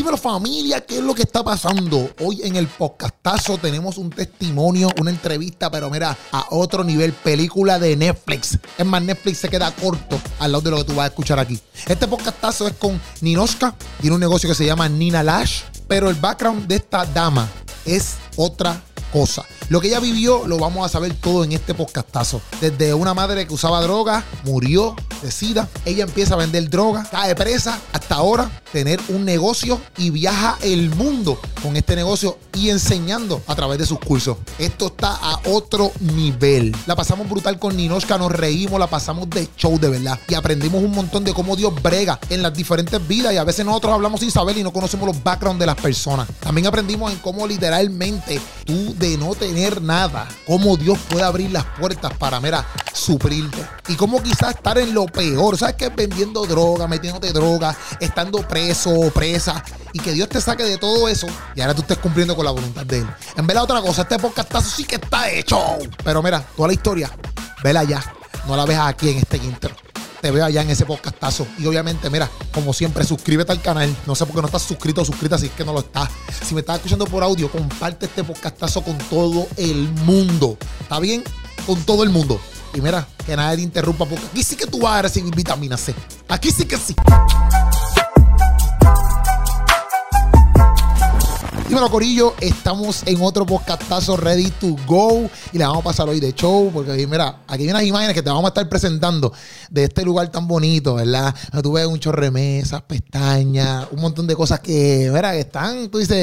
Dímelo familia, ¿qué es lo que está pasando? Hoy en el podcastazo tenemos un testimonio, una entrevista, pero mira, a otro nivel, película de Netflix. Es más, Netflix se queda corto al lado de lo que tú vas a escuchar aquí. Este podcastazo es con Ninoska, tiene un negocio que se llama Nina Lash, pero el background de esta dama es otra cosa. Lo que ella vivió lo vamos a saber todo en este podcastazo. Desde una madre que usaba droga, murió de sida, ella empieza a vender droga, cae presa, hasta ahora tener un negocio y viaja el mundo con este negocio y enseñando a través de sus cursos. Esto está a otro nivel. La pasamos brutal con Ninoshka, nos reímos, la pasamos de show de verdad y aprendimos un montón de cómo Dios brega en las diferentes vidas y a veces nosotros hablamos sin saber y no conocemos los backgrounds de las personas. También aprendimos en cómo literalmente tú de no tener nada, cómo Dios puede abrir las puertas para, mira, suprirte. Y cómo quizás estar en lo peor, ¿sabes qué? Vendiendo droga, metiéndote droga, estando preso o presa. Y que Dios te saque de todo eso y ahora tú estés cumpliendo con la voluntad de Él. En verdad, otra cosa, este podcastazo sí que está hecho. Pero mira, toda la historia, vela ya. No la ves aquí en este intro te veo allá en ese podcastazo. Y obviamente, mira, como siempre, suscríbete al canal. No sé por qué no estás suscrito o suscrita si es que no lo estás. Si me estás escuchando por audio, comparte este podcastazo con todo el mundo. ¿Está bien? Con todo el mundo. Y mira, que nadie te interrumpa porque aquí sí que tú vas a recibir vitamina C. Aquí sí que sí. Dímelo, Corillo, estamos en otro podcastazo ready to go y le vamos a pasar hoy de show porque mira, aquí hay unas imágenes que te vamos a estar presentando de este lugar tan bonito, ¿verdad? Tú ves un chorre mesas, pestañas, un montón de cosas que, mira, que están, tú dices,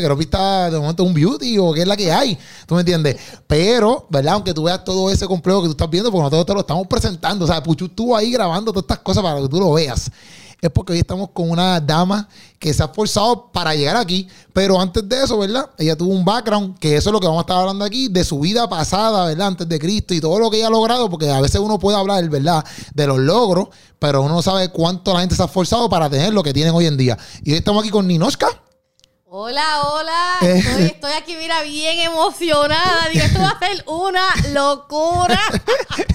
que no vista de momento un beauty o qué es la que hay, ¿tú me entiendes? Pero, ¿verdad? Aunque tú veas todo ese complejo que tú estás viendo, porque nosotros te lo estamos presentando, o sea, Puchu estuvo ahí grabando todas estas cosas para que tú lo veas es porque hoy estamos con una dama que se ha esforzado para llegar aquí. Pero antes de eso, ¿verdad? Ella tuvo un background, que eso es lo que vamos a estar hablando aquí, de su vida pasada, ¿verdad? Antes de Cristo y todo lo que ella ha logrado, porque a veces uno puede hablar, ¿verdad? De los logros, pero uno no sabe cuánto la gente se ha esforzado para tener lo que tienen hoy en día. Y hoy estamos aquí con Ninoska. Hola, hola. Eh. Estoy, aquí, mira, bien emocionada. Digo, esto va a ser una locura.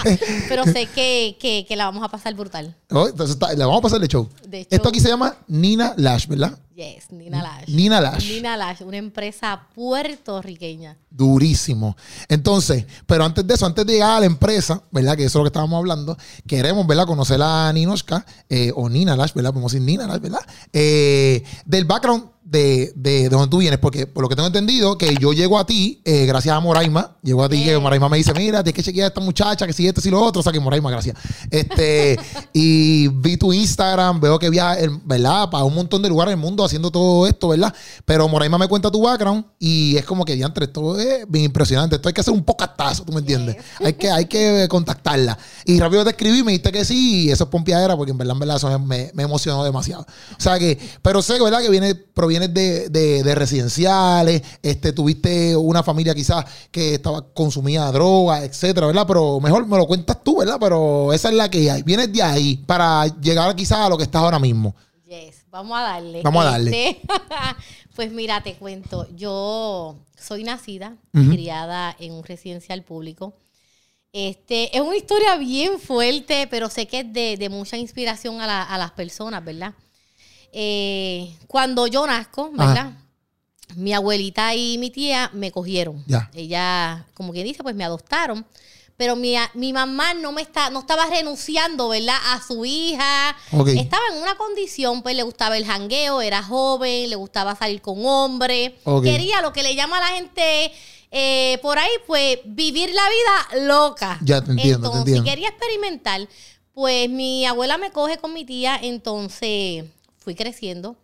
Pero sé que, que, la vamos a pasar brutal. Oh, entonces la vamos a pasar de show. de show. Esto aquí se llama Nina Lash, ¿verdad? Yes, Nina Lash. Nina Lash. Nina Lash, una empresa puertorriqueña. Durísimo. Entonces, pero antes de eso, antes de llegar a la empresa, ¿verdad? Que eso es lo que estábamos hablando, queremos, ¿verdad? Conocer a Ninoska, eh, o Nina Lash, ¿verdad? Podemos decir Nina Lash, ¿verdad? Eh, del background de, de, donde tú vienes, porque por lo que tengo entendido, que yo llego a ti, eh, gracias a Moraima, llego a ti, que Moraima me dice, mira, tienes que chequear a esta muchacha, que si esto, si lo otro, o sea, que Moraima, gracias. Este, y vi tu Instagram, veo que viajas, ¿verdad? Para un montón de lugares del mundo haciendo todo esto, ¿verdad? Pero Moraima me cuenta tu background y es como que, ya entre esto es bien impresionante. Esto hay que hacer un pocastazo, ¿tú me entiendes? Hay, que, hay que contactarla. Y rápido te escribí me dijiste que sí, y eso es pompeadera, porque en verdad, en verdad, eso me, me emocionó demasiado. O sea que, pero sé, ¿verdad? Que viene, proviene vienes de, residenciales, este, tuviste una familia quizás que estaba consumía droga, etcétera, ¿verdad? Pero mejor me lo cuentas tú, ¿verdad? Pero esa es la que hay. Vienes de ahí para llegar quizás a lo que estás ahora mismo. Yes, vamos a darle. Vamos a darle. Este, pues mira, te cuento, yo soy nacida, criada en un residencial público. Este, es una historia bien fuerte, pero sé que es de, mucha inspiración a, a las personas, ¿verdad? Eh, cuando yo nazco, ¿verdad? Mi abuelita y mi tía me cogieron. Ella, como quien dice, pues me adoptaron. Pero mi, mi mamá no me está, no estaba renunciando, ¿verdad? A su hija. Estaba en una condición, pues le gustaba el jangueo, era joven, le gustaba salir con hombres. Quería lo que le llama a la gente eh, por ahí, pues vivir la vida loca. Ya te entiendo, entonces, quería experimentar, pues mi abuela me coge con mi tía, entonces fui creciendo.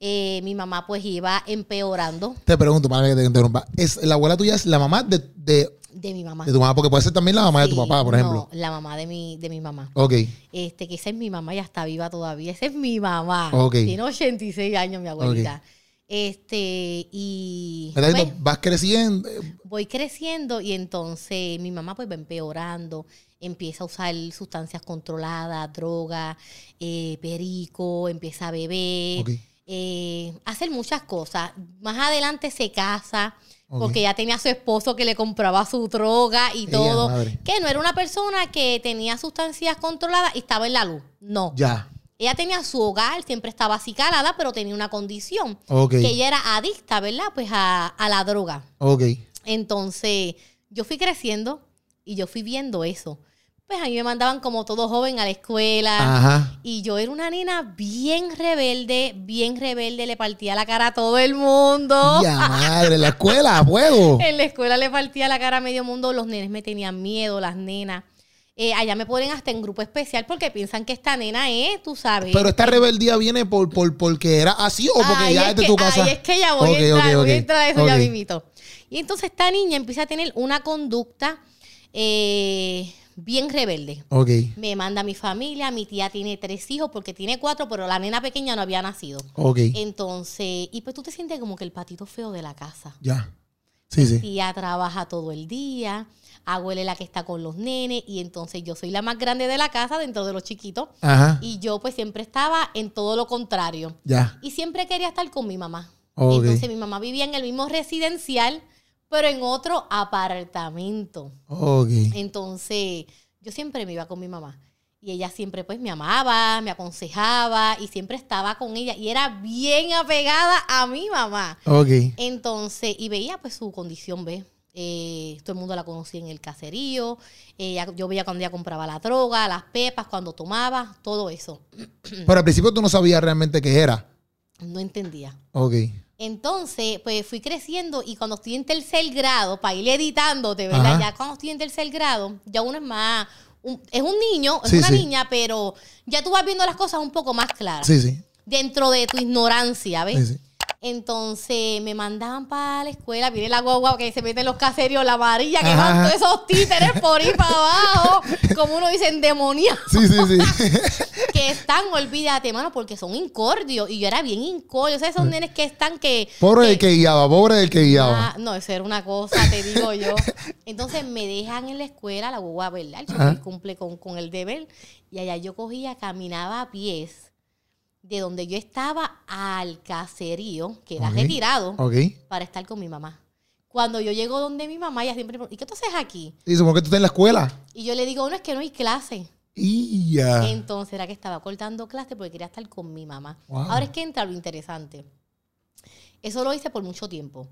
Eh, mi mamá pues iba empeorando. Te pregunto, para que te interrumpa. ¿Es, ¿La abuela tuya es la mamá de, de, de mi mamá? De tu mamá, porque puede ser también la mamá de tu papá, por ejemplo. No, la mamá de mi, de mi mamá. Ok. Este, que esa es mi mamá, ya está viva todavía. Esa es mi mamá. Ok. Tiene 86 años mi abuelita. Este, y. Pues, vas creciendo. Voy creciendo y entonces mi mamá pues va empeorando empieza a usar sustancias controladas, droga, eh, perico, empieza a beber, eh, hacer muchas cosas. Más adelante se casa porque ya tenía a su esposo que le compraba su droga y todo. Que no era una persona que tenía sustancias controladas y estaba en la luz. No. Ya. ella tenía su hogar, siempre estaba acicalada, pero tenía una condición. Ok. Que ella era adicta, ¿verdad? Pues a, a la droga. Ok. Entonces, yo fui creciendo y yo fui viendo eso. Pues a mí me mandaban como todo joven a la escuela. Ajá. Y yo era una nena bien rebelde, bien rebelde, le partía la cara a todo el mundo. Ya madre, la escuela, a fuego. En la escuela le partía la cara a medio mundo, los nenes me tenían miedo, las nenas. Eh, allá me ponen hasta en grupo especial porque piensan que esta nena es, tú sabes. Pero esta rebeldía viene por, por porque era así o porque Ahí ya es de que- tu casa. Ahí es que ya voy Ok, a entrar, ok, voy ok. a entrar a eso ya Ok. mismito. Y entonces esta niña empieza a tener una conducta eh, bien rebelde. Ok. Me manda a mi familia, mi tía tiene tres hijos porque tiene cuatro, pero la nena pequeña no había nacido. Ok. Entonces, y pues tú te sientes como que el patito feo de la casa. Ya. Sí, sí. Tía trabaja todo el día, abuela es la que está con los nenes y entonces yo soy la más grande de la casa dentro de los chiquitos Ajá. y yo pues siempre estaba en todo lo contrario Ya. y siempre quería estar con mi mamá. Ok. Entonces mi mamá vivía en el mismo residencial, pero en otro apartamento. Ok. Entonces yo siempre me iba con mi mamá. Y ella siempre pues me amaba, me aconsejaba y siempre estaba con ella y era bien apegada a mi mamá. Ok. Entonces, y veía pues su condición, ¿ves? Eh, todo el mundo la conocía en el caserío. Yo veía cuando ella compraba la droga, las pepas, cuando tomaba, todo eso. Pero al principio tú no sabías realmente qué era. No entendía. Ok. Entonces, pues fui creciendo y cuando estoy en tercer grado, para ir editándote, ¿verdad? Ajá. Ya cuando estoy en tercer grado, ya uno es más, un- es un niño, es Sí, una sí. niña, pero ya tú vas viendo las cosas un poco más claras. Sí, sí. Dentro de tu ignorancia, ¿ves? Sí, sí. Entonces me mandaban para la escuela, viene la guagua que se mete en los caseríos, la amarilla, que Ajá, van todos esos títeres por ahí para abajo, como uno dice, endemoniados, Sí, sí, sí. que están, olvídate, mano, porque son incordios. Y yo era bien incordio. O sea, esos nenes que están que. Pobre que- del que guiaba, pobre del que guiaba. Ah, no, eso era una cosa, te digo yo. Entonces me dejan en la escuela, la guagua, ¿verdad? El cumple con, con el deber. Y allá yo cogía, caminaba a pies de donde yo estaba al caserío, que era retirado, para estar con mi mamá. Cuando yo llego donde mi mamá, ella siempre me pregunta, ¿y qué tú haces aquí? Y supongo que tú estás en la escuela. Y yo le digo, no, es que no hay clase. Y ya. Entonces era que estaba cortando clase porque quería estar con mi mamá. Wow. Ahora es que entra lo interesante. Eso lo hice por mucho tiempo.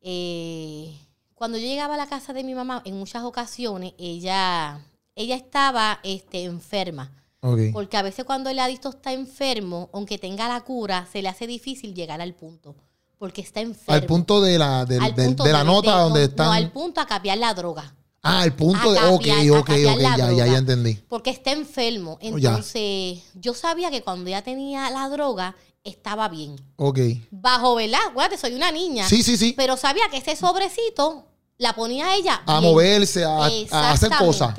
Eh, cuando yo llegaba a la casa de mi mamá, en muchas ocasiones, ella, ella estaba este, enferma. Ok. Porque a veces cuando el adicto está enfermo, aunque tenga la cura, se le hace difícil llegar al punto. Porque está enfermo. Al punto de la, del- Al del- punto de la nota de- donde no, están. No, al punto a capiar la droga. ah, al punto a de. Ok, a ok, ok. la Ya, ya, droga. ya entendí. Porque está enfermo. Oh, ya. Entonces, yo sabía que cuando ella tenía la droga, estaba bien. Ok. Bajo, ¿verdad? Acuérdate, soy una niña. Sí, sí, sí. Pero sabía que ese sobrecito la ponía ella. A bien. moverse, a, a hacer cosas.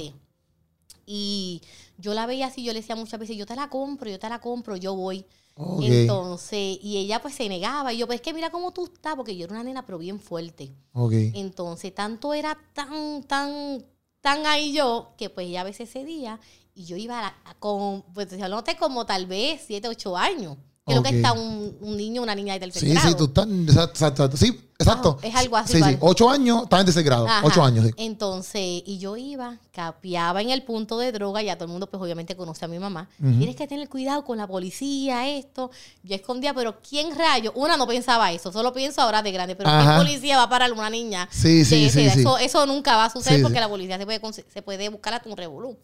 Y yo la veía así, yo le decía muchas veces, yo te la compro, yo te la compro, yo voy. Ok. Entonces, y ella pues se negaba. Y yo, pues es que mira cómo tú estás, porque yo era una nena, pero bien fuerte. Ok. Entonces, tanto era tan, tan, tan ahí yo, que pues ella a veces cedía y yo iba a la- a- con, pues yo noté como tal vez 7, 8 años. Ok. que está un, un niño, una niña de tercer Sí, grado. sí, tú estás. Exacto. Sí, exacto. Ah, es algo así, Sí, sí. Ocho años, estás en tercer grado. Ajá. Ocho años, sí. Entonces, y yo iba, capeaba en el punto de droga, ya todo el mundo pues obviamente conoce a mi mamá. Ujú. Tienes que tener cuidado con la policía, esto. Yo escondía, pero ¿quién rayo? Una no pensaba eso, solo pienso ahora de grande, pero Ajá. ¿qué policía va a parar a una niña? Sí, sí, sí, sí. Eso, eso nunca va a suceder Sí, porque sí. la policía se puede, se puede buscar hasta un revolú.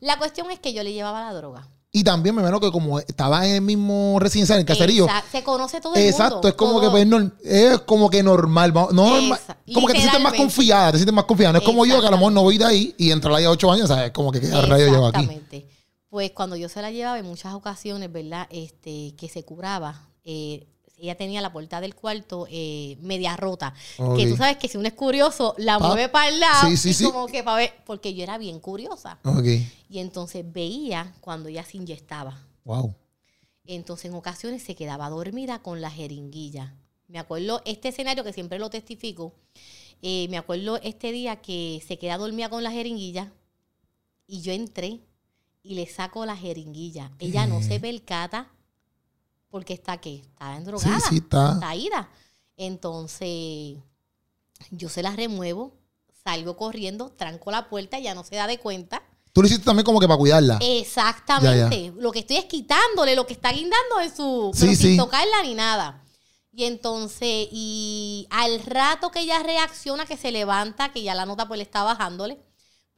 La cuestión es que yo le llevaba la droga. Y también me imagino que como estaba en el mismo residencial, en el caserío. Exacto, Se conoce todo el Exacto, mundo. es como todo. que pues, es como que normal, no normal, como que te sientes más confiada, te sientes más confiada. No es como yo que a lo mejor no voy de ahí y entrar ahí a ocho años, ¿sabes? Como que qué rayo llevo aquí. Exactamente. Pues cuando yo se la llevaba en muchas ocasiones, ¿verdad? Este, que se curaba, eh, ella tenía la puerta del cuarto eh, media rota. Que tú sabes que si uno es curioso, la Pa- mueve para el lado. Sí, sí, y sí. como que para ver, porque yo era bien curiosa. Ok, Y entonces veía cuando ella se inyectaba. wow. Entonces en ocasiones se quedaba dormida con la jeringuilla. Me acuerdo este escenario que siempre lo testifico. eh, me acuerdo este día que se queda dormida con la jeringuilla y yo entré y le saco la jeringuilla. Ella no se percata porque está que está Sí, drogada, sí, está. está ida. Entonces yo se la remuevo, salgo corriendo, tranco la puerta, ya no se da de cuenta. Tú lo hiciste también como que para cuidarla. Exactamente. Lo que estoy es quitándole lo que está guindando en su. Sí, pero sí. sin tocarla ni nada. Y entonces, y al rato que ella reacciona, que se levanta, que ya la nota pues le está bajándole,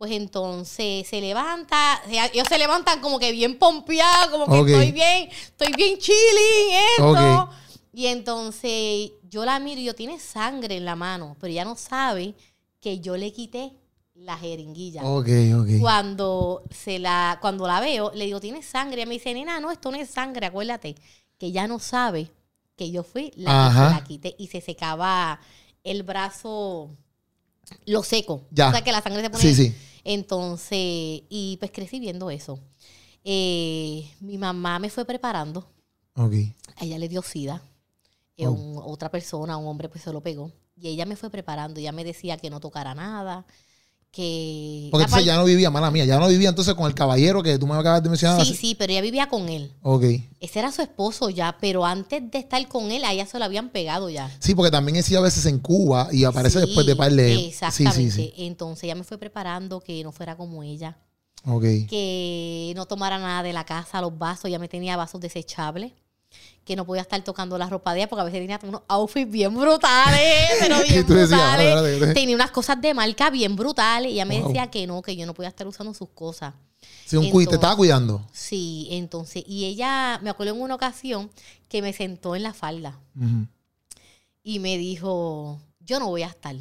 pues entonces se levanta, ellos se levantan como que bien pompeados, como que estoy bien, estoy bien chilling, esto. Ok. Y entonces yo la miro y yo, tiene sangre en la mano, pero ella no sabe que yo le quité la jeringuilla. Ok, ok. Cuando se la, cuando la veo, le digo, ¿tienes sangre? Y me dice, nena, no, esto no es sangre, acuérdate, que ella no sabe que yo fui la que se la quité y se secaba el brazo, lo seco. Ya. O sea, que la sangre se pone... Sí, sí. Entonces, y pues crecí viendo eso. Eh, mi mamá me fue preparando, Ok. a ella le dio sida, Eh, Oh. un- otra persona, un hombre, pues se lo pegó. Y ella me fue preparando, ella me decía que no tocara nada, que... Porque entonces ya no vivía, mala mía, ya no vivía entonces con el caballero que tú me acabas de mencionar. Sí, sí, pero ella vivía con él. Ok. Ese era su esposo ya, pero antes de estar con él, a ella se lo habían pegado ya. Sí, porque también decía a veces en Cuba y aparece Sí, después de par de... Exactamente. sí, sí. Entonces ella me fue preparando que no fuera como ella, Ok. que no tomara nada de la casa, los vasos, ya me tenía vasos desechables, que no podía estar tocando la ropa de ella porque a veces tenía unos outfits bien brutales, pero bien decías, brutales. "Ah, espérate, espérate". Tenía unas cosas de marca bien brutales y ella me decía que no, que yo no podía estar usando sus cosas. Sí, un cuid, te estaba Entonces- cuidando. Sí, entonces, y ella, me acuerdo en una ocasión que me sentó en la falda y me dijo, yo no voy a estar.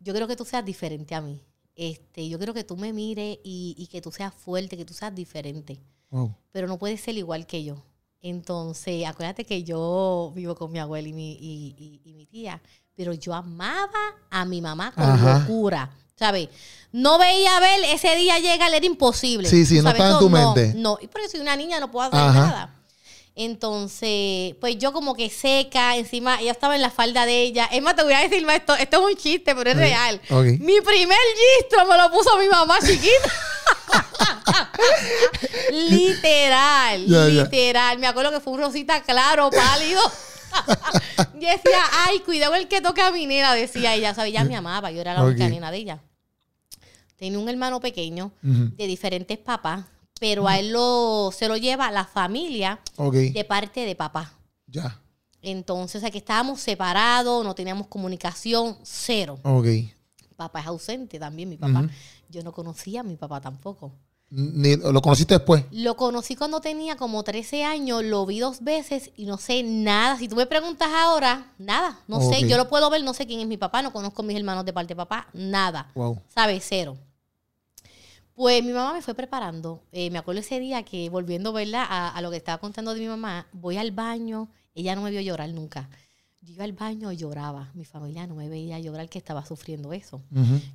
Yo quiero que tú seas diferente a mí. Este, yo quiero que tú me mires y, y que tú seas fuerte, que tú seas diferente. Wow. Pero no puedes ser igual que yo. Entonces, acuérdate que yo vivo con mi abuela y mi, y, y- y mi tía, pero yo amaba a mi mamá con Ajá. locura. ¿Sabes? No veía a ver ese día llegar, era imposible. Sí, sí, ¿Tú no estaba en tu no, mente. No, y porque soy una niña, no puedo hacer Ajá. nada. Entonces, pues yo como que seca, encima ella estaba en la falda de ella. Es más, te voy a decir esto, esto es un chiste, pero es real. Mi primer gistro me lo puso mi mamá chiquita. literal, literal. Me acuerdo que fue un rosita claro, pálido. y decía, ay, cuidado el que toca a mi nena, decía ella. ¿sabes? Ella me amaba, yo era la única Ok. nena de ella. Tenía un hermano pequeño de diferentes papás, pero a él lo, se lo lleva la familia de parte de papá. Ya. Entonces, que estábamos separados, no teníamos comunicación, cero. Ok. Papá es ausente también, mi papá. Yo no conocía a mi papá tampoco. Ni- ¿Lo conociste después? Lo conocí cuando tenía como 13 años, lo vi dos veces y no sé nada. Si tú me preguntas ahora, nada, no sé. Yo lo puedo ver, no sé quién es mi papá, no conozco a mis hermanos de parte de papá, nada. Wow. ¿Sabes? Cero. Pues mi mamá me fue preparando. Eh, me acuerdo ese día que, volviendo ¿verdad? A, a lo que estaba contando de mi mamá, voy al baño. Ella no me vio llorar nunca. Yo iba al baño y lloraba. Mi familia no me veía llorar que estaba sufriendo eso.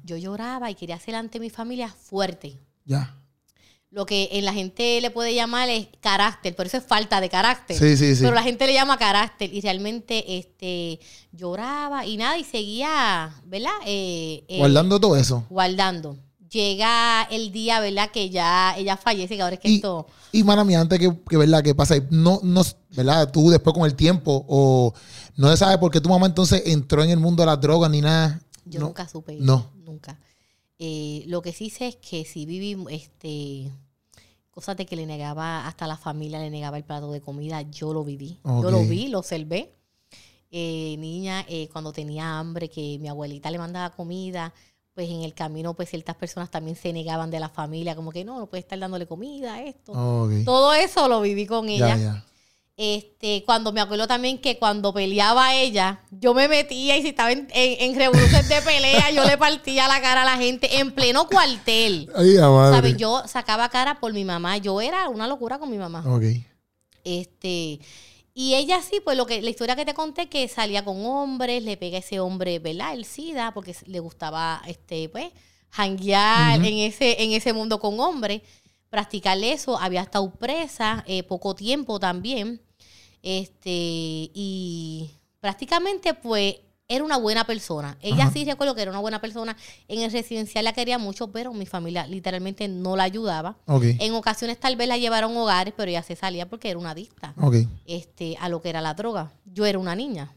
Yo lloraba y quería ser ante mi familia fuerte. Ya. Lo que en la gente le puede llamar es carácter, pero eso es falta de carácter. Sí, sí, sí. Pero la gente le llama carácter y realmente este lloraba y nada y seguía, ¿verdad? Eh, eh, Guardando todo eso. guardando. Llega el día, ¿verdad? Que ya ella fallece, que ahora es que Y- esto... Y, mala mía, antes que, que verdad, que pasa, no, no, ¿verdad? Tú después con el tiempo, o no se sabe por qué tu mamá entonces entró en el mundo de las drogas ni nada. Yo No. nunca supe. No. Nunca. Eh, lo que sí sé es que sí viví este, cosas de que le negaba, hasta la familia le negaba el plato de comida. Yo lo viví. Yo lo vi, lo observé. Eh, niña, eh, cuando tenía hambre, que mi abuelita le mandaba comida, pues en el camino, pues ciertas personas también se negaban de la familia, como que no, no puede estar dándole comida, esto. Todo eso lo viví con ella. Este, cuando me acuerdo también que cuando peleaba ella, yo me metía y si estaba en, en, en revoluciones de pelea, yo le partía la cara a la gente en pleno cuartel. Ay, madre. ¿Sabes? Yo sacaba cara por mi mamá. Yo era una locura con mi mamá. Ok. Este, y ella sí, pues lo que, la historia que te conté, que salía con hombres, le pega a ese hombre, ¿verdad? El SIDA, porque le gustaba, este, pues, janguear en ese, en ese mundo con hombres, practicarle eso, había estado presa, eh, poco tiempo también. Este, y prácticamente, pues, era una buena persona. Ella Ajá. sí recuerdo que era una buena persona. En el residencial la quería mucho, pero mi familia literalmente no la ayudaba. En ocasiones tal vez la llevaron a hogares, pero ella se salía porque era una adicta este, a lo que era la droga. Yo era una niña.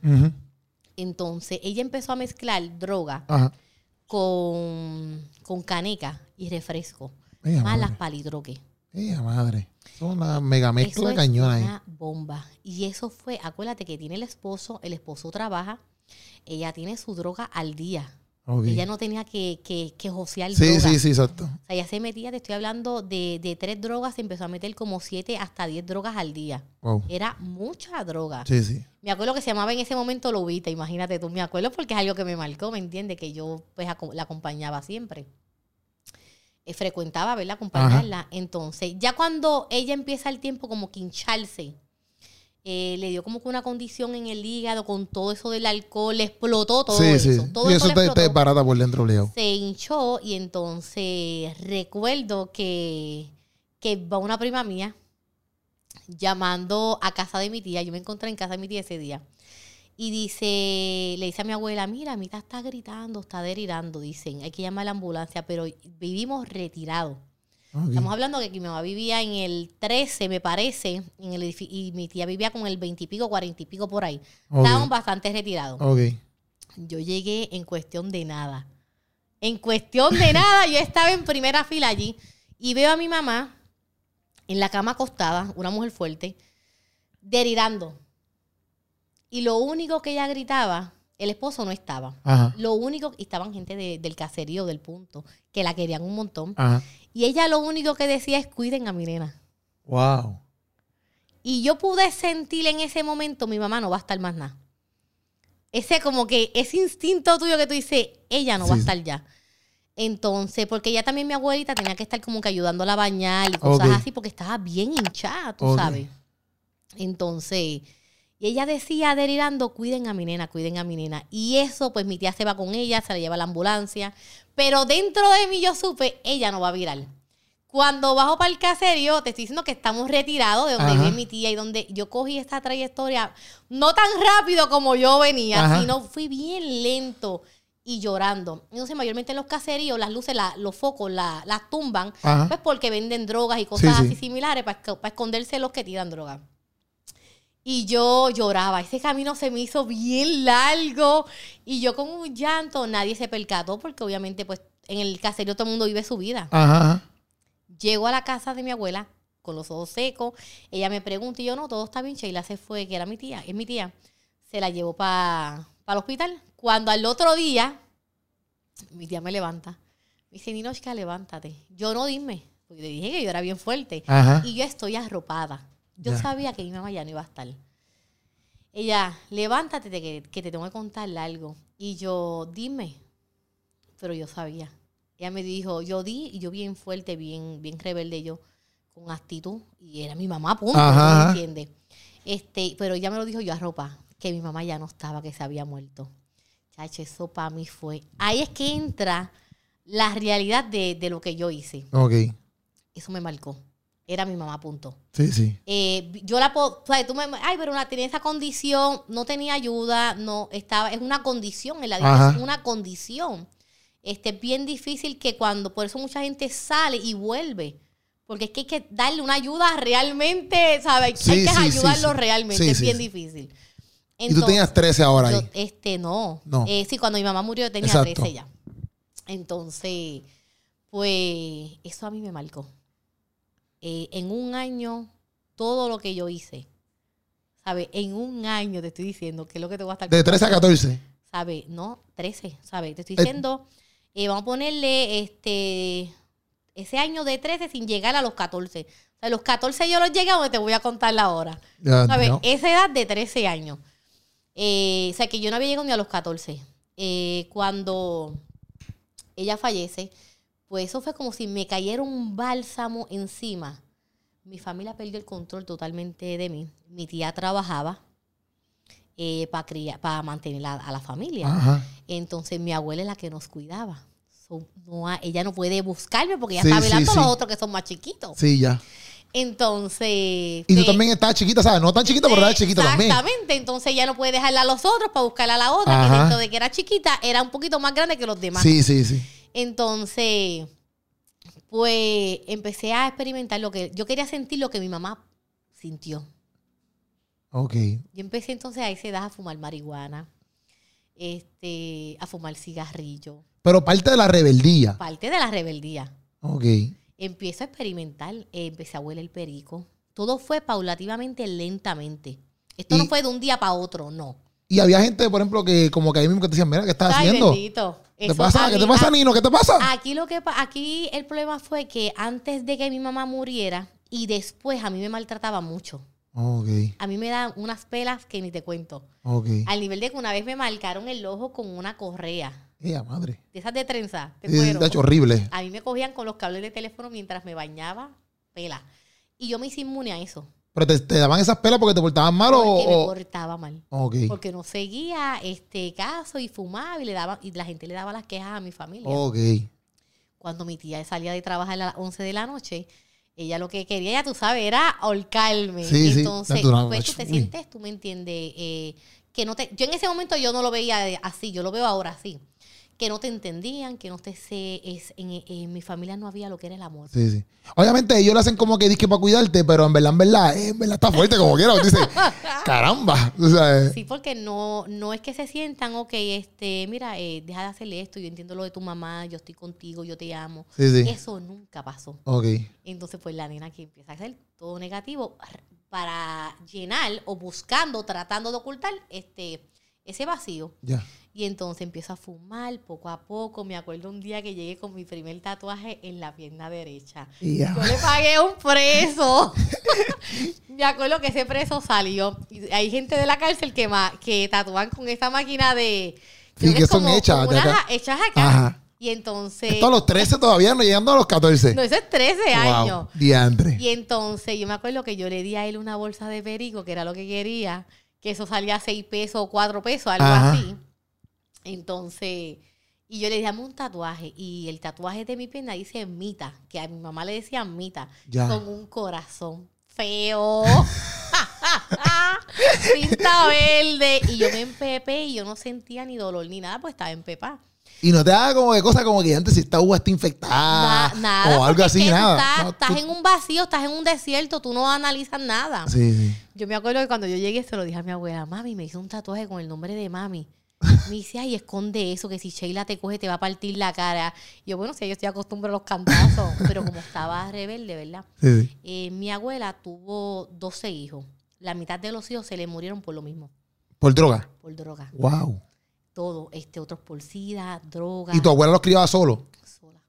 Entonces ella empezó a mezclar droga Ajá. con, con caneca y refresco. Más las palidroques. Ea, madre. Es una mega Eso mezcla es cañona ahí. una bomba. Y eso fue, acuérdate que tiene el esposo, el esposo trabaja, ella tiene su droga al día. Ok. Ella no tenía que, que, que josear Sí, droga. sí, sí, exacto. O sea, ella se metía, te estoy hablando de, de tres drogas, se empezó a meter como siete hasta diez drogas al día. Wow. Era mucha droga. Sí, sí. Me acuerdo que se llamaba en ese momento Lobita, imagínate tú. Me acuerdo porque es algo que me marcó, ¿me entiendes? Que yo pues la acompañaba siempre. Eh, frecuentaba, ¿verdad? Acompañarla. Entonces, ya cuando ella empieza el tiempo como que hincharse, eh, le dio como que una condición en el hígado con todo eso del alcohol, le explotó todo sí, eso. sí. Todo y eso te, te barata por dentro, Leo. se hinchó y entonces recuerdo que, que va una prima mía llamando a casa de mi tía. Yo me encontré en casa de mi tía ese día. Y dice, le dice a mi abuela, mira, mi tía está gritando, está delirando, dicen, hay que llamar a la ambulancia, pero vivimos retirados. Estamos hablando de que mi mamá vivía en el 13, me parece, en el y mi tía vivía con el 20 y pico, 40 y pico por ahí. Estábamos bastante retirados. Yo llegué en cuestión de nada. En cuestión de nada, yo estaba en primera fila allí y veo a mi mamá en la cama acostada, una mujer fuerte, delirando. Y lo único que ella gritaba, el esposo no estaba. Ajá. Lo único, y estaban gente de- del caserío, del punto, que la querían un montón. Ajá. Y ella lo único que decía es cuiden a mi nena. Wow. Y yo pude sentir en ese momento, mi mamá no va a estar más nada. Ese como que, ese instinto tuyo que tú dices, ella no va a estar ya. Entonces, porque ella también, mi abuelita, tenía que estar como que ayudándola a bañar y cosas así, porque estaba bien hinchada, tú sabes. Entonces, y ella decía, delirando, cuiden a mi nena, cuiden a mi nena. Y eso, pues mi tía se va con ella, se la lleva a la ambulancia. Pero dentro de mí yo supe, ella no va a virar. Cuando bajo para el caserío, te estoy diciendo que estamos retirados de donde Ajá. vive mi tía y donde yo cogí esta trayectoria, no tan rápido como yo venía, Ajá. sino fui bien lento y llorando. Entonces, mayormente en los caseríos, las luces, la- los focos la- las tumban, Ajá. pues porque venden drogas y cosas Sí, sí. así similares para, esco- para esconderse los que tiran droga. Y yo lloraba, ese camino se me hizo bien largo y yo con un llanto, nadie se percató porque obviamente pues en el caserío todo el mundo vive su vida. Ajá. Llego a la casa de mi abuela con los ojos secos. Ella me pregunta y yo, no, todo está bien. Sheila se fue, que era mi tía, es mi tía. Se la llevó para el hospital. Cuando al otro día, mi tía me levanta. Me dice, Ninochka, levántate. Yo no dime, porque le dije que yo era bien fuerte. Ajá. Y yo estoy arropada. Yo Ya. sabía que mi mamá ya no iba a estar. Ella, levántate te- que, que te tengo que contar algo. Y yo, dime. Pero yo sabía. Ella me dijo, yo di, y yo bien fuerte, bien, bien rebelde, yo, con actitud. Y era mi mamá, punto, Ajá, ¿no ajá. me entiendes? Este, pero ella me lo dijo yo a ropa, que mi mamá ya no estaba, que se había muerto. Chacho, eso para mí fue. Ahí es que entra la realidad de, de lo que yo hice. Ok. Eso me marcó. Era mi mamá, punto. Sí, sí. Eh, yo la puedo, o sea, tú me, ay, pero una, tenía esa condición, no tenía ayuda, no estaba, es una condición en la vida, es una condición. Este, es bien difícil que cuando, por eso mucha gente sale y vuelve, porque es que hay que darle una ayuda realmente, ¿sabes? Sí, hay que sí, ayudarlo sí. realmente, es bien difícil. y tú tenías 13 ahora yo- ahí. este, no. No. Eh, sí, cuando mi mamá murió yo tenía Exacto. 13 ya. Entonces, pues, eso a mí me marcó. Eh, en un año, todo lo que yo hice, ¿sabes? En un año te estoy diciendo que es lo que te voy a estar De 13 a 14. ¿sabes? No, 13, ¿sabes? Te estoy Eh. diciendo, eh, vamos a ponerle este ese año de 13 sin llegar a los 14. O sea, los 14 yo los llegué a donde te voy a contar la hora. ¿Sabes? no. Esa edad de 13 años. Eh, o sea, que yo no había llegado ni a los 14. Eh, cuando ella fallece, pues eso fue como si me cayera un bálsamo encima. Mi familia perdió el control totalmente de mí. Mi tía trabajaba para para mantener a, a la familia. Ajá. Entonces mi abuela es la que nos cuidaba. So, no ha- ella no puede buscarme porque ella Sí, está sí, velando a sí. los otros que son más chiquitos. Sí, ya. Entonces. Y tú pues, también estabas chiquita, ¿sabes? No tan chiquita, pero eras chiquita también. Exactamente, entonces ella no puede dejarla a los otros para buscarla a la otra, que dentro de que era chiquita, era un poquito más grande que los demás. Sí, sí, sí. Entonces, pues empecé a experimentar lo que yo quería sentir lo que mi mamá sintió. Ok. Yo empecé entonces a esa edad a fumar marihuana, este, a fumar cigarrillo. Pero parte de la rebeldía. Parte de la rebeldía. Ok. Empiezo a experimentar, eh, empecé a huele el perico. Todo fue paulativamente, lentamente. Esto no fue de un día para otro, no. Y había gente, por ejemplo, que como que ahí mismo que te decían, mira, ¿qué estás Ay, haciendo? bendito. ¿Qué Eso pasa? a ¿Qué te pasa, a- Nino? ¿Qué te pasa? Aquí lo que aquí el problema fue que antes de que mi mamá muriera y después a mí me maltrataba mucho. A mí me dan unas pelas que ni te cuento. Al nivel de que una vez me marcaron el ojo con una correa. Ella, madre. De esas de trenza. cuero. de hecho, horrible. A mí me cogían con los cables de teléfono mientras me bañaba. Pela. Y yo me hice inmune a eso. Pero te, te daban esas pelas porque te portaban mal o. Porque me portaba mal. Ok. Porque no seguía este caso y fumaba y le daba, y la gente le daba las quejas a mi familia. Ok. Cuando mi tía salía de trabajar a las 11 de la noche, ella lo que quería, ya tú sabes, era ahorcarme. Sí, sí. Entonces, tú no- pues tú te sientes, tú me entiendes, eh, que no te, yo en ese momento yo no lo veía así, yo lo veo ahora así. Que no te entendían, que no te sé, es, en, en mi familia no había lo que era el amor. Sí, sí. Obviamente ellos lo hacen como que disque para cuidarte, pero en verdad, en verdad, eh, en verdad está fuerte como quiera. Dice, caramba. O sea, eh, Sí, porque no, no es que se sientan, ok, este, mira, eh, deja de hacerle esto, yo entiendo lo de tu mamá, yo estoy contigo, yo te amo. sí, sí. Eso nunca pasó. Ok. Entonces, pues la nena que empieza a hacer todo negativo para llenar o buscando, tratando de ocultar este, ese vacío. Ya. Y entonces empiezo a fumar poco a poco. Me acuerdo un día que llegué con mi primer tatuaje en la pierna derecha. Y ya. Yo le pagué un preso. Me acuerdo que ese preso salió. Hay gente de la cárcel que, ma- que tatúan con esa máquina de. creo que son como- hechas como de unas acá. hechas acá. Ajá. Y entonces. Esto a los 13 todavía, no llegando a los 14. No, eso es 13 años. Wow. Diantre. Y entonces yo me acuerdo que yo le di a él una bolsa de perico, que era lo que quería, que eso salía a 6 pesos o 4 pesos, algo Ajá. así. Entonces, y yo le di dame un tatuaje, y el tatuaje de mi pierna dice Mita, que a mi mamá le decía Mita, Ya. con un corazón feo. Cinta verde. Y yo me empepé y yo no sentía ni dolor ni nada, pues estaba empepada. Y no te da como de cosas como que antes si esta uva está infectada Na- nada. o algo es así, que nada. Estás, No, estás tú- en un vacío, estás en un desierto, tú no analizas nada. Sí, sí. Yo me acuerdo que cuando yo llegué se lo dije a mi abuela, mami, me hizo un tatuaje con el nombre de mami. Me dice, ay, esconde eso, que si Sheila te coge te va a partir la cara. Y yo, bueno, si yo estoy acostumbrada a los cantazos, pero como estaba rebelde, ¿verdad? Sí, sí. Eh, mi abuela tuvo 12 hijos. La mitad de los hijos se le murieron por lo mismo, Por droga. por droga. Wow. Todo, este, otros por sida, droga. Y tu abuela los criaba solo. sola.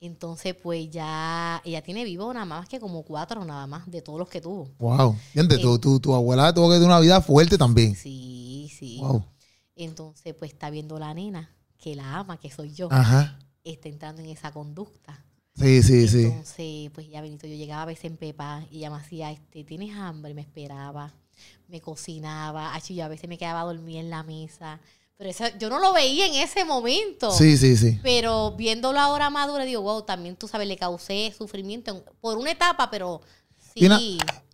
Entonces, pues ya, ella tiene vivo nada más que como cuatro nada más de todos los que tuvo. Wow. Y antes, Eh. tu, tu, tu abuela tuvo que tener una vida fuerte también. Sí, sí. Wow. Entonces, pues está viendo la nena, que la ama, que soy yo, Ajá. está entrando en esa conducta. Sí, sí, sí. Entonces, pues ya Benito, yo llegaba a veces en Pepa y ella me hacía, este, ¿tienes hambre? Me esperaba, me cocinaba, Achi, yo a veces me quedaba dormida en la mesa. Pero eso, yo no lo veía en ese momento. Sí, sí, sí. Pero viéndolo ahora madura, digo, wow, también tú sabes, le causé sufrimiento en- por una etapa, pero sí. Una-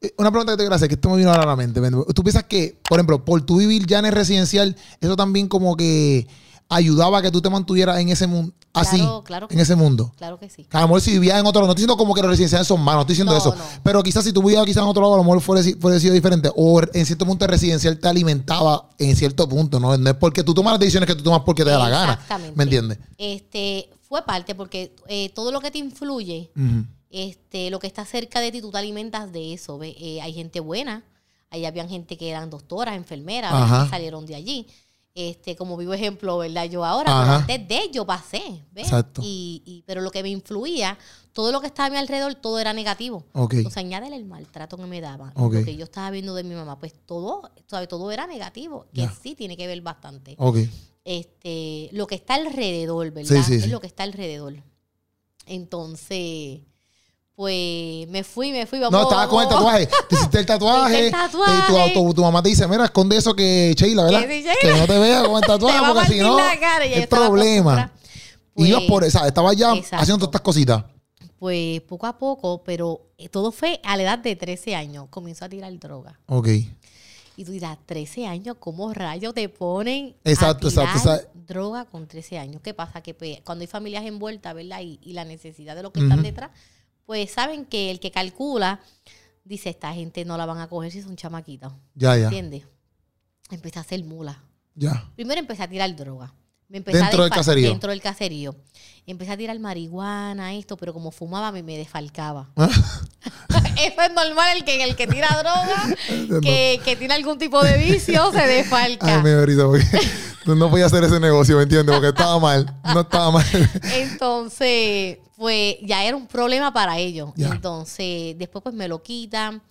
Eh, Una pregunta que te quiero hacer, que esto me vino ahora a la mente. ¿Tú piensas que, por ejemplo, por tu vivir ya en el residencial, eso también como que ayudaba a que tú te mantuvieras en ese mundo, así, Claro, claro que en ese mundo? Claro que sí. A lo mejor si vivías en otro lado, no estoy diciendo como que los residenciales son malos, no estoy diciendo No, eso. no. Pero quizás si tú vivías quizás en otro lado, a lo mejor fuera, fuera sido diferente. O en cierto punto el residencial te alimentaba en cierto punto. No, no es porque tú tomas las decisiones que tú tomas porque te da la gana. Exactamente. ¿Me entiendes? Este, fue parte porque eh, todo lo que te influye, este, lo que está cerca de ti, tú te alimentas de eso. Eh, hay gente buena, ahí habían gente que eran doctoras, enfermeras, que salieron de allí. Este, como vivo ejemplo, ¿verdad? Yo ahora, pero antes de yo pasé, ¿ves? Exacto. Y, y- pero lo que me influía, todo lo que estaba a mi alrededor, todo era negativo. Ok. Entonces, añádele el maltrato que me daban. Ok. Lo que yo estaba viendo de mi mamá, pues todo, ¿sabes? todo era negativo, que sí tiene que ver bastante. Ok. Este, lo que está alrededor, ¿verdad? Sí, sí, es lo que está alrededor. Entonces, pues me fui, me fui. No, vamos- estaba con el tatuaje. Te hiciste el tatuaje. Hice el tatuaje. Y tu, auto- tu mamá te dice, mira, esconde eso que Sheila, ¿verdad? Que sí, Sheila. Que no te vea con el tatuaje, porque si no, yo es estaba problema. acostumbrada. y ibas Pues, por esa, estabas ya exacto. haciendo todas estas cositas. Pues poco a poco, pero eh, todo fue a la edad de 13 años. Comenzó a tirar droga. Ok. Y tú dirás, 13 años, ¿cómo rayos te ponen Exacto, a tirar exacto, exacto. droga con 13 años? ¿Qué pasa? Que pues, cuando hay familias envueltas, ¿verdad? Y, y la necesidad de lo que están detrás, pues saben que el que calcula dice, esta gente no la van a coger si son chamaquitos. Ya, ya. ¿Entiendes? Empecé a hacer mula. Ya. Primero empecé a tirar droga. Me empecé a Dentro del desfal- caserío. Dentro del caserío. Empecé a tirar marihuana, esto, pero como fumaba me, me desfalcaba. Eso es normal, el que, el que tira droga, que, que tiene algún tipo de vicio, se desfalca. Ay, me tú no podías hacer ese negocio, ¿me entiendes? Porque estaba mal. No estaba mal. Entonces, pues ya era un problema para ellos. Entonces, después pues me lo quitan.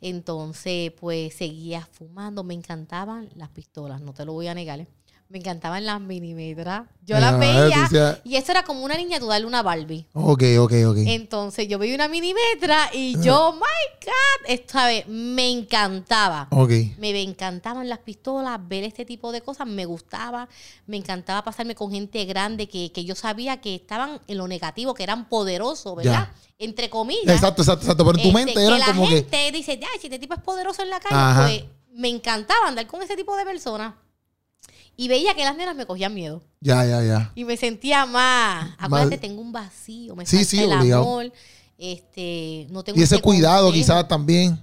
Entonces, pues seguía fumando. Me encantaban las pistolas, no te lo voy a negar. ¿eh? Me encantaban las milimetras. Yo Ah, las veía. Y eso era como una niña, tú darle una Barbie. Ok, ok, ok. Entonces, yo veía una milimetra y yo, my God, esta vez me encantaba. Ok. Me encantaban las pistolas, ver este tipo de cosas, me gustaba, me encantaba pasarme con gente grande que, que yo sabía que estaban en lo negativo, que eran poderosos, ¿verdad? Entre comillas. Exacto, exacto, exacto. Pero en tu Este, mente que eran la como que. gente dice, ya, si este tipo es poderoso en la calle, Ajá. pues me encantaba andar con ese tipo de personas. Y veía que las nenas me cogían miedo. Ya, ya, ya. Y me sentía más. Acuérdate, tengo un vacío, me Sí, sí, el obligado. amor. Este, no tengo Y ese cuidado quizás también.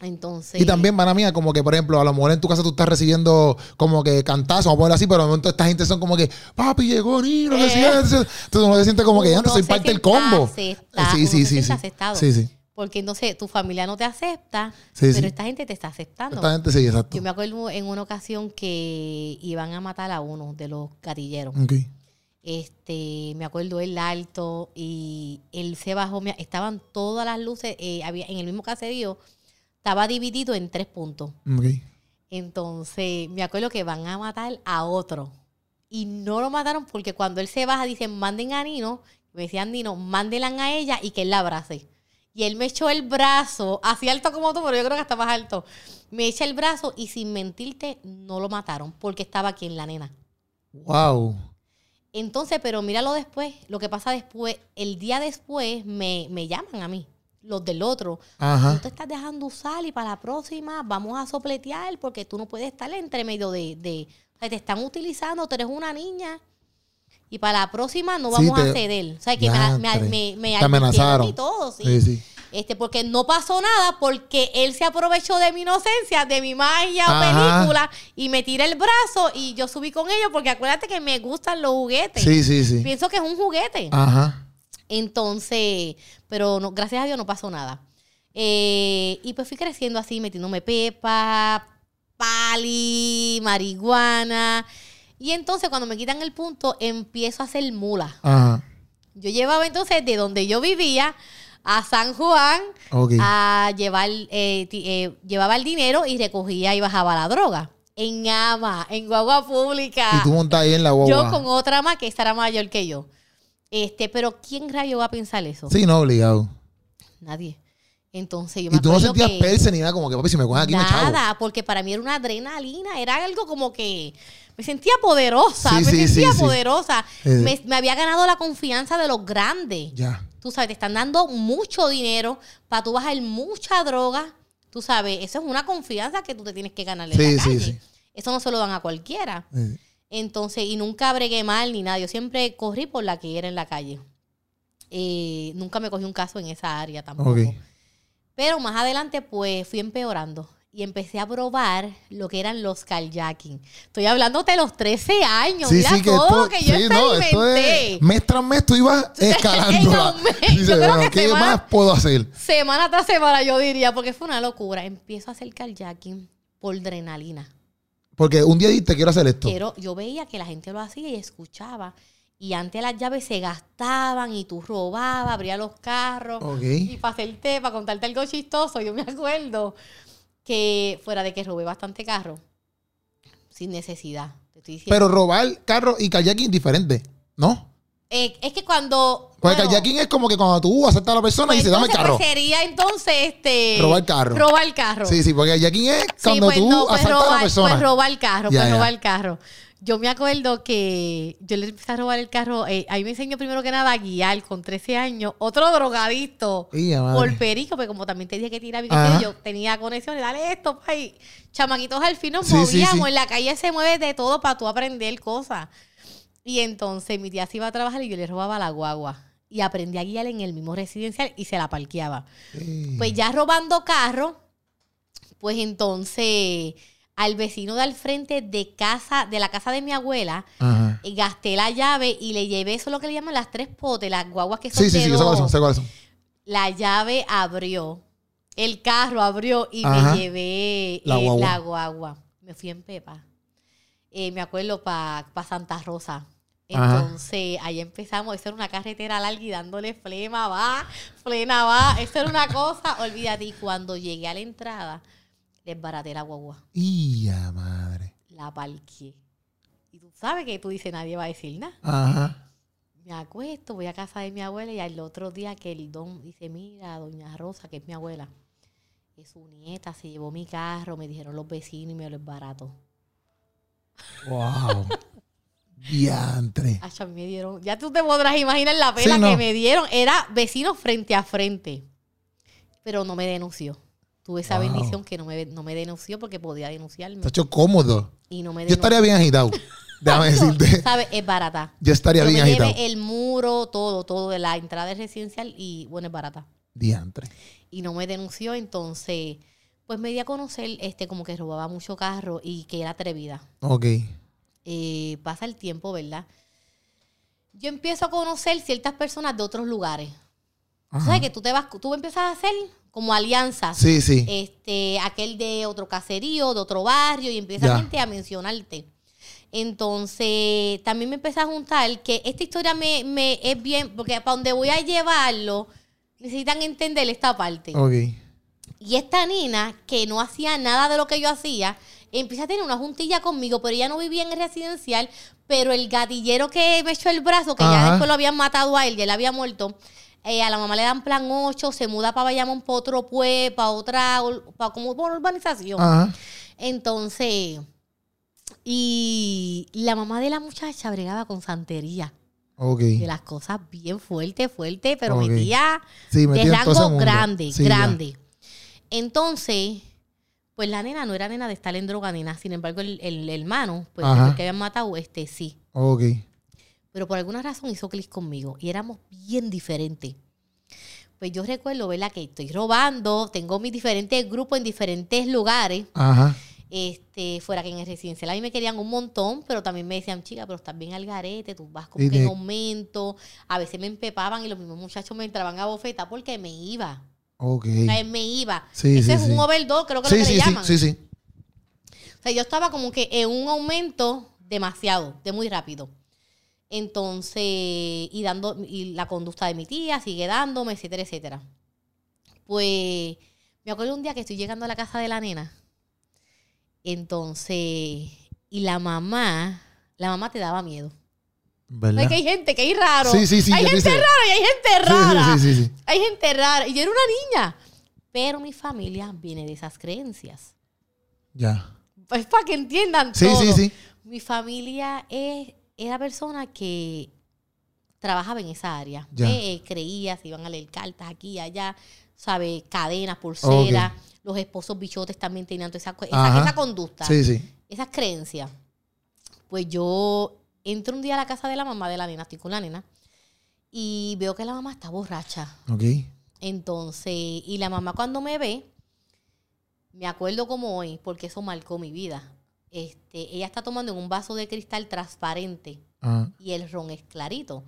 Entonces. Y también, mana mía, como que, por ejemplo, a lo mejor en tu casa tú estás recibiendo como que cantazos, vamos a ponerlo así, pero de momento esta gente son como que, papi, llegó Nino, Eh. entonces uno se siente como que ya no soy parte del combo. sí, sí, sí. Sí, sí. Porque entonces tu familia no te acepta, Sí, pero sí. esta gente te está aceptando. Esta gente sí, exacto. Yo me acuerdo en una ocasión que iban a matar a uno de los gatilleros. Ok. Este, me acuerdo él alto y él se bajó, estaban todas las luces, eh, había, en el mismo caserío, estaba dividido en tres puntos. Entonces, me acuerdo que van a matar a otro. Y no lo mataron porque cuando él se baja, dicen, manden a Nino. Me decían, Nino, mándenla a ella y que él la abrace. Y él me echó el brazo, así alto como tú, pero yo creo que hasta más alto. Me echa el brazo y sin mentirte, no lo mataron porque estaba aquí en la nena. Wow. Entonces, pero míralo después, lo que pasa después, el día después me, me llaman a mí, los del otro. Tú Ajá. te estás dejando usar y para la próxima vamos a sopletear porque tú no puedes estar entre medio de... de o sea, te están utilizando, tú eres una niña y para la próxima no Sí, vamos a ceder. O sea, que me, me, me, me Te amenazaron. y todo, sí. Sí, sí. Este, porque no pasó nada porque él se aprovechó de mi inocencia, de mi magia o película y me tiré el brazo y yo subí con ellos porque acuérdate que me gustan los juguetes. Sí, sí, sí. Pienso que es un juguete. Ajá. Entonces, pero no, gracias a Dios no pasó nada. Eh, y pues fui creciendo así, metiéndome pepa, pali, marihuana. Y entonces cuando me quitan el punto, empiezo a hacer mula. Ajá. Yo llevaba entonces de donde yo vivía a San Juan a llevar, eh, eh, llevaba el dinero y recogía y bajaba la droga. En ama, en guagua pública. Y tú montas ahí en la guagua. Yo con otra más que esta era mayor que yo. Este, pero ¿quién rayo va a pensar eso? Sí, no, obligado. Nadie. Entonces yo me Y tú no sentías que perse ni nada, como que papi, si me cogen aquí me chavo. nada, porque para mí era una adrenalina, era algo como que me sentía poderosa, Sí, me sí, sentía sí, poderosa. Eh. Me, me había ganado la confianza de los grandes. Ya. Tú sabes, te están dando mucho dinero para tú bajar mucha droga. Tú sabes, eso es una confianza que tú te tienes que ganarle en Sí, la calle. sí. Eso no se lo dan a cualquiera. Eh, Entonces, y nunca bregué mal ni nada. Yo siempre corrí por la que era en la calle. Eh, nunca me cogí un caso en esa área tampoco. Pero más adelante, pues fui empeorando y empecé a probar lo que eran los kayaking. Estoy hablándote de los 13 años. Sí, Mira sí, que todo esto, lo que yo sí, no, experimenté. es, mes tras mes tú ibas escalando. ¿Qué semana- más puedo hacer? Semana tras semana, yo diría, porque fue una locura. Empiezo a hacer kayaking por adrenalina. Porque un día dijiste, quiero hacer esto. Quiero, yo veía que la gente lo hacía y escuchaba. Y antes las llaves se gastaban y tú robabas, abrías los carros. Ok. Y para hacerte, para contarte algo chistoso, yo me acuerdo que fuera de que robé bastante carro, sin necesidad. Te estoy diciendo. Pero robar carro y kayaking diferente, ¿no? Eh, es que cuando. Porque bueno, kayaking es como que cuando tú aceptas a la persona y pues dices, dame el entonces, carro. pues, sería entonces este. Robar carro. Robar carro. Sí, sí, porque kayaking es Sí, cuando pues tú no, pues asaltas a robar, la persona. pues robar el carro, Ya, pues ya. robar el carro. Yo me acuerdo que yo le empecé a robar el carro. Eh, ahí me enseñó primero que nada a guiar con 13 años. Otro drogadito. Y ya, madre. Por perico, porque como también te dije que sé yo tenía conexiones, dale esto, pay. Chamaquitos al fin nos Sí, movíamos. sí. En la calle se mueve de todo para tú aprender cosas. Y entonces mi tía se iba a trabajar y yo le robaba la guagua. Y aprendí a guiar en el mismo residencial y se la parqueaba. Pues ya robando carro, pues entonces al vecino de al frente de casa, de la casa de mi abuela, Ajá. y gasté la llave y le llevé eso es lo que le llaman las tres potes, las guaguas que son Sí, sí, de sí, dos. son, son. La llave abrió. El carro abrió y Ajá. me llevé La eh, guagua. la guagua. Me fui en Pepa. Eh, me acuerdo para Santa Rosa. Ajá. Entonces, ahí empezamos. Eso era una carretera larga y dándole flema, va, flema, va. Eso era una cosa, olvídate. Y cuando llegué a la entrada, desbaraté la guagua. Y ya, madre. La parqué. Y tú sabes que tú dices, nadie va a decir nada. Ajá. Me acuesto, voy a casa de mi abuela y al otro día que el don dice, mira, doña Rosa, que es mi abuela, es su nieta, se llevó mi carro, me dijeron los vecinos y me lo es barato. Wow. Diantre. Acho, a mí me dieron, ya tú te podrás imaginar la Sí, no. que me dieron, era vecinos frente a frente, pero no me denunció. Tuve esa Wow. bendición que no me, no me denunció porque podía denunciarme Está hecho cómodo. y no me Yo estaría bien agitado. Déjame decirte. ¿Sabes? Es barata. Yo estaría bien me agitado. el muro, todo, todo de la entrada del residencial y bueno, es barata. Diantre. y no me denunció, entonces pues me di a conocer este como que robaba mucho carro y que era atrevida. Ok. Eh, pasa el tiempo, ¿verdad? Yo empiezo a conocer ciertas personas de otros lugares. Ajá. ¿Sabes que tú te vas, tú empiezas a hacer como alianzas? Sí, sí. Este, aquel de otro caserío, de otro barrio, y empieza Ya. gente a mencionarte. Entonces, también me empecé a juntar que esta historia me, me es bien, porque para donde voy a llevarlo, necesitan entender esta parte. Ok. Y esta nena, que no hacía nada de lo que yo hacía, empieza a tener una juntilla conmigo, pero ella no vivía en el residencial, pero el gatillero que me echó el brazo, que ya después lo habían matado a él, ya él había muerto, eh, a la mamá le dan plan 8, se muda para Bayamón, para otro pueblo, para otra, para como por urbanización. Ajá. Entonces, y la mamá de la muchacha bregaba con santería. Ok. De las cosas bien fuertes, fuertes, pero Ok. metía Sí, de rango grande, Sí, ya. grande. Entonces, pues la nena no era nena de estar en droga ni nada. Sin embargo, el, el hermano, pues el que habían matado, este sí. Ok. Pero por alguna razón hizo clic conmigo y éramos bien diferentes. Pues yo recuerdo, ¿verdad? Que estoy robando, tengo mis diferentes grupos en diferentes lugares. Ajá. Este, fuera que en el residencial a mí me querían un montón, pero también me decían, chica, pero estás bien al garete, tú vas como Y que en aumento. A veces me empepaban y los mismos muchachos me entraban a bofeta porque me iba. Ok. O sea, me iba. Sí, Ese sí, es sí. un overdose, creo que es lo que le sí, llaman. sí, sí. O sea, yo estaba como que en un aumento demasiado, de muy rápido. Entonces, y dando, y la conducta de mi tía sigue dándome, etcétera, etcétera. Pues, me acuerdo un día que estoy llegando a la casa de la nena. Entonces, y la mamá, la mamá te daba miedo. ¿Verdad? Es que hay gente que es raro. Sí, sí, sí, Hay gente rara y hay gente rara. sí, sí, sí, sí. Hay gente rara. Y yo era una niña. Pero mi familia viene de esas creencias. Ya. Pues para que entiendan Sí, todo. sí, sí. Mi familia es, era persona que trabajaba en esa área. Ya. Eh, creía, se iban a leer cartas aquí y allá, ¿sabe? Cadenas, pulseras. Los esposos bichotes también tenían toda esa, esa, esa conducta, Sí, sí. esas creencias. Pues yo entro un día a la casa de la mamá de la nena, estoy con la nena, y veo que la mamá está borracha. Ok. Entonces, y la mamá cuando me ve, me acuerdo como hoy, porque eso marcó mi vida. Este, ella está tomando en un vaso de cristal transparente Ajá. y el ron es clarito.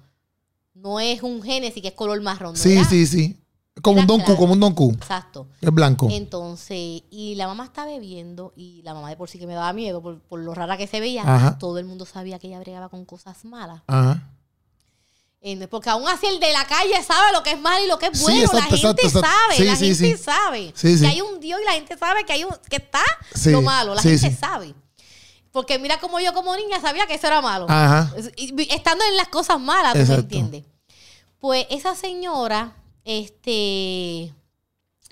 No es un Genesis que es color marrón. ¿no Sí, era? sí, sí. Como un Don Q, como un Don Q. Exacto. Es blanco. Entonces, y la mamá está bebiendo y la mamá de por sí que me daba miedo por, por lo rara que se veía. Ajá. Todo el mundo sabía que ella bregaba con cosas malas. Ajá. Eh, Porque aún así el de la calle sabe lo que es malo y lo que es Sí, bueno. exacto, la gente exacto, exacto. sabe, Sí, la sí, gente sabe que hay un Dios y la gente sabe que hay un, que está lo malo. La gente sabe. Porque mira como yo como niña sabía que eso era malo. Ajá. Estando en las cosas malas, ¿tú me entiendes? Pues esa señora, este,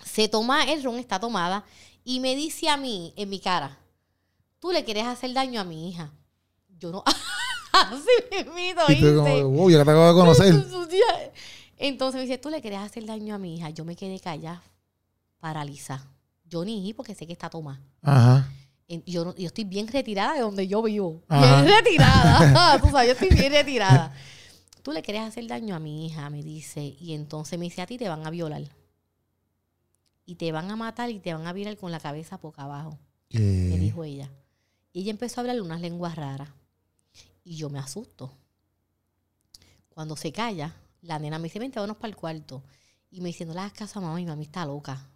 se toma el ron, está tomada, y me dice a mí, en mi cara, tú le quieres hacer daño a mi hija. Yo no, así mismito, Y tú como, wow, ya que te acabo de conocer. Entonces me dice, tú le quieres hacer daño a mi hija. Yo me quedé callada, paralizada. Yo ni porque sé que está tomada. Ajá. Yo, yo estoy bien retirada de donde yo vivo. Ajá. Bien retirada. Tú sabes, yo estoy bien retirada. Tú le quieres hacer daño a mi hija, me dice. Y entonces me dice, a ti te van a violar. Y te van a matar y te van a virar con la cabeza boca abajo. Me dijo ella. Y ella empezó a hablar unas lenguas raras. Y yo me asusto. Cuando se calla, la nena me dice, vente, vámonos para el cuarto. Y me dice, no le hagas caso a mamá, mi mami está loca.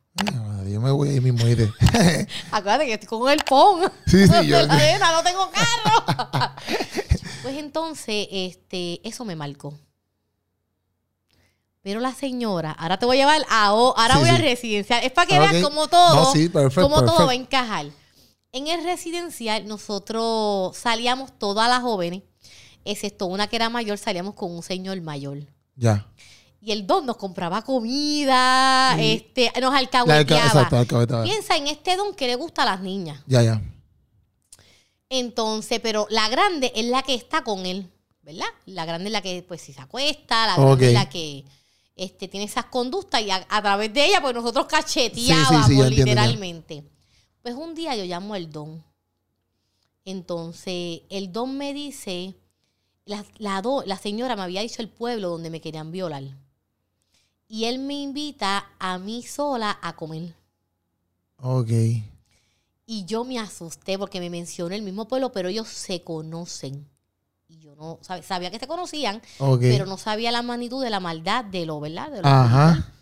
Yo me voy ahí mismo. ¿sí? Acuérdate que estoy con el PON. Sí, sí, yo. La nena, no tengo carro. pues entonces, este, eso me marcó. Pero la señora, ahora te voy a llevar a, ahora Sí, voy a sí. residencial. Es para que Ok. veas cómo todo, No, sí, perfecto, cómo todo perfecto. va a encajar. En el residencial, nosotros salíamos todas las jóvenes, excepto una que era mayor, salíamos con un señor mayor. Ya. Y el don nos compraba comida, este, nos alcahueteaba. exacto, alcahueteaba. Piensa en este don que le gusta a las niñas. Ya, ya. Entonces, pero la grande es la que está con él, ¿verdad? La grande es la que, pues, si se acuesta, la grande es la que este, tiene esas conductas y a, a través de ella, pues nosotros cacheteábamos Sí, sí, sí, entiendo, literalmente. Pues un día yo llamo al don. Entonces, el don me dice, la, la, do- la señora me había dicho el pueblo donde me querían violar. Y él me invita a mí sola a comer. Ok. Y yo me asusté porque me mencionó el mismo pueblo, pero ellos se conocen. Y yo no sab- sabía que se conocían, Ok. pero no sabía la magnitud de la maldad de lo, ¿verdad? De lo Ajá.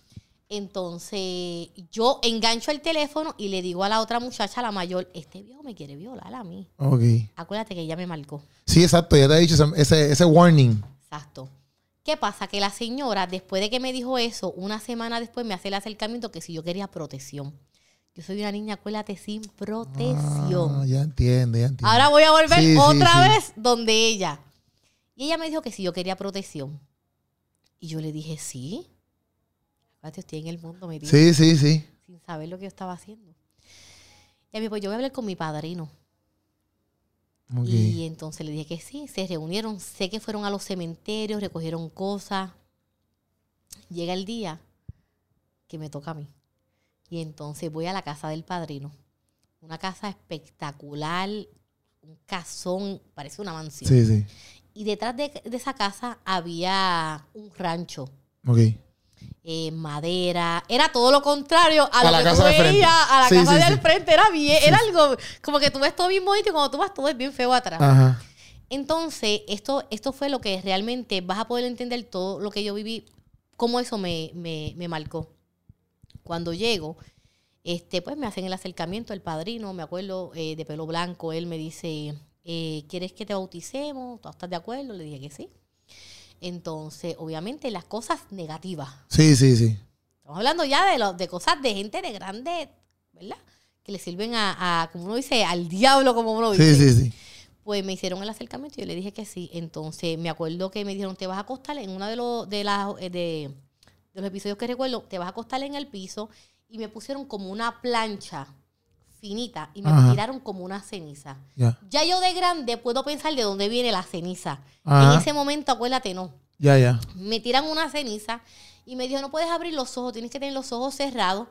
Entonces, yo engancho el teléfono y le digo a la otra muchacha, la mayor, este viejo me quiere violar a mí. Ok. Acuérdate que ella me marcó. Sí, exacto. Ya te he dicho ese, ese warning. Exacto. ¿Qué pasa? Que la señora, después de que me dijo eso, una semana después me hace el acercamiento que si yo quería protección. Yo soy una niña, acuérdate, sin protección. Ah, ya entiendo, ya entiendo. Ahora voy a volver Sí, otra sí. vez donde ella. Y ella me dijo que si yo quería protección. Y yo le dije, sí. Acuérdate, estoy en el mundo metido Sí, sí, sí. sin saber lo que yo estaba haciendo. Y a mí, pues yo voy a hablar con mi padrino. Ok. Y entonces le dije que sí, se reunieron, sé que fueron a los cementerios, recogieron cosas. Llega el día que me toca a mí. Y entonces voy a la casa del padrino. Una casa espectacular, un casón, parece una mansión. Sí, sí. Y detrás de, de esa casa había un rancho, Ok. Eh, madera. Era todo lo contrario a, A lo la que casa tú de frente. veías, a la Sí, casa sí, de sí. frente. Era bien, era algo como que tú ves todo bien bonito y cuando tú vas todo es bien feo atrás. Ajá. Entonces, esto, esto fue lo que realmente vas a poder entender todo lo que yo viví, cómo eso me, me, me marcó. Cuando llego, este, pues me hacen el acercamiento, el padrino, me acuerdo, eh, de pelo blanco, él me dice, eh, ¿quieres que te bauticemos? ¿Tú estás de acuerdo? Le dije que sí. Entonces, obviamente, las cosas negativas. Sí, sí, sí. Estamos hablando ya de, lo- de cosas de gente de grande, ¿verdad? Que le sirven a, a, como uno dice, al diablo, como uno dice. Sí, sí, sí. Pues me hicieron el acercamiento y yo le dije que sí. Entonces me acuerdo que me dijeron, te vas a acostar en uno de los, de, las, eh, de, de los episodios que recuerdo, te vas a acostar en el piso y me pusieron como una plancha finita y me Ajá. tiraron como una ceniza. Ya. Ya yo de grande puedo pensar de dónde viene la ceniza. Ajá. En ese momento, acuérdate, no. Ya, ya. Me tiran una ceniza y me dijo, no puedes abrir los ojos, tienes que tener los ojos cerrados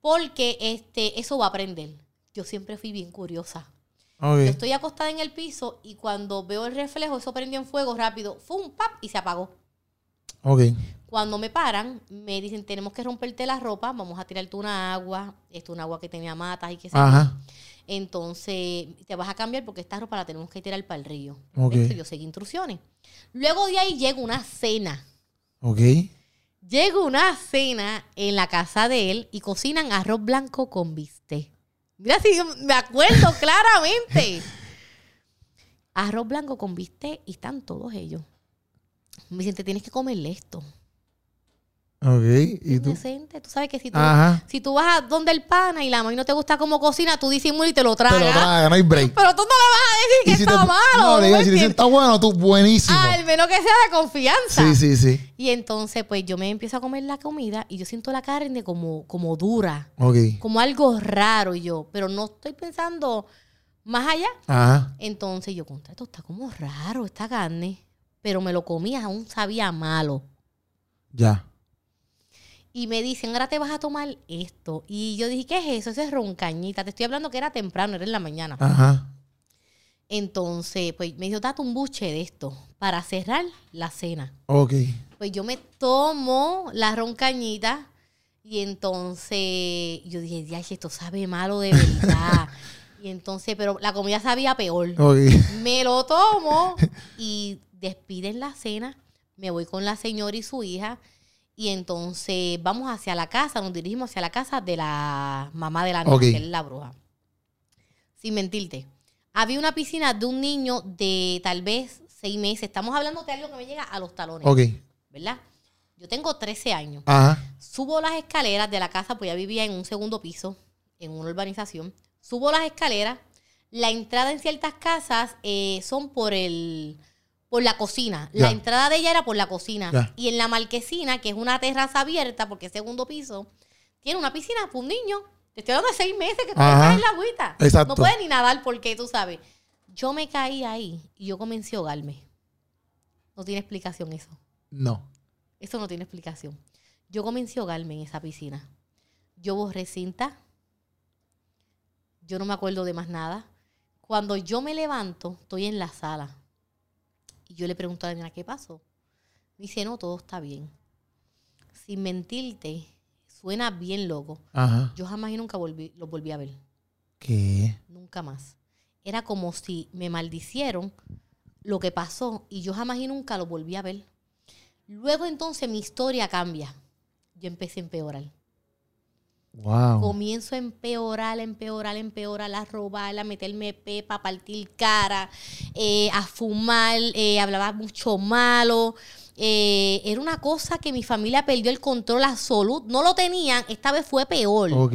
porque este, eso va a prender. Yo siempre fui bien curiosa. Ok. Yo estoy acostada en el piso y cuando veo el reflejo, eso prendió en fuego rápido, ¡fum! ¡pap! y se apagó. Ok. Cuando me paran, me dicen, tenemos que romperte la ropa, vamos a tirarte una agua, esto una agua que tenía matas y yo. Ajá. Entonces, te vas a cambiar porque esta ropa la tenemos que tirar para el río. Ok. Perfecto, yo seguí instrucciones. Luego de ahí llega una cena. Ok. Llega una cena en la casa de él y cocinan arroz blanco con bistec. Mira, si me acuerdo claramente. Arroz blanco con bistec y están todos ellos. Me dicen, te tienes que comerle esto. Ok. ¿Y tú? Indecente. Tú sabes que si tú, Ajá. si tú vas a donde el pana y la mami no te gusta cómo cocina, tú disimulas y te lo Te lo tragas. traga, no hay break. Pero tú no le vas a decir que Y si está te- malo. No, ¿tú diga, me si te dicen está bueno, tú buenísimo. Al menos que sea de confianza. Sí, sí, sí. Y entonces, pues yo me empiezo a comer la comida y yo siento la carne como, como dura, Ok. como algo raro. Y yo, pero no estoy pensando más allá. Ajá. Entonces yo, contra esto está como raro, esta carne. Pero me lo comía, aún sabía malo. Ya. Y me dicen, ahora te vas a tomar esto. Y yo dije, ¿qué es eso? Eso es roncañita. Te estoy hablando que era temprano, era en la mañana. Ajá. Entonces, pues me dijo, date un buche de esto para cerrar la cena. Ok. Pues yo me tomo la roncañita y entonces yo dije, ya, esto sabe malo de verdad. Y entonces, pero la comida sabía peor. Ok. Me lo tomo y despiden la cena. Me voy con la señora y su hija. Y entonces vamos hacia la casa, nos dirigimos hacia la casa de la mamá de la niña, Ok. que es la bruja. Sin mentirte. Había una piscina de un niño de tal vez seis meses. Estamos hablando de algo que me llega a los talones. Ok. ¿Verdad? Yo tengo 13 años. Ajá. Subo las escaleras de la casa, pues ya vivía en un segundo piso, en una urbanización. Subo las escaleras. La entrada en ciertas casas eh, son por el por la cocina. La entrada de ella era por la cocina. Y en la marquesina, que es una terraza abierta, porque es segundo piso, tiene una piscina para un niño. Te estoy hablando de seis meses que tú en la agüita. Exacto. No puede ni nadar porque tú sabes. Yo me caí ahí y yo comencé a ahogarme. No tiene explicación eso. No. Eso no tiene explicación. Yo comencé a ahogarme en esa piscina. Yo borré cinta. Yo no me acuerdo de más nada. Cuando yo me levanto, estoy en la sala. Y yo le pregunto a la nena, ¿qué pasó? Me dice, no, todo está bien. Sin mentirte, suena bien loco. Ajá. Yo jamás y nunca volví, lo volví a ver. ¿Qué? Nunca más. Era como si me maldicieron lo que pasó y yo jamás y nunca lo volví a ver. Luego entonces mi historia cambia. Yo empecé a empeorar. Wow. Comienzo a empeorar, empeorar, empeorar, a robar, a meterme pepa, a partir cara, eh, a fumar, eh, hablaba mucho malo. Eh, era una cosa que mi familia perdió el control absoluto. No lo tenían, esta vez fue peor. Ok.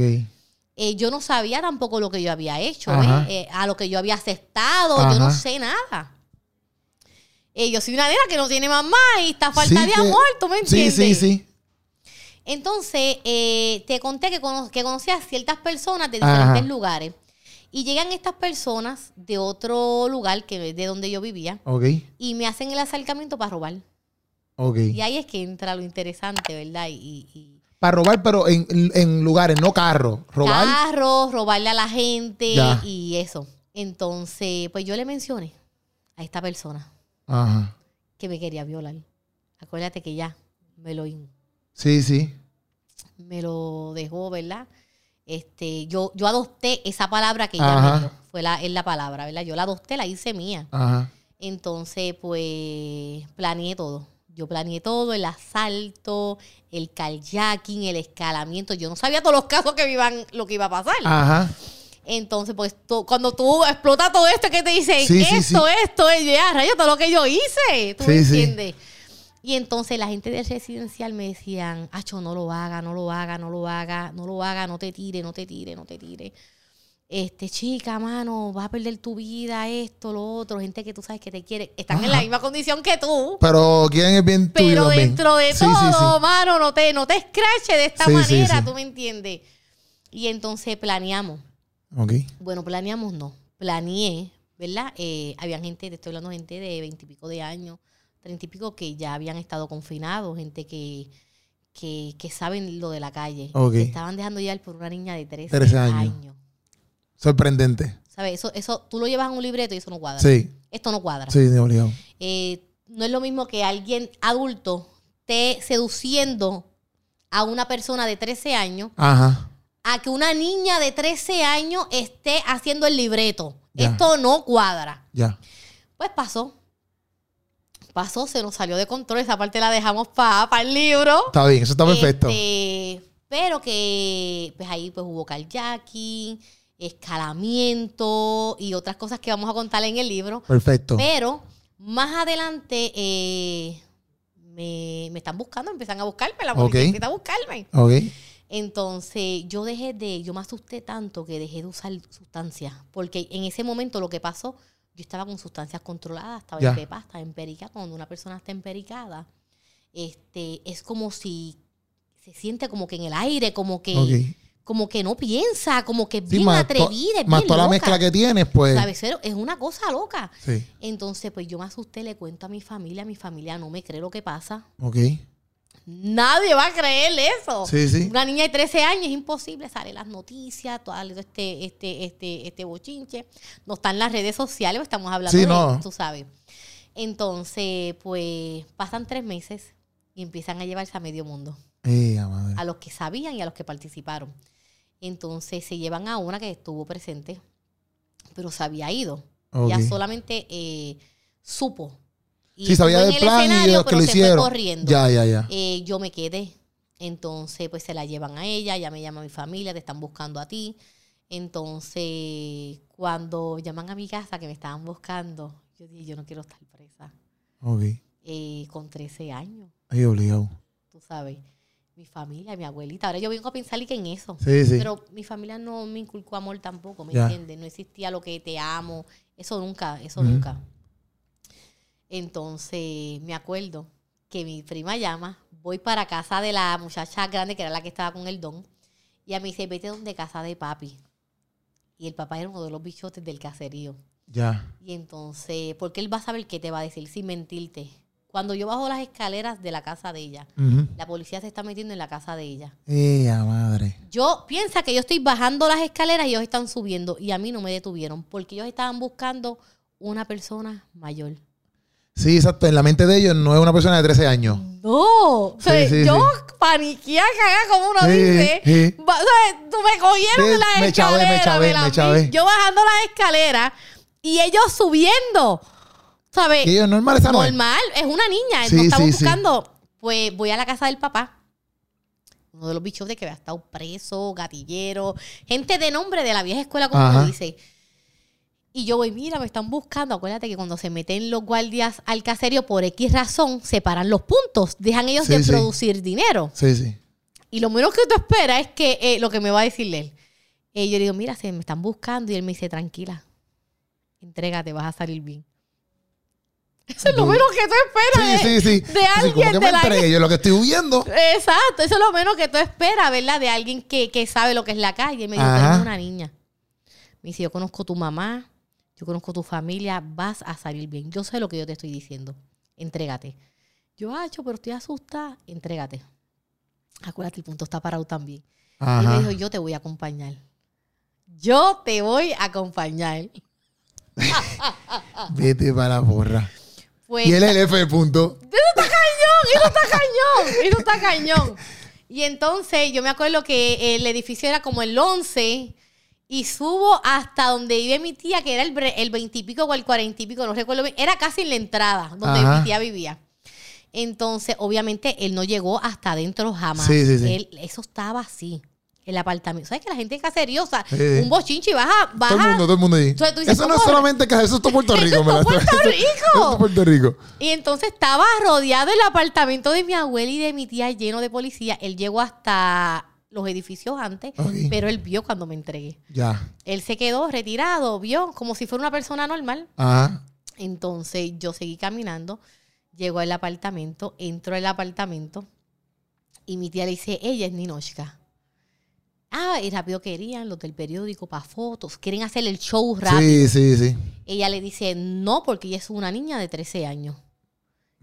Eh, yo no sabía tampoco lo que yo había hecho, a lo que yo había aceptado, yo no sé nada. Yo soy una nena que no tiene mamá y está falta Sí de que- amor, ¿tú me Sí, entiendes? sí, sí. Entonces, eh, te conté que, cono- que conocía a ciertas personas de diferentes Ajá. lugares. Y llegan estas personas de otro lugar, que es de donde yo vivía, Ok. y me hacen el acercamiento para robar. Y ahí es que entra lo interesante, ¿verdad? Y, y- Para robar, pero en, en lugares, no carros. Robar. carros, robarle a la gente Ya. y eso. Entonces, pues yo le mencioné a esta persona Ajá. que me quería violar. Acuérdate que ya me lo, Sí, sí. me lo dejó, ¿verdad? Este, yo, yo adopté esa palabra que ella Ajá. me dio. Fue la, es la palabra, ¿verdad? Yo la adopté, la hice mía. Ajá. Entonces, pues, planeé todo. Yo planeé todo, el asalto, el kayaking, el escalamiento. Yo no sabía todos los casos que me iban, lo que iba a pasar. Ajá. Entonces, pues, tú- cuando tú explotas todo esto que te dicen, Sí, sí, esto, sí. esto, es ya, rayo, todo lo que yo hice. ¿Tú Sí, me sí. entiendes? Y entonces la gente del residencial me decían, Acho, no lo haga, no lo haga, no lo haga, no lo haga, no te tire, no te tire, no te tire. Este, chica, mano, vas a perder tu vida, esto, lo otro, gente que tú sabes que te quiere, están en la misma condición que tú. Pero quién es bien tuyo Pero dentro de todo, sí, sí. mano, no te, no te escrache de esta manera, tú me entiendes. Y entonces planeamos. Bueno, planeamos no. Planeé, ¿verdad? Eh, había gente, te estoy hablando de gente de veintipico de años, treinta y pico que ya habían estado confinados, gente que, que, que saben lo de la calle. Ok. Se estaban dejando llevar por una niña de 13, 13 años. años. Sorprendente. ¿Sabes? Eso, eso, tú lo llevas en un libreto y eso no cuadra. Sí. Esto no cuadra. Sí, de obligado. Eh, no es lo mismo que alguien adulto esté seduciendo a una persona de 13 años Ajá. a que una niña de 13 años esté haciendo el libreto. Ya. Esto no cuadra. Ya. Pues pasó. Pasó, se nos salió de control. Esa parte la dejamos para el libro. Está bien, eso está perfecto. Este, pero que pues ahí pues hubo kayaking, escalamiento y otras cosas que vamos a contar en el libro. Perfecto. Pero más adelante eh, me, me están buscando, empiezan a buscarme, la policía Ok. empieza a buscarme. Entonces yo dejé de, yo me asusté tanto que dejé de usar sustancias, porque en ese momento lo que pasó, yo estaba con sustancias controladas, estaba Ya. en pepa, estaba empericada. Cuando una persona está empericada, este, es como si se siente como que en el aire, como que, como que no piensa, como que es Sí, bien más atrevida, es Más bien toda la mezcla que tienes, pues. Es una cosa loca. Sí. Entonces, pues yo me asusté, le cuento a mi familia, mi familia no me cree lo que pasa. Ok. Nadie va a creer eso. Sí, sí. Una niña de 13 años es imposible, sale las noticias, todo este, este, este, este bochinche. No está en las redes sociales, estamos hablando Sí, de, no. tú sabes. Entonces, pues pasan tres meses y empiezan a llevarse a medio mundo, Eh, a madre. a los que sabían y a los que participaron. Entonces se llevan a una que estuvo presente pero se había ido. Ok. Ella solamente eh, supo. Y Sí, sabía del plan y de que lo hicieron. corriendo. Ya, ya, ya. Eh, yo me quedé. Entonces, pues se la llevan a ella, ella me llama mi familia, te están buscando a ti. Entonces, cuando llaman a mi casa que me estaban buscando, yo dije, yo no quiero estar presa. Ok. Eh, con 13 años, Ahí obligado. tú sabes. Mi familia, mi abuelita. Ahora yo vengo a pensar y que en eso. Sí, sí. Pero mi familia no me inculcó amor tampoco, ¿me Ya. entiendes? No existía lo que te amo. Eso nunca, eso nunca. Entonces, me acuerdo que mi prima llama, voy para casa de la muchacha grande, que era la que estaba con el don, y a mí dice, vete donde casa de papi. Y el papá era uno de los bichotes del caserío. Ya. Y entonces, porque él va a saber qué te va a decir sin mentirte. Cuando yo bajo las escaleras de la casa de ella, la policía se está metiendo en la casa de ella. Ella, madre. Yo piensa que yo estoy bajando las escaleras y ellos están subiendo y a mí no me detuvieron porque ellos estaban buscando una persona mayor. Sí, exacto. En la mente de ellos no es una persona de 13 años. No, o sea, Sí, sí, yo sí. paniqué a cagar como uno Sí, dice. sí. Va- o sea, tú me cogieron Sí, en las me chavé, me escaleras. chavé, la me vi. chavé. Yo bajando las escaleras y ellos subiendo. ¿Sabes? Y ellos normal esa no es. Normal, es una niña. Sí, Nos estamos sí, sí. buscando. Pues voy a la casa del papá. Uno de los bichos de que había estado preso, gatillero, gente de nombre de la vieja escuela, como Ajá. uno dice. Y yo voy, mira, me están buscando. Acuérdate que cuando se meten los guardias al caserío, por X razón, separan los puntos. Dejan ellos Sí, de sí. producir dinero. Sí, sí. Y lo menos que tú esperas es que eh, lo que me va a decirle él. Eh, yo le digo, mira, se me están buscando. Y él me dice, tranquila, entrégate, vas a salir bien. Eso es lo menos que tú esperas. Sí, de- sí, sí. de alguien como que de me entregué yo lo que estoy huyendo. Exacto, eso es lo menos que tú esperas, ¿verdad? De alguien que, que sabe lo que es la calle. Y me dijo, eres una niña. Me dice, yo conozco tu mamá, yo conozco tu familia, vas a salir bien. Yo sé lo que yo te estoy diciendo. Entrégate. Yo, hacho, pero estoy asustada. Entrégate. Acuérdate, el punto está parado también. Y me dijo, yo te voy a acompañar. Yo te voy a acompañar. Vete para la porra. Pues, Y el F de punto. Eso está cañón, eso está cañón, eso está cañón. Y entonces yo me acuerdo que el edificio era como el 11 y subo hasta donde vive mi tía, que era el, el 20 y pico o el 40 y pico, no recuerdo bien. Era casi en la entrada donde Ajá. mi tía vivía. Entonces, obviamente, él no llegó hasta adentro jamás. Sí, sí, sí. Él- eso estaba así, el apartamento. ¿Sabes que la gente es caseriosa? Un bochinche y baja, baja. Todo el mundo, todo el mundo ahí. Entonces tú dices, eso no es solamente que eso es todo Puerto Eso Rico, es todo. Puerto Eso- Rico. Eso es Puerto Rico. Y entonces estaba rodeado el apartamento de mi abuela y de mi tía lleno de policía. Él llegó hasta los edificios antes, pero él vio cuando me entregué. Ya. Él se quedó retirado, vio como si fuera una persona normal. Ajá. Entonces yo seguí caminando, llegó al apartamento, entró al apartamento y mi tía le dice, ella es Ninochka. Ah, y rápido querían los del periódico para fotos, quieren hacer el show rápido. Sí, sí, sí. Ella le dice, no, porque ella es una niña de 13 años.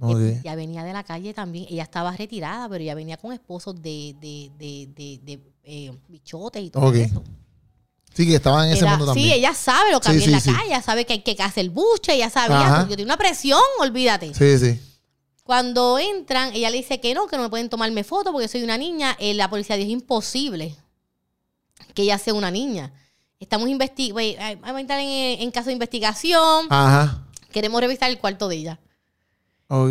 Ok. Ella venía de la calle también. Ella estaba retirada, pero ella venía con esposos de, de, de, de, de, eh, bichotes y todo eso. Sí, que estaban en ese mundo también. sí, ella sabe lo que Sí, había en la sí. calle. Ella sabe que hay que hacer buche. Ella sabía. Yo tenía una presión, olvídate. Sí, sí. Cuando entran, ella le dice que no, que no me pueden tomarme foto porque soy una niña. Eh, la policía dice, es imposible que ella sea una niña. Estamos investigando, vamos a entrar en, en caso de investigación. Ajá. Queremos revisar el cuarto de ella. Ok.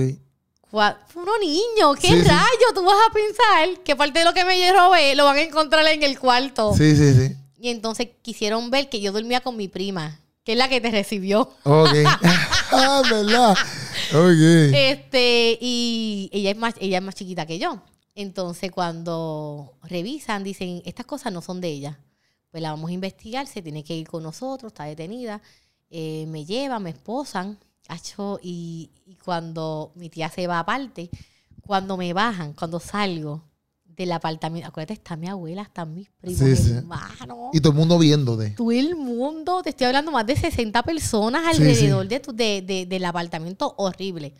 Cua- Uno niño, ¿qué Sí, sí. rayo? Tú vas a pensar que parte de lo que me robé lo van a encontrar en el cuarto. Sí, sí, sí. Y entonces quisieron ver que yo dormía con mi prima, que es la que te recibió. Ok. ah, ¿verdad? Ok. Este, y ella es más, ella es más chiquita que yo. Entonces, cuando revisan, dicen, estas cosas no son de ella. Pues la vamos a investigar, se tiene que ir con nosotros, está detenida. Eh, me llevan, me esposan. Y, y cuando mi tía se va aparte, cuando me bajan, cuando salgo del apartamento, acuérdate, está mi abuela, están mis primos, Sí, sí. hermanos. Y todo el mundo viéndote. Todo el mundo, te estoy hablando más de 60 personas Sí, alrededor De tu- de- de- del apartamento horrible.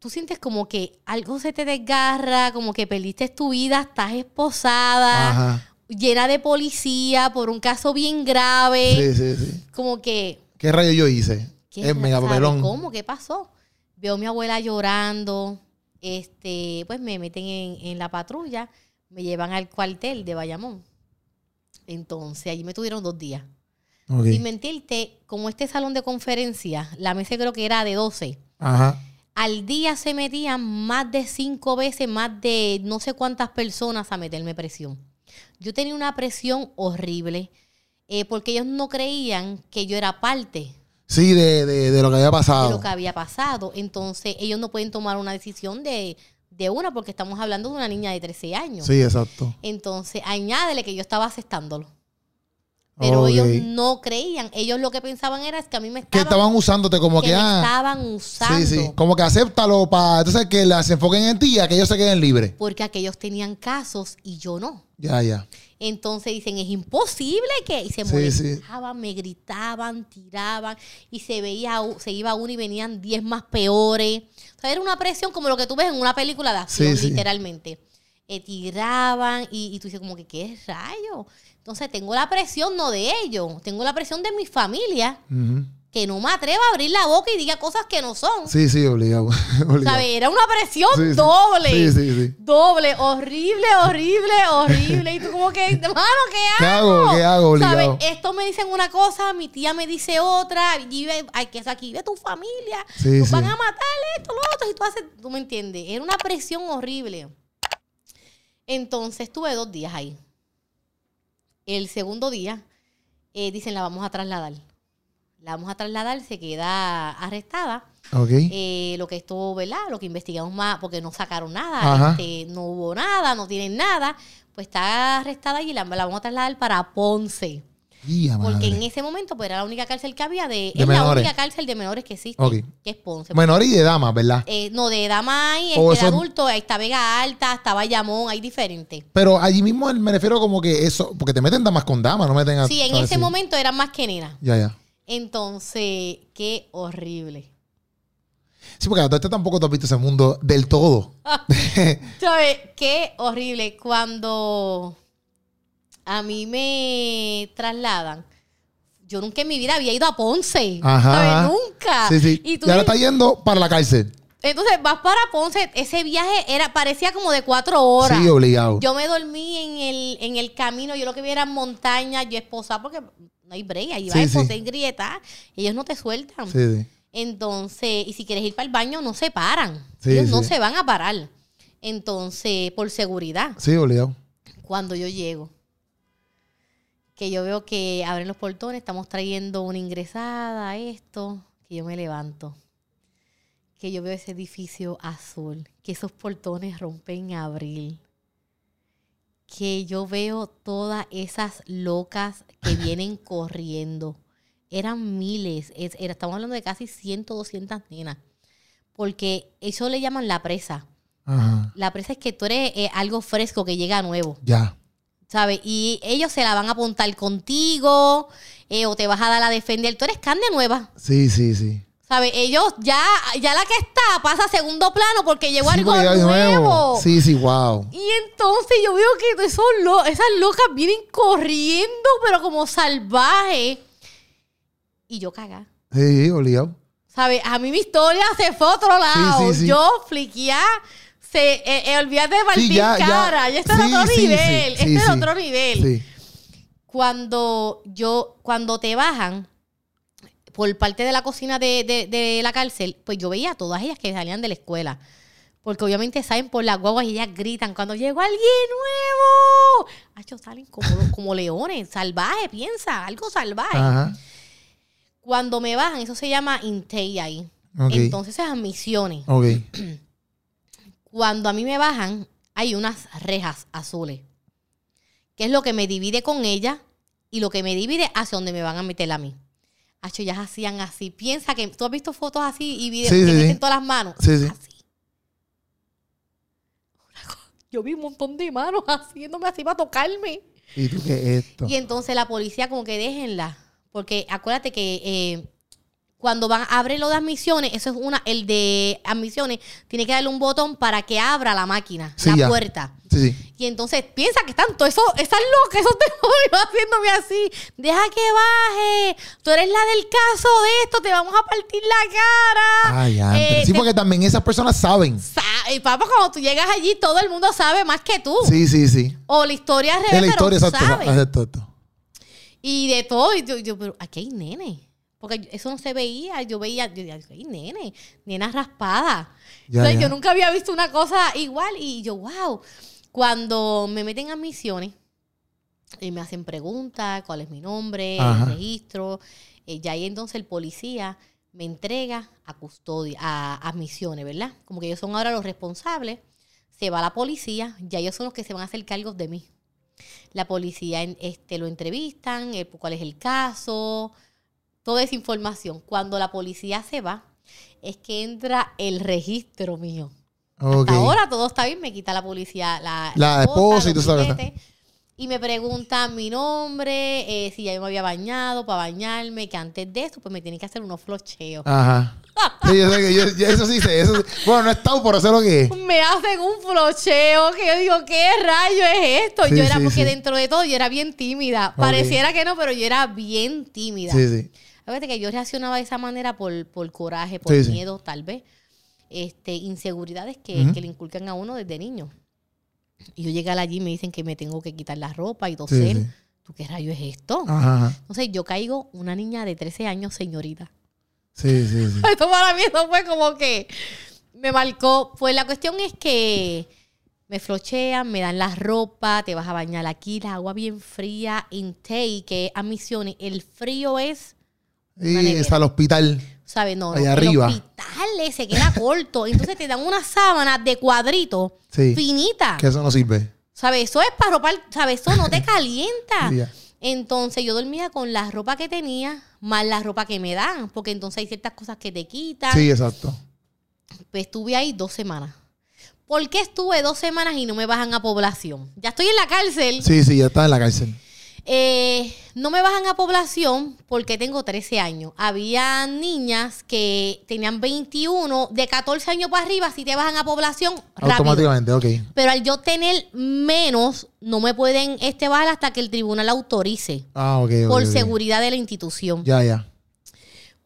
Tú sientes como que algo se te desgarra, como que perdiste tu vida, estás esposada, Ajá. llena de policía por un caso bien grave. Sí, sí, sí. Como que, ¿Qué rayo yo hice? ¿Qué Es mega sabe papelón. ¿Cómo? ¿Qué pasó? Veo a mi abuela llorando, este, pues me meten en, en la patrulla, me llevan al cuartel de Bayamón. Entonces, allí me tuvieron dos días. Ok. Sin mentirte, como este salón de conferencia, la mesa creo que era de 12. Ajá. Al día se metían más de cinco veces, más de no sé cuántas personas a meterme presión. Yo tenía una presión horrible eh, porque ellos no creían que yo era parte Sí, de, de, de lo que había de pasado. lo que había pasado. Entonces, ellos no pueden tomar una decisión de, de una porque estamos hablando de una niña de 13 años. Sí, exacto. Entonces, añádele que yo estaba aceptándolo. Pero ellos no creían. Ellos lo que pensaban era que a mí me Que estaban, estaban usándote como que que, me ah. estaban usando. Sí, sí. Como que acéptalo para entonces que la- se enfoquen en ti y ellos se queden libres. Porque aquellos tenían casos y yo no. Ya, ya. Entonces dicen, es imposible que... Y se Sí, molestaban, me gritaban, tiraban. Y se veía, se iba uno y venían 10 más peores. O sea, era una presión como lo que tú ves en una película de acción, Sí, literalmente. Eh, tiraban y, y tú dices como que, ¿qué rayo? Entonces tengo la presión no de ellos, tengo la presión de mi familia, Ujú. Que no me atrevo a abrir la boca y diga cosas que no son. Sí, sí, obligado. obligado. ¿Sabes? Era una presión Sí, doble. Sí, sí, sí. Doble, horrible, horrible, horrible. Y tú como que, hermano, ¿qué ¿Qué hago? hago? ¿Qué hago? Obligado. ¿Sabes? Esto me dicen una cosa, mi tía me dice otra. Y ve- hay que aquí vive tu familia. Sí, Nos van a matar esto, lo otro. Y tú haces, tú me entiendes. Era una presión horrible. Entonces estuve dos días ahí. El segundo día eh, dicen la vamos a trasladar. La vamos a trasladar, se queda arrestada. Ok. Eh, lo que estuvo, ¿verdad? Lo que investigamos más, porque no sacaron nada, este, no hubo nada, no tienen nada, pues está arrestada y la, la vamos a trasladar para Ponce. Porque madre. en ese momento pues era la única cárcel que había de, De es la menores. única cárcel de menores que existe, Ok. que es Ponce. Menor y de damas, ¿verdad? Eh, no, de dama hay, O este, de ahí está Vega Alta, está Bayamón, hay diferentes. Pero allí mismo me refiero como que eso, porque te meten damas con damas, no meten a. Sí, en ese momento eran más que nenas. Ya, ya. Entonces, qué horrible. Sí, porque hasta tampoco tú has visto ese mundo del todo. ¿Sabes? Qué horrible. Cuando a mí me trasladan, yo nunca en mi vida había ido a Ponce. Ajá, ¿Sabes? Nunca. Sí, sí. Y Y, tú ahora dices- está yendo para la cárcel. Entonces vas para Ponce. Ese viaje era parecía como de cuatro horas. Sí, obligado. Yo me dormí en el, en el camino. Yo lo que vi eran montañas. Yo esposada porque no hay break. Ahí va Sí, a sí. esposar en grieta. Ellos no te sueltan. Sí. Entonces, y si quieres ir para el baño, no se paran. Ellos no se van a parar. Entonces, por seguridad. Sí, obligado. cuando yo llego, que yo veo que abren los portones, estamos trayendo una ingresada, esto, que yo me levanto, que yo veo ese edificio azul, que esos portones rompen en abril, que yo veo todas esas locas que vienen corriendo. Eran miles, es- era, estamos hablando de casi 100, 200 nenas, porque eso le llaman la presa. Ajá. La presa es que tú eres eh, algo fresco que llega nuevo. Ya. ¿sabes? Y ellos se la van a apuntar contigo eh, o te vas a dar a defender. Tú eres carne nueva, Sí, sí, sí. ¿Sabes? Ellos ya, ya la que está pasa a segundo plano porque llegó Sí, algo nuevo. Sí, sí, wow. Y entonces yo veo que esos lo- esas locas vienen corriendo, pero como salvajes. Y yo cagá. Sí, obligado. ¿Sabes? A mí mi historia se fue a otro lado. sí, sí. Yo fliqueá. Se, eh, eh, olvídate de partir Sí, ya, ya. cara. Ya está en Sí, otro nivel. este es otro nivel cuando yo, cuando te bajan por parte de la cocina de, de- de la cárcel, pues yo veía a todas ellas que salían de la escuela. Porque obviamente salen por las guaguas y ellas gritan cuando llegó alguien nuevo. Acho, salen como, como leones, salvajes, piensa, algo salvaje. Ajá. Cuando me bajan, eso se llama intake ahí. Entonces, esas misiones. Ok. Cuando a mí me bajan, hay unas rejas azules. Que es lo que me divide con ella y lo que me divide hacia donde me van a meter a mí. Hacho, ellas hacían así. Piensa que tú has visto fotos así y videos Sí, que sí, todas las manos. Sí, sí. Así. Yo vi un montón de manos haciéndome así para tocarme. ¿Y tú qué es esto? Y entonces la policía como que déjenla. Porque acuérdate que eh, cuando van a abrir lo de admisiones, eso es una, el de admisiones, tiene que darle un botón para que abra la máquina, Sí, la ya. puerta. Sí, sí. Y entonces piensa que están todos esos, esas locas, esos demonios haciéndome así. Deja que baje. Tú eres la del caso de esto, te vamos a partir la cara. Ay, antes. Eh, sí, te- porque también esas personas saben. Sa- y papá, cuando tú llegas allí, todo el mundo sabe más que tú. Sí, sí, sí. O la historia al revés, Es la pero historia, exacto. sabe. exacto, exacto. Y de todo. Y yo, yo, pero aquí hay nene. Porque eso no se veía. Yo veía, yo decía, hay nene. Nena raspada. Ya, Entonces, ya. yo nunca había visto una cosa igual. Y yo, wow. Cuando me meten a misiones y me hacen preguntas, cuál es mi nombre, Ajá. el registro, eh, ya ahí entonces el policía me entrega a custodia, a, a misiones, ¿verdad? Como que ellos son ahora los responsables. Se va la policía, ya ellos son los que se van a hacer cargos de mí. La policía este, lo entrevistan, eh, cuál es el caso, toda esa información. Cuando la policía se va, es que entra el registro mío. Hasta ahora todo está bien, me quita la policía la, La esposa y tú sabes. Y me preguntan mi nombre, eh, si ya yo me había bañado para bañarme, que antes de eso, pues me tienen que hacer unos flocheos. Ajá. Sí, yo sé que yo, yo- eso sí sé. Eso sí. Bueno, no he estado, pero sé lo que es. Me hacen un flocheo que yo digo, ¿qué rayo es esto? Sí, yo era, sí, porque dentro de todo yo era bien tímida. Pareciera que no, pero yo era bien tímida. Sí, sí. Fíjate que yo reaccionaba de esa manera por, por coraje, por Sí, sí. miedo, tal vez. Este, inseguridades que, que le inculcan a uno desde niño. Y yo llegué allí y me dicen que me tengo que quitar la ropa y toser. sí. ¿Tú qué rayo es esto? Ajá, ajá. Entonces yo caigo una niña de 13 años, señorita. Sí, sí, sí. Esto para mí eso fue como que me marcó. Pues la cuestión es que me flochean, me dan la ropa, te vas a bañar aquí, la agua bien fría, es a misiones. El frío es Y nevera. es al hospital. ¿sabes? No, no, Allá el arriba. hospital eh, se queda corto. Entonces te dan una sábana de cuadrito Sí. finita. Que eso no sirve. ¿Sabes? Eso es para ropar, ¿sabes? Eso no te calienta. Entonces yo dormía con la ropa que tenía, más la ropa que me dan, porque entonces hay ciertas cosas que te quitan. Sí, exacto. Pues estuve ahí dos semanas. ¿Por qué estuve dos semanas y no me bajan a población? Ya estoy en la cárcel. Sí, sí, ya está en la cárcel. Eh, no me bajan a población porque tengo 13 años. Había niñas que tenían 21, de 14 años para arriba, si te bajan a población, rápido. Automáticamente, ok. Pero al yo tener menos, no me pueden este bajar hasta que el tribunal autorice Ah, ok. por seguridad de la institución. Ya, ya.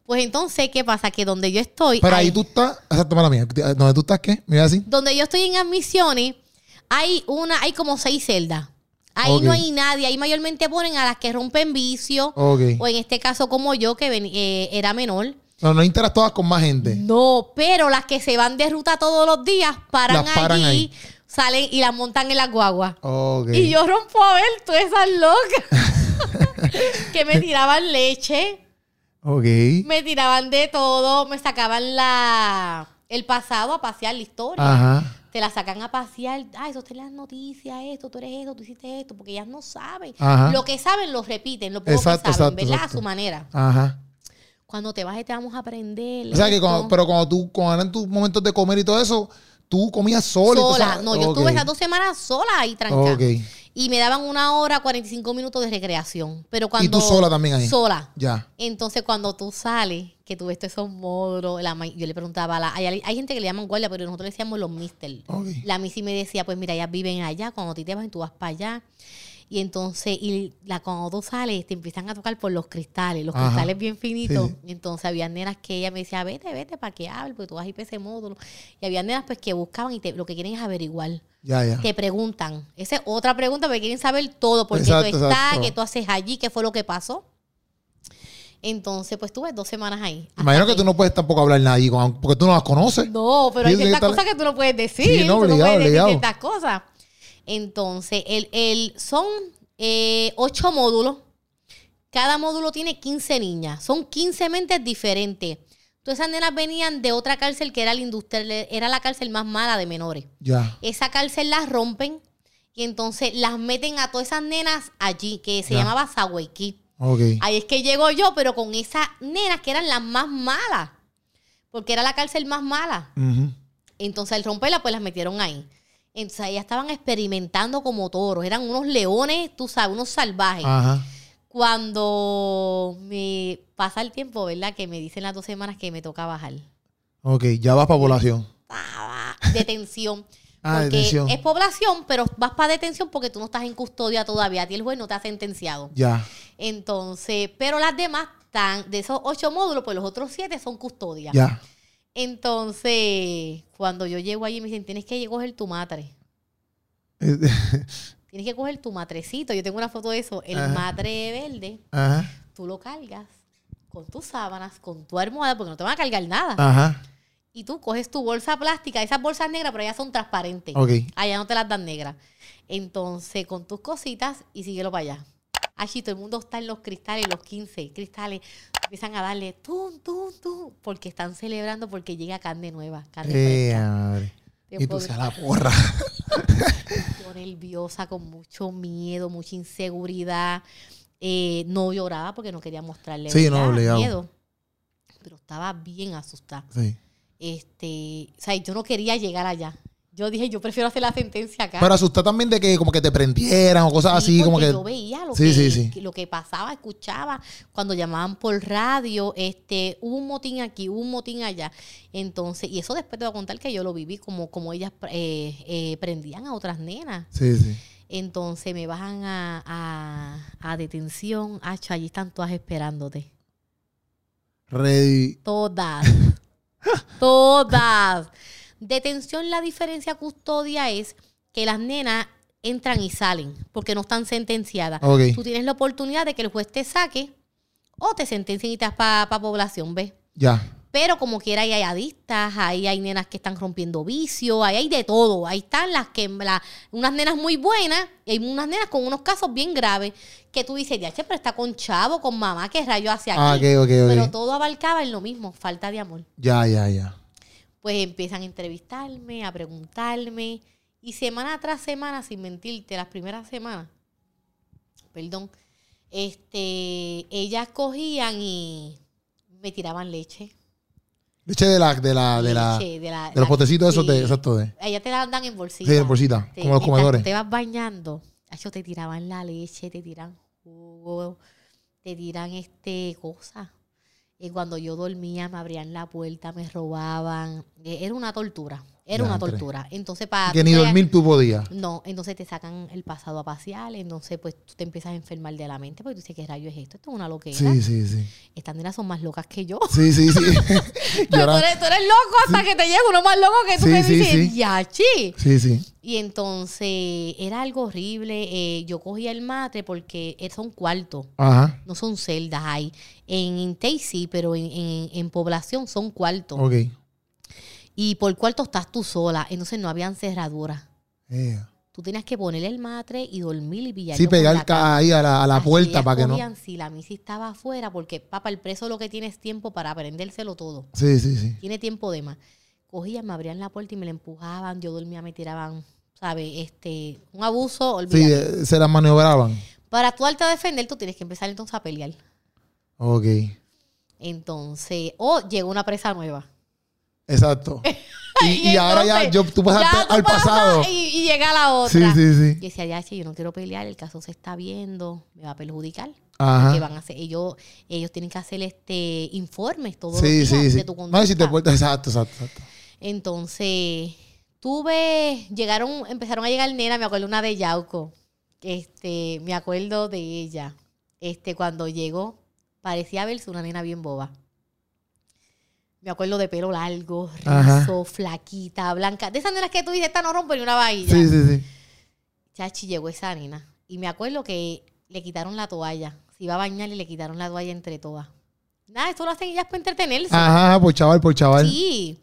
Pues entonces, ¿qué pasa? Que donde yo estoy... Pero ahí tú estás. Exacto, mala mía. ¿Dónde tú estás qué? Mira así. donde yo estoy en admisiones, hay una, hay como seis celdas. Ahí no hay nadie. Ahí mayormente ponen a las que rompen vicio. Ok. O en este caso, como yo, que ven- eh, era menor. No, no interactúas con más gente. No, pero las que se van de ruta todos los días paran, Las paran allí, ahí. salen y las montan en las guaguas. Ok. Y yo rompo a ver todas esas locas que me tiraban leche, Ok. me tiraban de todo, me sacaban la el pasado a pasear la historia. Ajá. Te la sacan a pasear. Ah, eso está en las noticias, esto, tú eres esto, tú hiciste esto, porque ellas no saben. Ajá. Lo que saben lo repiten, lo poco Exacto, que saben, exacto, ¿verdad? exacto. A su manera. Ajá. Cuando te bajes te vamos a aprender. O sea que, cuando, pero cuando tú, cuando eran tus momentos de comer y todo eso, tú comías sola. y sola. No, yo estuve esas dos semanas sola ahí trancada. Ok. Y me daban una hora, 45 minutos de recreación. Pero cuando... ¿Y tú sola también ahí? Sola. Ya. Entonces, cuando tú sales, que tú ves esos módulos, la yo le preguntaba a la... Hay, hay gente que le llaman guardia, pero nosotros le decíamos los mister. La Missy me decía, pues mira, ellas viven allá, cuando a ti te vas, tú vas para allá. Y entonces, y la, cuando tú sales, te empiezan a tocar por los cristales, los Ajá. cristales bien finitos. Sí, sí. Y entonces había nenas que ella me decía, vete, vete, para que hable, porque tú vas a ir para ese módulo. Y había nenas pues que buscaban y te- lo que quieren es averiguar. Ya, ya. Te preguntan. Esa es otra pregunta, porque quieren saber todo, por qué Exacto, tú estás, exacto. qué tú haces allí, qué fue lo que pasó. Entonces, pues tuve dos semanas ahí. Imagino que tú no puedes tampoco hablar nadie porque tú no las conoces. no, pero hay ciertas cosas que tú no puedes decir. Sí, no, tú obligado, puedes decir obligado. ciertas cosas. Entonces, el, el, son eh, ocho módulos. Cada módulo tiene 15 niñas. Son 15 mentes diferentes. Todas esas nenas venían de otra cárcel que era la industrial, era la cárcel más mala de menores. Ya. Esa cárcel las rompen y entonces las meten a todas esas nenas allí, que se Ya. llamaba. Ok. Ahí es que llego yo, pero con esas nenas que eran las más malas. Porque era la cárcel más mala. Entonces al romperla, pues las metieron ahí. Entonces ellas estaban experimentando como toros. Eran unos leones, tú sabes, unos salvajes. Ajá. Cuando me pasa el tiempo, ¿verdad? Que me dicen las dos semanas que me toca bajar. Ok, ya vas para población. Detención. Ah, porque detención. es población, pero vas para detención porque tú no estás en custodia todavía. A ti el juez no te ha sentenciado. Ya. Entonces, pero las demás están, de esos ocho módulos, pues los otros siete son custodia. Ya. Entonces, cuando yo llego allí, me dicen, tienes que coger tu madre. tienes que coger tu matrecito. Yo tengo una foto de eso. El Ajá. matre verde, Ajá. tú lo cargas con tus sábanas, con tu almohada, porque no te van a cargar nada. Ajá. Y tú coges tu bolsa plástica, esas bolsas negras, pero ellas son transparentes. Ok. Allá no te las dan negras. Entonces, con tus cositas y síguelo para allá. Allí todo el mundo está en los cristales, los 15 cristales. Empiezan a darle tum, tum, tum, porque están celebrando porque llega carne nueva, carne Eh, madre. Y tú seas la porra. yo nerviosa, con mucho miedo, mucha inseguridad. Eh, no lloraba porque no quería mostrarle Sí, miedo. Pero estaba bien asustada. Sí. Este, o sea, yo no quería llegar allá. Yo dije, yo prefiero hacer la sentencia acá. Pero asustar también de que como que te prendieran o cosas Sí, así, como que. yo veía lo, Sí, que, sí, lo que pasaba, escuchaba cuando llamaban por radio, este, hubo un motín aquí, hubo un motín allá. Entonces, y eso después te voy a contar que yo lo viví como, como ellas eh, eh, prendían a otras nenas. Sí, sí. Entonces me bajan a, a, a detención, hacho, allí están todas esperándote. Ready. Todas. Todas. Detención, la diferencia custodia es que las nenas entran y salen porque no están sentenciadas. Ok. Tú tienes la oportunidad de que el juez te saque o te sentencien y te das para población, ¿ves? Ya. Pero como quiera, ahí hay adictas, ahí hay nenas que están rompiendo vicios, ahí hay de todo. Ahí están las que, la- unas nenas muy buenas y hay unas nenas con unos casos bien graves que tú dices, ya, che, pero está con chavo, con mamá, ¿qué rayo hace aquí? Ah, ok, ok, ok. Pero todo abarcaba en lo mismo, falta de amor. Ya, ya, ya. Pues empiezan a entrevistarme, a preguntarme. Y semana tras semana, sin mentirte, las primeras semanas, perdón, este, ellas cogían y me tiraban leche. Leche de la, de la, de la, leche, de, la- de los potecitos esos de, exacto de. Ellas te la dan en bolsita. Sí, en bolsita, Te- como los comedores. te vas bañando, ellos te tiraban la leche, te tiran jugo, te tiran este cosas. Y cuando yo dormía me abrían la puerta, me robaban. Eh, Era una tortura. Era una tortura. Entonces, para Que ni dormir tú podías. No, entonces te sacan el pasado a pasear, entonces pues tú te empiezas a enfermar de la mente porque tú dices, ¿qué rayo es esto? Esto es una loquera. Sí, sí, sí. Estas nenas son más locas que yo. Sí, sí, sí. Pero tú eres, tú eres loco hasta que te llega uno más loco que tú Sí, que sí, dices, yachi. Sí, sí. Y entonces era algo horrible. eh, yo cogía el matre porque eh, son cuartos, Ajá. no son celdas. Hay en Intey sí, pero en, en- en población son cuartos. Ok. Y por cuarto estás tú sola, entonces no habían cerraduras. Eh. Tú tenías que poner el matre y dormir y pillar. Sí, pegar ahí a la, a la puerta para que no. Si la misa estaba afuera, porque papá, el preso lo que tiene es tiempo para aprendérselo todo. Sí, sí, sí. Tiene tiempo de más. Cogían, me abrían la puerta y me la empujaban. Yo dormía, me tiraban, ¿sabes? Este, un abuso, Sí, olvídate. eh, se las maniobraban. Para tú darte a defender, tú tienes que empezar entonces a pelear. Ok. Entonces, o llegó una presa nueva. Exacto. Y, y ahora ya yo, tú pasaste ya tú al pasas pasado. Y, y llega la otra. Sí, sí, sí. Y decía, ya, che, yo no quiero pelear, el caso se está viendo, me va a perjudicar. Que Ajá. van a hacer, ellos, ellos tienen que hacer este informes todos los Sí, días sí, sí. de tu No, conducta. si te portas, exacto, exacto, exacto. Entonces, tuve, llegaron, empezaron a llegar nenas, me acuerdo una de Yauco, este, me acuerdo de ella, este, cuando llegó, parecía verse una nena bien boba. Me acuerdo de pelo largo, Ajá. rizo, flaquita, blanca. De esas nenas que tú dices, esta no rompe ni una vajilla. Sí, sí, sí. Chachi, llegó esa nena. Y me acuerdo que le quitaron la toalla. Se iba a bañar y le quitaron la toalla entre todas. Nada, esto lo hacen ellas para entretenerse. Ajá, por chaval, por chaval. Sí.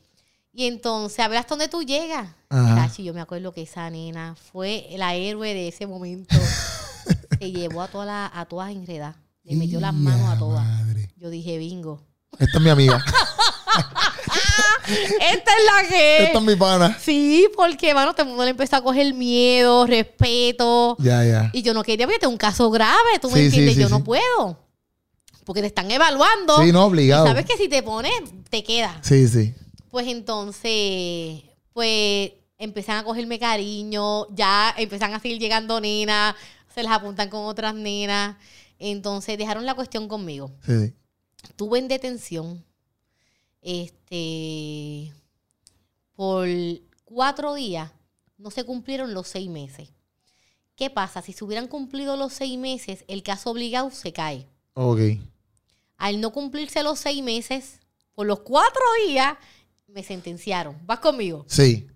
Y entonces, a ver hasta dónde tú llegas. Chachi, yo me acuerdo que esa nena fue la héroe de ese momento. Se llevó a, todas las- a todas enredadas. Le metió las manos a todas. madre. Yo dije, bingo. Esta es mi amiga. Esta es la que Esta es mi pana. Sí, porque, mano, todo el mundo le empezó a coger miedo, respeto. Ya, ya. Y yo no quería, porque este es un caso grave, tú me Sí, sí, entiendes, sí, yo no puedo. Porque te están evaluando. Sí, no, y obligado. sabes que si te pones, te queda. Sí, sí. Pues entonces, pues empiezan a cogerme cariño, ya empiezan a seguir llegando nenas, se las apuntan con otras nenas. Entonces dejaron la cuestión conmigo. Sí, sí. Estuve en detención este, por cuatro días. No se cumplieron los seis meses. ¿Qué pasa? Si se hubieran cumplido los seis meses, el caso obligado se cae. Ok. Al no cumplirse los seis meses, por los cuatro días, me sentenciaron. ¿Vas conmigo? Sí.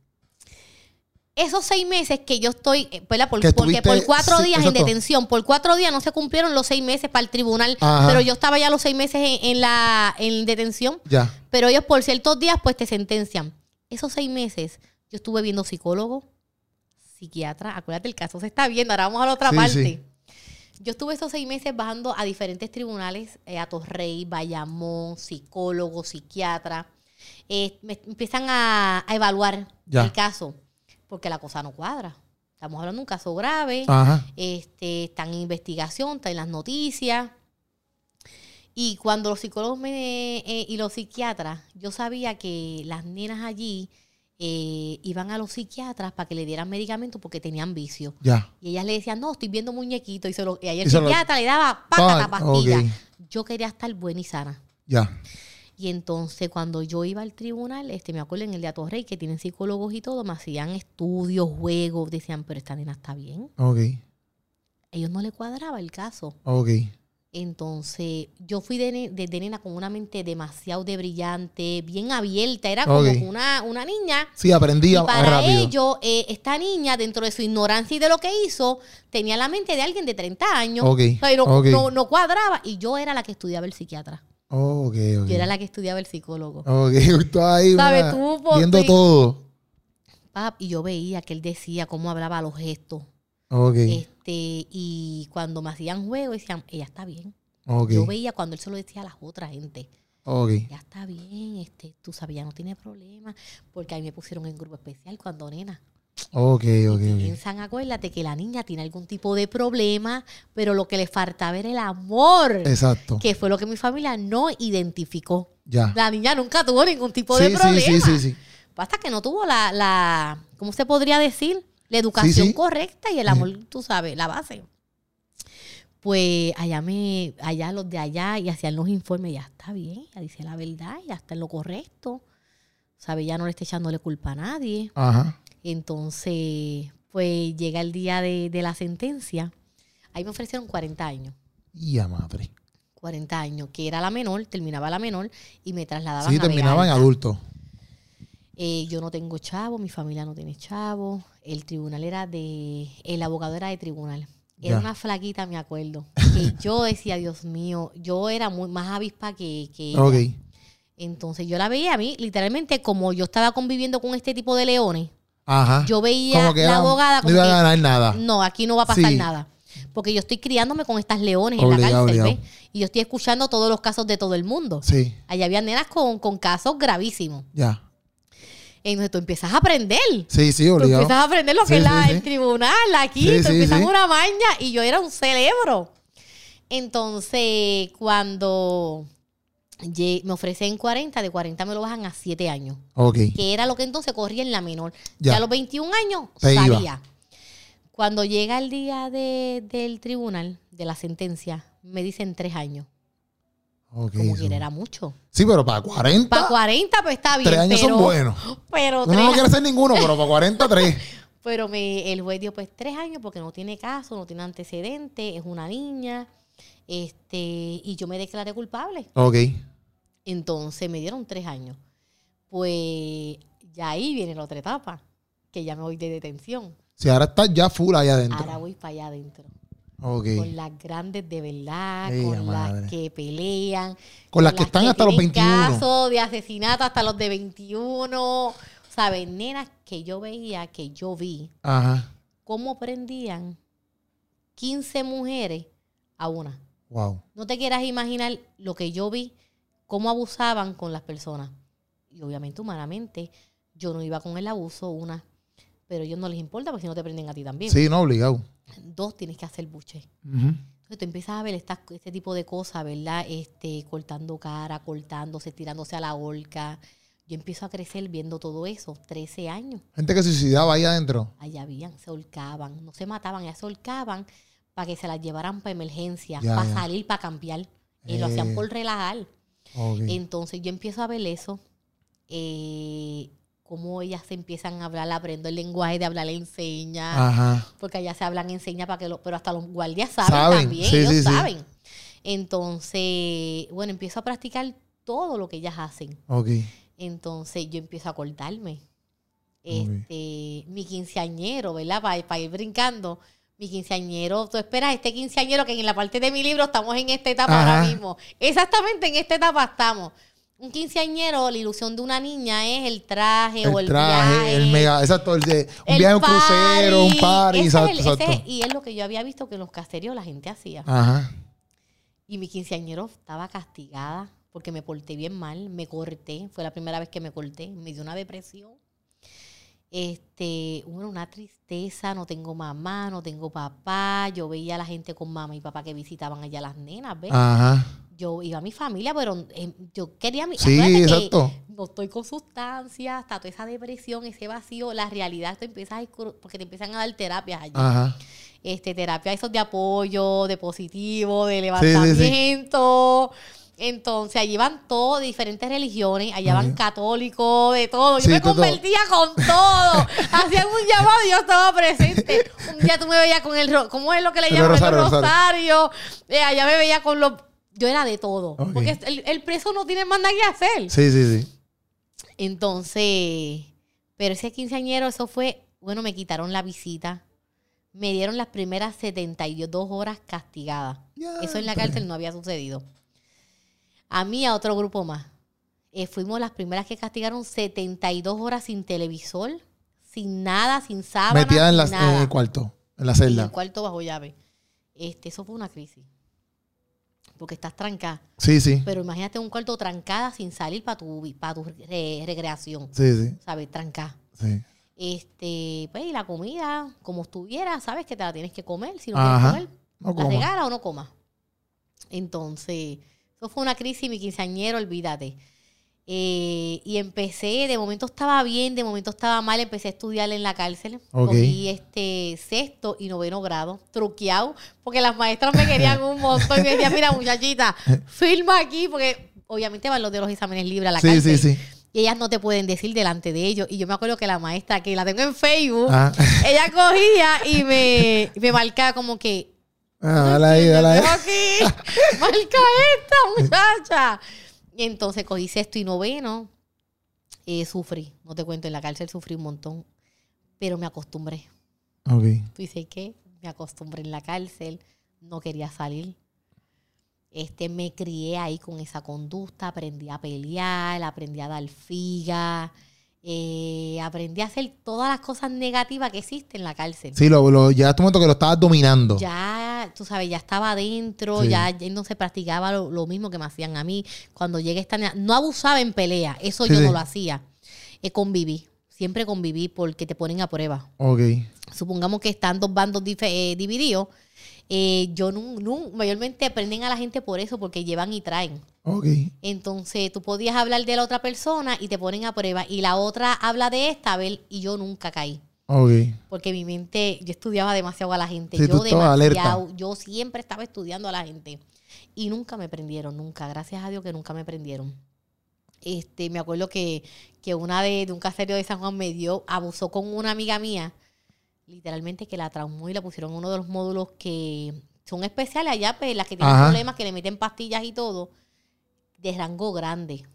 Esos seis meses que yo estoy, eh, ¿verdad? Por- Que porque por cuatro sí, días exacto. en detención, por cuatro días no se cumplieron los seis meses para el tribunal, Ajá. pero yo estaba ya los seis meses en, en la en detención, Ya. pero ellos por ciertos días pues te sentencian. Esos seis meses yo estuve viendo psicólogo, psiquiatra, acuérdate el caso se está viendo, ahora vamos a la otra Sí, parte. sí. Yo estuve esos seis meses bajando a diferentes tribunales, eh, a Torrey, Bayamón, psicólogo, psiquiatra. Eh, me empiezan a, a evaluar Ya. el caso, porque la cosa no cuadra. Estamos hablando de un caso grave, Ajá. este, están en investigación, está en las noticias. Y cuando los psicólogos me- eh, y los psiquiatras, yo sabía que las nenas allí eh, iban a los psiquiatras para que le dieran medicamentos porque tenían vicio. Ya. Y ellas le decían, no, estoy viendo muñequito. Y, se lo, y ahí el Y se lo- psiquiatra le daba pácata Pa- pastilla. Yo quería estar buena y sana. Ya. Y entonces cuando yo iba al tribunal, este, me acuerdo en el de Atorrey, que tienen psicólogos y todo, me hacían estudios, juegos, decían, pero esta nena está bien. Ok. ellos no le cuadraba el caso. Ok. Entonces, yo fui de, ne- desde nena con una mente demasiado de brillante, bien abierta. Era como una, una niña. Sí, aprendí Y para ello, eh, esta niña, dentro de su ignorancia y de lo que hizo, tenía la mente de alguien de 30 años. Ok, O sea, no- no cuadraba. Y yo era la que estudiaba el psiquiatra. Oh. Yo era la que estudiaba el psicólogo. Ok, ahí ¿Sabes tú, viendo todo. Pap, y yo veía que él decía cómo hablaba los gestos. Ok, Este, y cuando me hacían juego, decían, ella está bien. ok, Yo veía cuando él se lo decía a las otras gente. ok. Ya está bien, este, tú sabes, ya no tiene problema. Porque ahí me pusieron en grupo especial cuando nena. Ok, ok, ok. Piensan, acuérdate que la niña tiene algún tipo de problema, pero lo que le faltaba era el amor. Exacto. Que fue lo que mi familia no identificó. Ya. La niña nunca tuvo ningún tipo Sí, de sí, problema. sí, sí, sí. Basta que no tuvo la, la, ¿cómo se podría decir? La educación sí. correcta y el amor, tú sabes, la base. Pues allá me, allá los de allá y hacían los informes, ya está bien, ya dice la verdad, ya está en lo correcto. ¿Sabe? Ya no le está echándole culpa a nadie. Ajá. Entonces, pues llega el día de, de la sentencia. Ahí me ofrecieron 40 años. Ya, madre. 40 años, que era la menor, terminaba la menor y me trasladaban Sí, a terminaba en adulto. Eh, yo no tengo chavo, mi familia no tiene chavo. El tribunal era de. El abogado era de tribunal. Era Ya. una flaquita, me acuerdo. Que yo decía, Dios mío, yo era muy más avispa que, que. Entonces yo la veía a mí, literalmente, como yo estaba conviviendo con este tipo de leones, Ajá. yo veía Como que la era- abogada no iba a que, ganar nada. no, aquí no va a pasar Sí. nada. Porque yo estoy criándome con estas leones en la Obligado, cárcel, obligado. ¿ves? Y yo estoy escuchando todos los casos de todo el mundo. Sí, Allá había nenas con, con casos gravísimos. ya. Entonces tú empiezas a aprender. Sí, sí, Tú obligado. empiezas a aprender lo que Sí, es la- sí, sí. el tribunal aquí, Sí, tú sí, empiezas sí. una maña y yo era un cerebro. Entonces, cuando me ofrecen 40, de 40 me lo bajan a 7 años, Ok. que era lo que entonces corría en la menor. Ya. Ya, a los 21 años iba. salía. Cuando llega el día de- del tribunal, de la sentencia, me dicen 3 años. Ok, Como que era mucho. Sí, pero para 40, Para 40 pues está bien, tres años pero, son buenos. pero Uno no tres- quiere ser ninguno, pero para 40, tres. Pero me, el juez dio pues tres años porque no tiene caso, no tiene antecedentes, es una niña. Este, y yo me declaré culpable. Ok. Entonces me dieron tres años. Pues ya ahí viene la otra etapa, que ya me voy de detención. Si ahora estás ya full allá adentro. Ahora voy para allá adentro. Con las grandes de verdad, con madre. las que pelean. Con las que están hasta los tienen 21. casos de asesinato hasta los de 21. ¿Sabes? Nenas que yo veía, que yo vi, Ajá. cómo prendían 15 mujeres a una. Wow. No te quieras imaginar lo que yo vi, cómo abusaban con las personas. Y obviamente, humanamente, yo no iba con el abuso, una. Pero a ellos no les importa porque si no te prenden a ti también. Sí, no, obligado. Dos, tienes que hacer buche. Entonces tú empiezas a ver estas- este tipo de cosas, ¿verdad? Este, cortando cara, cortándose, tirándose a la horca. Yo empiezo a crecer viendo todo eso, 13 años. Gente que se suicidaba ahí adentro. allá habían, se holcaban, no se mataban, ya se holcaban para que se las llevaran para emergencia, para salir, para cambiar. Y lo Eh. hacían por relajar. Entonces yo empiezo a ver eso, eh, cómo ellas se empiezan a hablar, aprendo el lenguaje de hablar, le enseña, Ajá. porque allá se hablan, enseña para que lo, pero hasta los guardias saben, Saben, también, sí, ellos sí, sí. saben. Entonces, bueno, empiezo a practicar todo lo que ellas hacen. Entonces yo empiezo a cortarme. Este, mi quinceañero, ¿verdad? Para ir brincando. Mi quinceañero, tú esperas este quinceañero que en la parte de mi libro estamos en esta etapa ahora mismo. Exactamente en esta etapa estamos. Un quinceañero, la ilusión de una niña es el traje o el traje, viaje. El mega, exacto, el de un viaje, un crucero, un party, exacto, y es lo que yo había visto que en los caseríos la gente hacía. Ajá. Y mi quinceañero estaba castigada porque me porté bien mal, me corté, fue la primera vez que me corté, me dio una depresión. Este, una tristeza, no tengo mamá, no tengo papá, yo veía a la gente con mamá y papá que visitaban allá las nenas, ¿ves? Ajá. Yo iba a mi familia, pero eh, yo quería mi Sí, exacto. no estoy con sustancias, está toda esa depresión, ese vacío, la realidad te empiezas a porque te empiezan a dar terapias allá. Ajá este, terapia esos de apoyo, de positivo, de levantamiento. Entonces, allí van todos diferentes religiones, allá van católicos, de todo. Yo me convertía con todo. Hacían un llamado y yo estaba presente. Un día tú me veías con el, ¿cómo es lo que le llaman? El rosario. Eh, allá me veía con los... Yo era de todo. Porque el, preso no tiene más nada que hacer. Sí, sí, sí. Entonces, pero ese quinceañero, eso fue, bueno, me quitaron la visita me dieron las primeras 72 horas castigadas. Eso en la cárcel no había sucedido. A mí, a otro grupo más. Eh, fuimos las primeras que castigaron 72 horas sin televisor, sin nada, sin sábana. Metida en, en el cuarto, en la celda. En el cuarto bajo llave. Este, eso fue una crisis. Porque estás trancada. Sí, sí. Pero imagínate un cuarto trancada sin salir para tu, para tu recreación. Sí, sí. ¿Sabes? Trancada. Sí. Este, pues, y la comida, como estuviera, sabes que te la tienes que comer. Si no quieres comer, la regala o no comas. Entonces, eso fue una crisis, mi quinceañero, olvídate. Eh, y empecé, de momento estaba bien, de momento estaba mal, empecé a estudiar en la cárcel. Cogí este sexto y noveno grado, truqueado, porque las maestras me querían un montón y me decían, mira muchachita, filma aquí, porque obviamente van los de los exámenes libres a la cárcel. Sí, sí, sí y ellas no te pueden decir delante de ellos. Y yo me acuerdo que la maestra, que la tengo en Facebook, ah. ella cogía y me, me marcaba como que... Ah, dale ahí, dale ahí. marca esta muchacha. Y entonces cogí sexto y noveno. Eh, sufrí, no te cuento, en la cárcel sufrí un montón, pero me acostumbré. Ok. ¿Tú dices qué? Me acostumbré en la cárcel, no quería salir este, me crié ahí con esa conducta, aprendí a pelear, aprendí a dar figa, eh, aprendí a hacer todas las cosas negativas que existen en la cárcel. Sí, lo, lo, ya tu momento que lo estabas dominando. Ya, tú sabes, ya estaba adentro, ya, no se practicaba lo, mismo que me hacían a mí. Cuando llegué esta no abusaba en pelea, eso yo no lo hacía. Eh, conviví, siempre conviví porque te ponen a prueba. Ok. Supongamos que están dos bandos eh, divididos eh, yo no, mayormente aprenden a la gente por eso, porque llevan y traen. Okay. Entonces tú podías hablar de la otra persona y te ponen a prueba. Y la otra habla de esta, a ver, y yo nunca caí. Okay. Porque mi mente, yo estudiaba demasiado a la gente. yo demasiado, yo siempre estaba estudiando a la gente. Y nunca me prendieron, nunca. Gracias a Dios que nunca me prendieron. Este, me acuerdo que, que una de, de un caserío de San Juan me dio, abusó con una amiga mía literalmente que la traumó y la pusieron en uno de los módulos que son especiales allá, pues las que tienen problemas, que le meten pastillas y todo, de rango grande.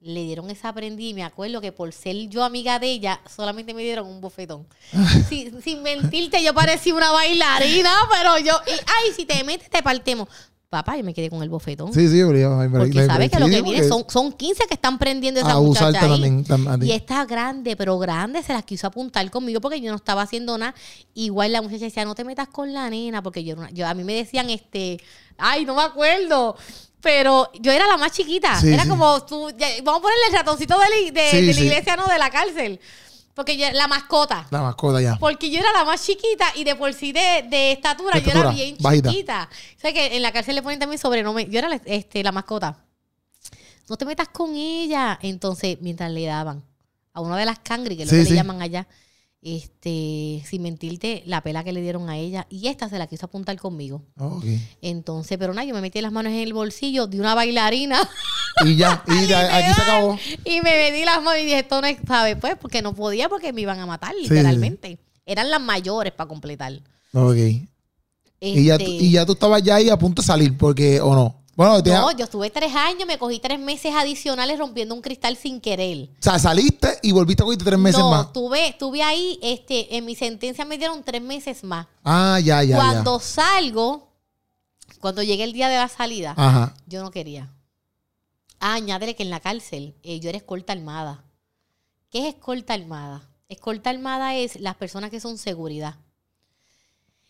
Le dieron esa prendida y me acuerdo que por ser yo amiga de ella, solamente me dieron un bofetón. sin, mentirte, yo parecía una bailarina, pero yo, ay, si te metes, te partemos. Papá, yo me quedé con el bofetón. Sí, sí, Porque sabes que lo que viene son, son 15 que están prendiendo esa muchacha ahí. y está grande, pero grande se las quiso apuntar conmigo porque yo no estaba haciendo nada. Igual la muchacha decía, no te metas con la nena, porque yo, yo a mí me decían, este, ay, no me acuerdo. Pero yo era la más chiquita. era como, tú, vamos a ponerle el ratoncito de, la, de la iglesia, no, de la cárcel. Porque yo, la mascota. La mascota, ya. Porque yo era la más chiquita y de por sí de, estatura, yo era bien chiquita. O sea que en la cárcel le ponen también sobrenombre. Yo era este, la mascota. No te metas con ella. Entonces, mientras le daban a una de las cangri, que es lo que le llaman allá, este, sin mentirte, la pela que le dieron a ella y esta se la quiso apuntar conmigo. Entonces, pero nada, yo me metí las manos en el bolsillo de una bailarina. Y ya, y aquí se acabó. Y me metí las manos y dije, esto no es, ¿sabes? Pues, porque no podía porque me iban a matar, literalmente. Eran las mayores para completar. Ok. y, ya, y ya tú estabas ya ahí a punto de salir, porque, o no. Bueno, No, yo estuve tres años, me cogí tres meses adicionales rompiendo un cristal sin querer. o sea, saliste y volviste a cogerte tres meses no, más. tuve, tuve ahí, este, en mi sentencia me dieron tres meses más. Ah, ya, ya, cuando salgo, cuando llegué el día de la salida. Ajá. yo no quería. Ah, añádele que en la cárcel eh, yo era escolta armada. ¿Qué es escolta armada? Escolta armada es las personas que son seguridad.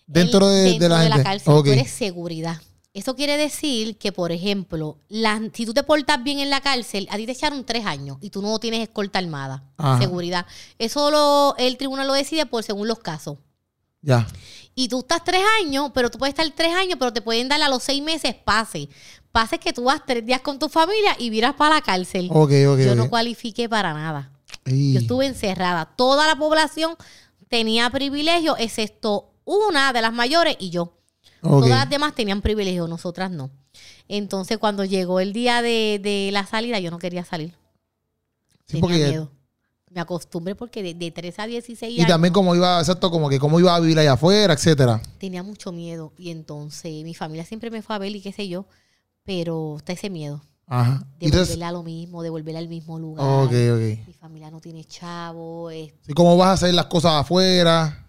Dentro El- de, dentro de la gente. cárcel, Ok. tú eres seguridad. Eso quiere decir que, por ejemplo, las- si tú te portas bien en la cárcel, a ti te echaron tres años y tú no tienes escolta armada, Ajá. seguridad. Eso lo- el tribunal lo decide por según los casos. Ya. Y tú estás tres años, pero tú puedes estar tres años, pero te pueden dar a los seis meses pase. Pase que tú vas tres días con tu familia y viras para la cárcel. Ok, ok. Yo no cualifiqué para nada. Ey. Yo estuve encerrada. Toda la población tenía privilegio, excepto una de las mayores y yo. Todas las demás tenían privilegio, nosotras no. Entonces, cuando llegó el día de, de la salida, yo no quería salir. Sí, Tenía porque- miedo. Me acostumbré porque de, de 13 a 16 Y años también como iba, exacto, como que cómo iba a vivir allá afuera, etcétera. tenía mucho miedo. Y entonces mi familia siempre me fue a ver y qué sé yo. Pero está ese miedo. Ajá. De Y volverle a lo mismo, de volver al mismo lugar. ok, ok. Mi familia no tiene chavo. es- ¿Y cómo vas a hacer las cosas afuera?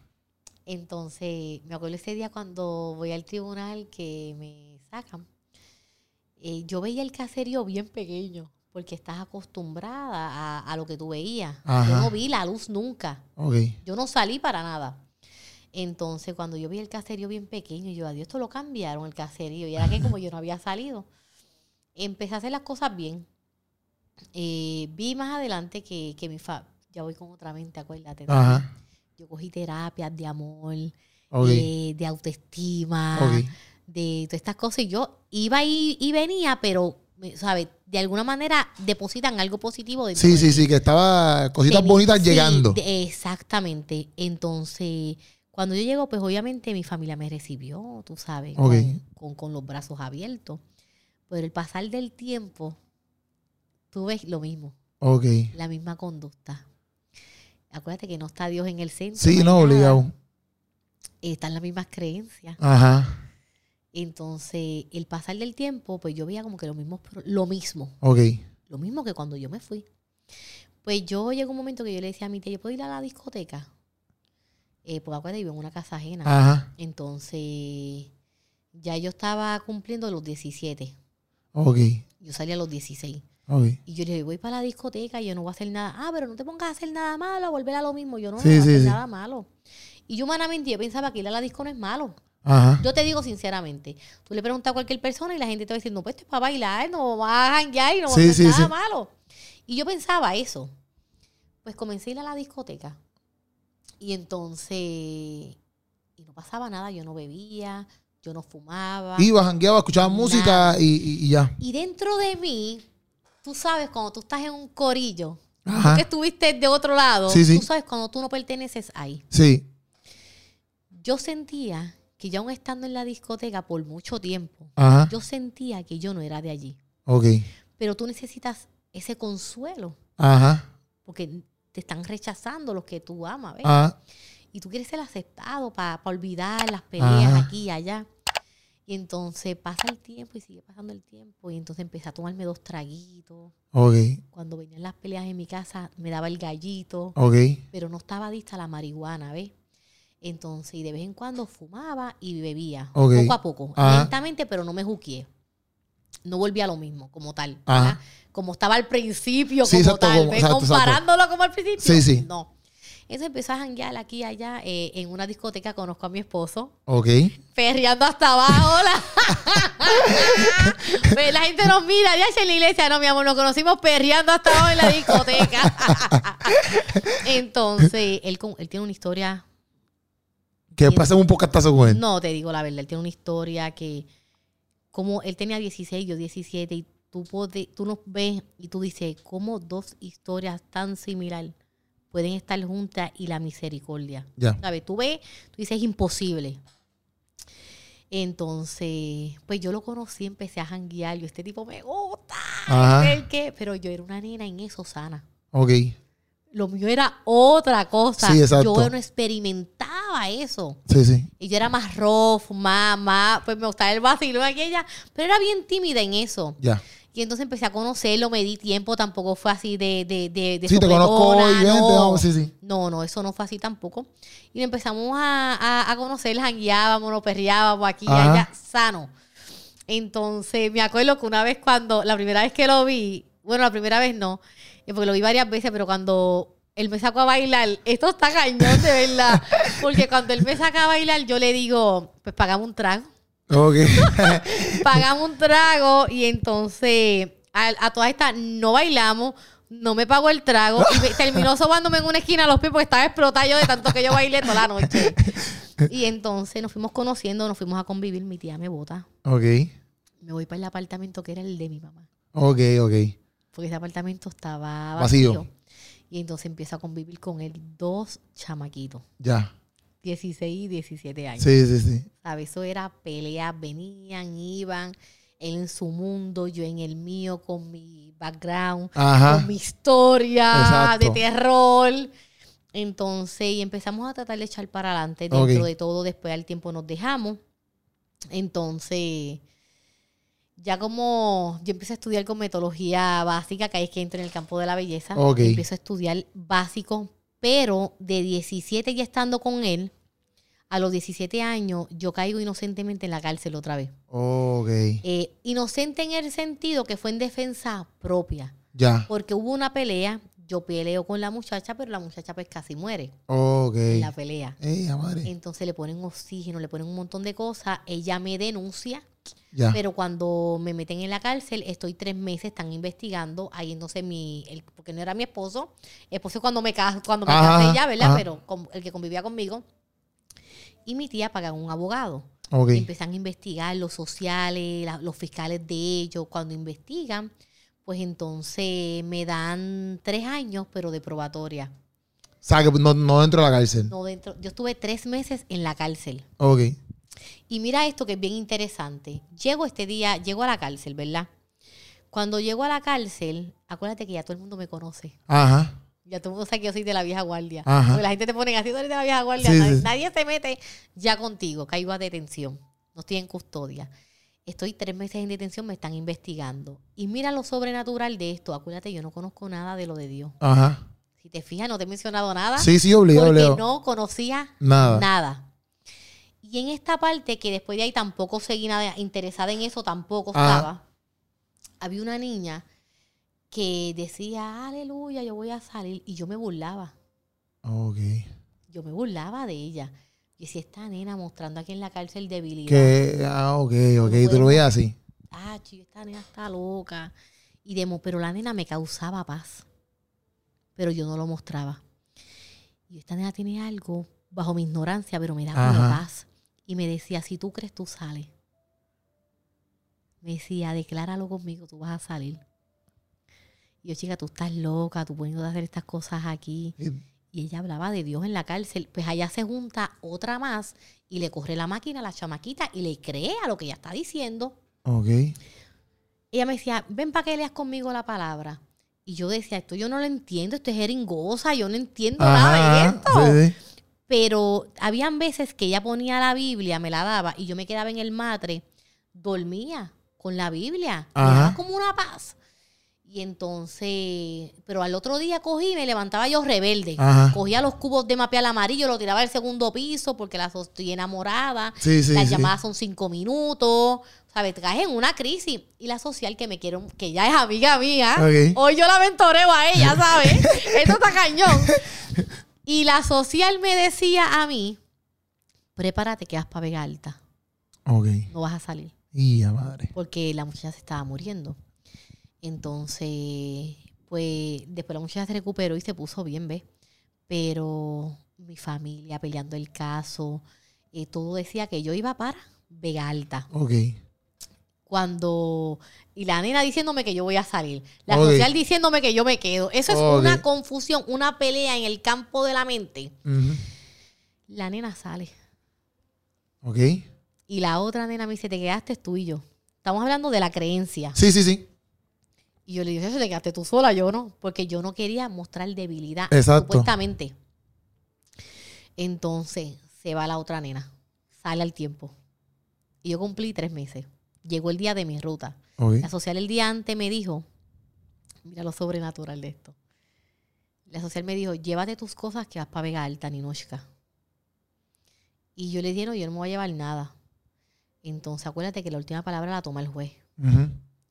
Entonces, me acuerdo ese día cuando voy al tribunal que me sacan. eh, yo veía el caserío bien pequeño, porque estás acostumbrada a, a lo que tú veías. Ajá. Yo no vi la luz nunca. Ok. Yo no salí para nada. Entonces, cuando yo vi el caserío bien pequeño, yo, adiós, esto lo cambiaron el caserío. Y era que como yo no había salido, empecé a hacer las cosas bien. Eh, vi más adelante que, que mi fa... Ya voy con otra mente, acuérdate. Ajá. Yo cogí terapias de amor, de, de autoestima, de todas estas cosas. Y yo iba y, y venía, pero, ¿sabes? De alguna manera depositan algo positivo Sí, sí, sí, que estaba cositas bonitas llegando. de- exactamente. Entonces, cuando yo llego, pues obviamente mi familia me recibió, tú sabes, con- con los brazos abiertos. Pero el pasar del tiempo, tú ves lo mismo, Ok. la misma conducta. Acuérdate que no está Dios en el centro. Sí, no, obligado. Están las mismas creencias. Ajá. Entonces, el pasar del tiempo, pues yo veía como que lo mismo, lo mismo, Ok. lo mismo que cuando yo me fui. Pues yo llegó un momento que yo le decía a mi tía, ¿yo puedo ir a la discoteca? Eh, porque acuérdate, vivo en una casa ajena. Ajá. Entonces, ya yo estaba cumpliendo los 17. Ok. Yo salí a los 16. Y yo le dije, voy para la discoteca y yo no voy a hacer nada. Ah, pero no te pongas a hacer nada malo, a volver a lo mismo. Yo no, no Sí, voy a hacer sí. nada malo. Y yo humanamente yo pensaba que ir a la disco no es malo. Ajá. Yo te digo sinceramente, tú le preguntas a cualquier persona y la gente te va a decir, no, pues esto es para bailar, no vas a janguear y no va a hacer nada malo. Y yo pensaba eso. Pues comencé a ir a la discoteca. Y entonces, y no pasaba nada, yo no bebía, yo no fumaba. Iba, jangueaba, escuchaba música Nada. y, y- y ya. Y dentro de mí, tú sabes, cuando tú estás en un corillo, tú que estuviste de otro lado, Sí, sí. tú sabes cuando tú no perteneces ahí. Sí. Yo sentía que ya aún estando en la discoteca por mucho tiempo, Ajá. yo sentía que yo no era de allí. Ok. Pero tú necesitas ese consuelo, Ajá. porque te están rechazando los que tú amas, ¿ves? Ajá. Y tú quieres ser aceptado para olvidar las peleas Ajá. aquí y allá. Y entonces pasa el tiempo y sigue pasando el tiempo. Y entonces empecé a tomarme dos traguitos. Ok. Cuando venían las peleas en mi casa, me daba el gallito, Ok. pero no estaba adicta a la marihuana, ¿ves? Entonces, y de vez en cuando fumaba y bebía, Ok. poco a poco, Ajá. lentamente, pero no me juqueé. No volví a lo mismo, como tal. Como estaba al principio, Sí, como exacto, tal. como- ¿ves? exacto, exacto. Comparándolo como al principio. Sí, sí. No. Entonces empecé a janguear aquí y allá. eh, en una discoteca conozco a mi esposo Ok. perreando hasta abajo. La, Pues la gente nos mira, ya en la iglesia, no, mi amor, nos conocimos perreando hasta abajo en la discoteca. Entonces, él, él tiene una historia, Que pasen un pocastazo con él. no te digo la verdad, él tiene una historia que, como él tenía 16, yo 17, y tú, pode- tú nos ves y tú dices, ¿cómo dos historias tan similares pueden estar juntas y la misericordia? Ya. ¿Sabes? Tú ves, tú dices, es imposible. Entonces, pues yo lo conocí, empecé a janguear. Yo, este tipo me gusta. ¿el qué? Pero yo era una nena en eso sana. Ok. Lo mío era otra cosa. Sí, exacto. Yo no experimentaba eso. Sí, sí. Y yo era más rough, más, más, pues me gustaba el vacilo aquella, pero era bien tímida en eso. Ya. Y entonces empecé a conocerlo, me di tiempo, tampoco fue así de, de, de, de Sí, te conozco no. vamos, sí, sí. No, no, eso no fue así tampoco. Y empezamos a, a, a conocer, jangueábamos, nos perreábamos aquí y Ajá. allá, sano. Entonces, me acuerdo que una vez cuando, la primera vez que lo vi, bueno, la primera vez no, eh, porque lo vi varias veces, pero cuando él me sacó a bailar, esto está cañón de verdad, porque cuando él me saca a bailar, yo le digo, pues pagamos un trago Ok. pagamos un trago y entonces a, a todas estas no bailamos, no me pagó el trago y me- terminó sobándome en una esquina los pies porque estaba explotada yo de tanto que yo bailé toda la noche. Y entonces nos fuimos conociendo, nos fuimos a convivir, mi tía me bota. ok. Me voy para el apartamento que era el de mi mamá, Ok, ok. porque ese apartamento estaba Vacío. vacío. Y entonces empiezo a convivir con él dos chamaquitos, Ya. 16 y 17 años. Sí, sí, sí. ¿Sabes? Eso era peleas, venían, iban, él en su mundo, yo en el mío, con mi background, Ajá. con mi historia Exacto. de terror. Entonces, y empezamos a tratar de echar para adelante dentro de todo. Después al tiempo nos dejamos. Entonces, ya como yo empecé a estudiar con metodología básica, que ahí es que entro en el campo de la belleza, Ok. empiezo a estudiar básico, pero de 17 ya estando con él, a los 17 años yo caigo inocentemente en la cárcel otra vez. Ok. Eh, inocente en el sentido que fue en defensa propia, Ya. porque hubo una pelea, yo peleo con la muchacha, pero la muchacha pues casi muere Ok. en la pelea. Ey. Entonces le ponen oxígeno, le ponen un montón de cosas, ella me denuncia, Ya. pero cuando me meten en la cárcel, estoy tres meses, están investigando, ahí entonces mi, el- porque no era mi esposo, esposo cuando me casé, cuando me Ajá, casé ya, ¿verdad? ajá. Pero con- el que convivía conmigo, y mi tía pagan un abogado. Ok. Y empiezan a investigar los sociales, la- los fiscales de ellos. Cuando investigan, pues entonces me dan tres años, pero de probatoria. O sea, que no, no dentro de la cárcel. No dentro, yo estuve tres meses en la cárcel. Ok. Y mira esto que es bien interesante. Llego este día, llego a la cárcel, ¿verdad? Cuando llego a la cárcel, acuérdate que ya todo el mundo me conoce. Ajá. Ya todo el mundo sabe que yo soy de la vieja guardia. Ajá. Porque la gente te pone así, tú eres de la vieja guardia. Sí, nadie, sí. nadie se mete ya contigo. Caigo a detención. No estoy en custodia. Estoy tres meses en detención, me están investigando. Y mira lo sobrenatural de esto. Acuérdate, yo no conozco nada de lo de Dios. Ajá. Si te fijas, no te he mencionado nada. Sí, sí, obligado, porque obligado. no conocía Nada. nada. Y en esta parte, que después de ahí tampoco seguí nada interesada en eso, tampoco Ajá. estaba, había una niña que decía, aleluya, yo voy a salir. Y yo me burlaba. Ok. Yo me burlaba de ella. Y decía, esta nena mostrando aquí en la cárcel debilidad. Que, ah, ok, ok. Tú lo veías así. Ah, chico, esta nena está loca. Y demo, pero la nena me causaba paz. Pero yo no lo mostraba. Y esta nena tiene algo bajo mi ignorancia, pero me da como Ajá. paz. Y me decía, si tú crees, tú sales. Me decía, decláralo conmigo, tú vas a salir. Y yo, chica, tú estás loca, tú puedes hacer estas cosas aquí. Y- Y ella hablaba de Dios en la cárcel. Pues allá se junta otra más y le corre la máquina a la chamaquita y le cree a lo que ella está diciendo. Ok. Ella me decía, ven para que leas conmigo la palabra. Y yo decía, esto yo no lo entiendo, esto es jeringosa, yo no entiendo nada de esto. Sí, sí. Pero habían veces que ella ponía la Biblia, me la daba, y yo me quedaba en el matre, dormía con la Biblia. Ajá. como una paz. Y entonces, pero al otro día cogí y me levantaba yo rebelde. Ajá. Cogía los cubos de mapear amarillo, lo tiraba al segundo piso porque la estoy enamorada. Sí, sí, Las sí. llamadas son cinco minutos. ¿Sabes? Caes en una crisis. Y la social que me quiero, que ya es amiga mía. Hoy yo la mentoreo a ella, ¿sabes? Esto está cañón. Y la social me decía a mí, prepárate que vas para Vega Alta. Ok. No vas a salir. Y a madre. Porque la muchacha se estaba muriendo. Entonces, pues después la muchacha se recuperó y se puso bien, ¿ves? Pero mi familia peleando el caso, eh, todo decía que yo iba para Vega Alta. Ok. Cuando. Y la nena diciéndome que yo voy a salir. La social diciéndome que yo me quedo. Eso es una confusión, una pelea en el campo de la mente. La nena sale. Ok. Y la otra nena me dice: Te quedaste tú y yo. Estamos hablando de la creencia. Sí, sí, sí. Y yo le dije, te quedaste tú sola, yo no, porque yo no quería mostrar debilidad, Exacto. supuestamente. Entonces, Se va la otra nena. Sale al tiempo. Y yo cumplí tres meses. Llegó el día de mi ruta. La social el día antes me dijo, mira lo sobrenatural de esto. La social me dijo, llévate tus cosas que vas para Vega Alta, Ninochka. Y yo le dije, no, yo no me voy a llevar nada. Entonces acuérdate que la última palabra la toma el juez.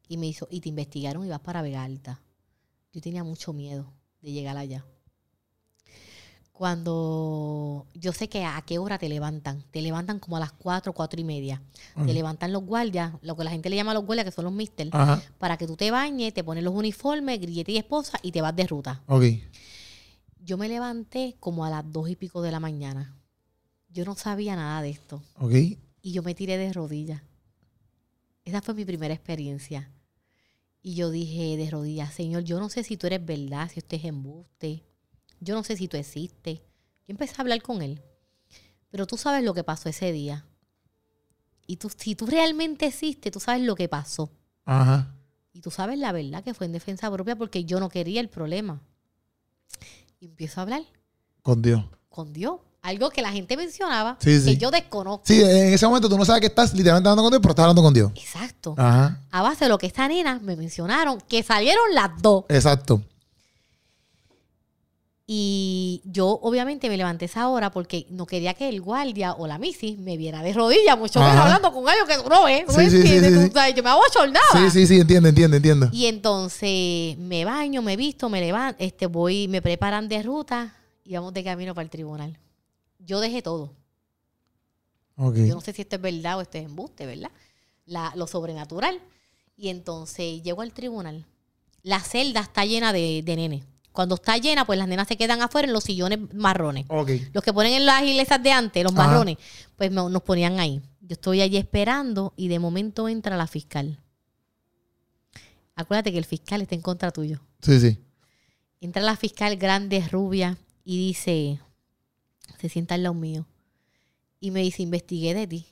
Y me hizo, y te investigaron y vas para Vega Alta. Yo tenía mucho miedo de llegar allá. Cuando yo sé que a qué hora te levantan, te levantan como a las 4, 4 y media. Te levantan los guardias, lo que la gente le llama los guardias, que son los mister, para que tú te bañes, te pones los uniformes, grillete y esposa y te vas de ruta. Ok. Yo me levanté como a las dos y pico de la mañana. Yo no sabía nada de esto. Ok. Y yo me tiré de rodillas. Esa fue mi primera experiencia. Y yo dije de rodillas, Señor, yo no sé si tú eres verdad, si esto es embuste. Yo no sé si tú existes. Yo empecé a hablar con él. Pero tú sabes lo que pasó ese día. Y tú, si tú realmente existes, tú sabes lo que pasó. Ajá. Y tú sabes la verdad que fue en defensa propia porque yo no quería el problema. Y empiezo a hablar Con Dios. con Dios. Algo que la gente mencionaba Sí, que sí. yo desconozco. Sí, en ese momento tú no sabes que estás literalmente hablando con Dios, pero estás hablando con Dios. Exacto. Ajá. A base de lo que esta nena me mencionaron, que salieron las dos. Exacto. Y yo obviamente me levanté esa hora porque no quería que el guardia o la misi me viera de rodillas, mucho menos hablando con algo que no ves. ¿tú Sí, sí, sí, yo me hago chornada. Sí, sí, sí, entiendo, entiendo, entiendo. Y entonces me baño, me visto, me levanto, este, voy, me preparan de ruta y vamos de camino para el tribunal. Yo dejé todo. Yo no sé si esto es verdad o esto es embuste, ¿verdad? La- lo sobrenatural. Y entonces llego al tribunal. La celda está llena de, de nenes. Cuando está llena, pues las nenas se quedan afuera en los sillones marrones. Los que ponen en las iglesias de antes, los Ajá. marrones, pues me- nos ponían ahí. Yo estoy allí esperando y de momento entra la fiscal. Acuérdate que el fiscal está en contra tuyo. Sí, sí. Entra la fiscal grande, rubia, y dice, se sienta al lado mío. Y me dice, investigué de ti.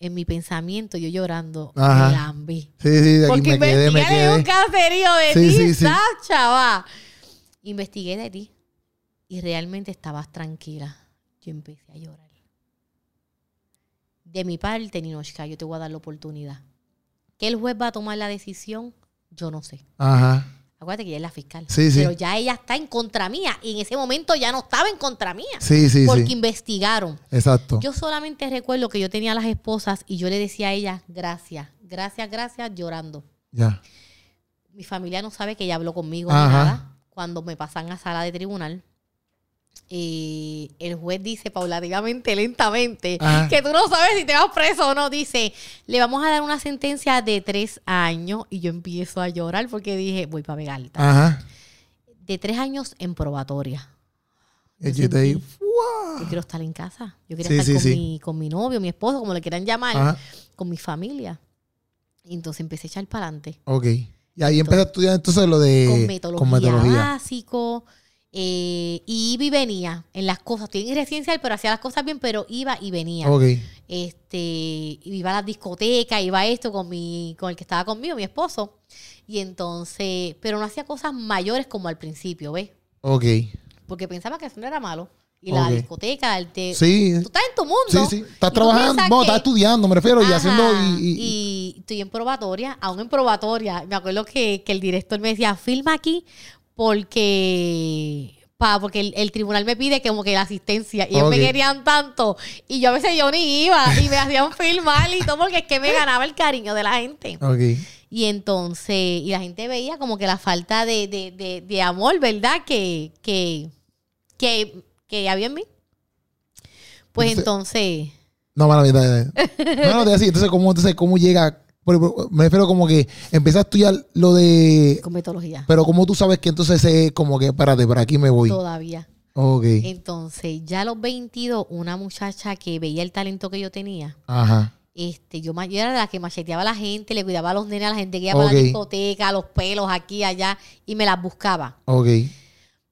En mi pensamiento, yo llorando, Ajá. me lambí. Sí, sí, de aquí Porque me quedé, me en un quedé. caserío de Sí, ti, sí, sí. ¿sabes, chava? Investigué de ti. Y realmente estabas tranquila. Yo empecé a llorar. De mi parte, Ninochka, yo te voy a dar la oportunidad. Que el juez va a tomar la decisión, yo no sé. Ajá. Acuérdate que ella es la fiscal. Sí, sí. Pero ya ella está en contra mía. Y en ese momento ya no estaba en contra mía. Sí, sí, porque sí. investigaron. Exacto. Yo solamente recuerdo que yo tenía a las esposas y yo le decía a ella, gracias, gracias, gracias, llorando. Ya. Mi familia no sabe que ella habló conmigo ni Ajá. nada. Cuando me pasan a sala de tribunal, eh, el juez dice paulatinamente, lentamente, Ajá. que tú no sabes si te vas preso o no. Dice, le vamos a dar una sentencia de tres años. Y yo empiezo a llorar porque dije, voy para Vega Alta. Ajá. De tres años en probatoria. Y Yo yo te digo, sentí-. Yo quiero estar en casa. Yo quiero Sí, estar sí, con, sí. Mi, con mi novio, mi esposo, como le quieran llamar, Ajá. con mi familia. Y entonces empecé a echar para adelante. Ok. Y ahí empecé a estudiar entonces lo de. con metodología, con metodología. básico. eh, y iba y venía en las cosas. Estoy en residencial, pero hacía las cosas bien, pero iba y venía. Ok. Este, iba a las discotecas, iba a esto con mi, con el que estaba conmigo, mi esposo. Y entonces, pero no hacía cosas mayores como al principio, ¿ves? Ok. Porque pensaba que eso no era malo. Y la discoteca, el te- Sí. tú estás en tu mundo. Sí, sí. Estás trabajando. piensas No, que- estás estudiando, me refiero. y haciendo. Y, y- y estoy en probatoria, aún en probatoria. Me acuerdo que, que el director me decía, filma aquí porque... Pa, porque el, el tribunal me pide como que la asistencia y ellos me querían tanto y yo a veces yo ni iba y me hacían filmar y todo porque es que me ganaba el cariño de la gente. Ok. Y entonces, y la gente veía como que la falta de, de, de, de amor, ¿verdad? Que, que, que, que había en mí. Pues entonces, No, mala mía. No, no, te decía, entonces, ¿cómo, entonces, ¿cómo llega? Me refiero como que empiezas a estudiar lo de. con metodología, Pero, ¿cómo tú sabes que entonces es como que, espérate, por aquí me voy? todavía. Ok. Entonces, ya a los 22, una muchacha que veía el talento que yo tenía, Ajá. este, yo, yo era la que macheteaba a la gente, le cuidaba a los nenes, a la gente que iba para Ok. la discoteca, los pelos aquí, allá, y me las buscaba. Ok.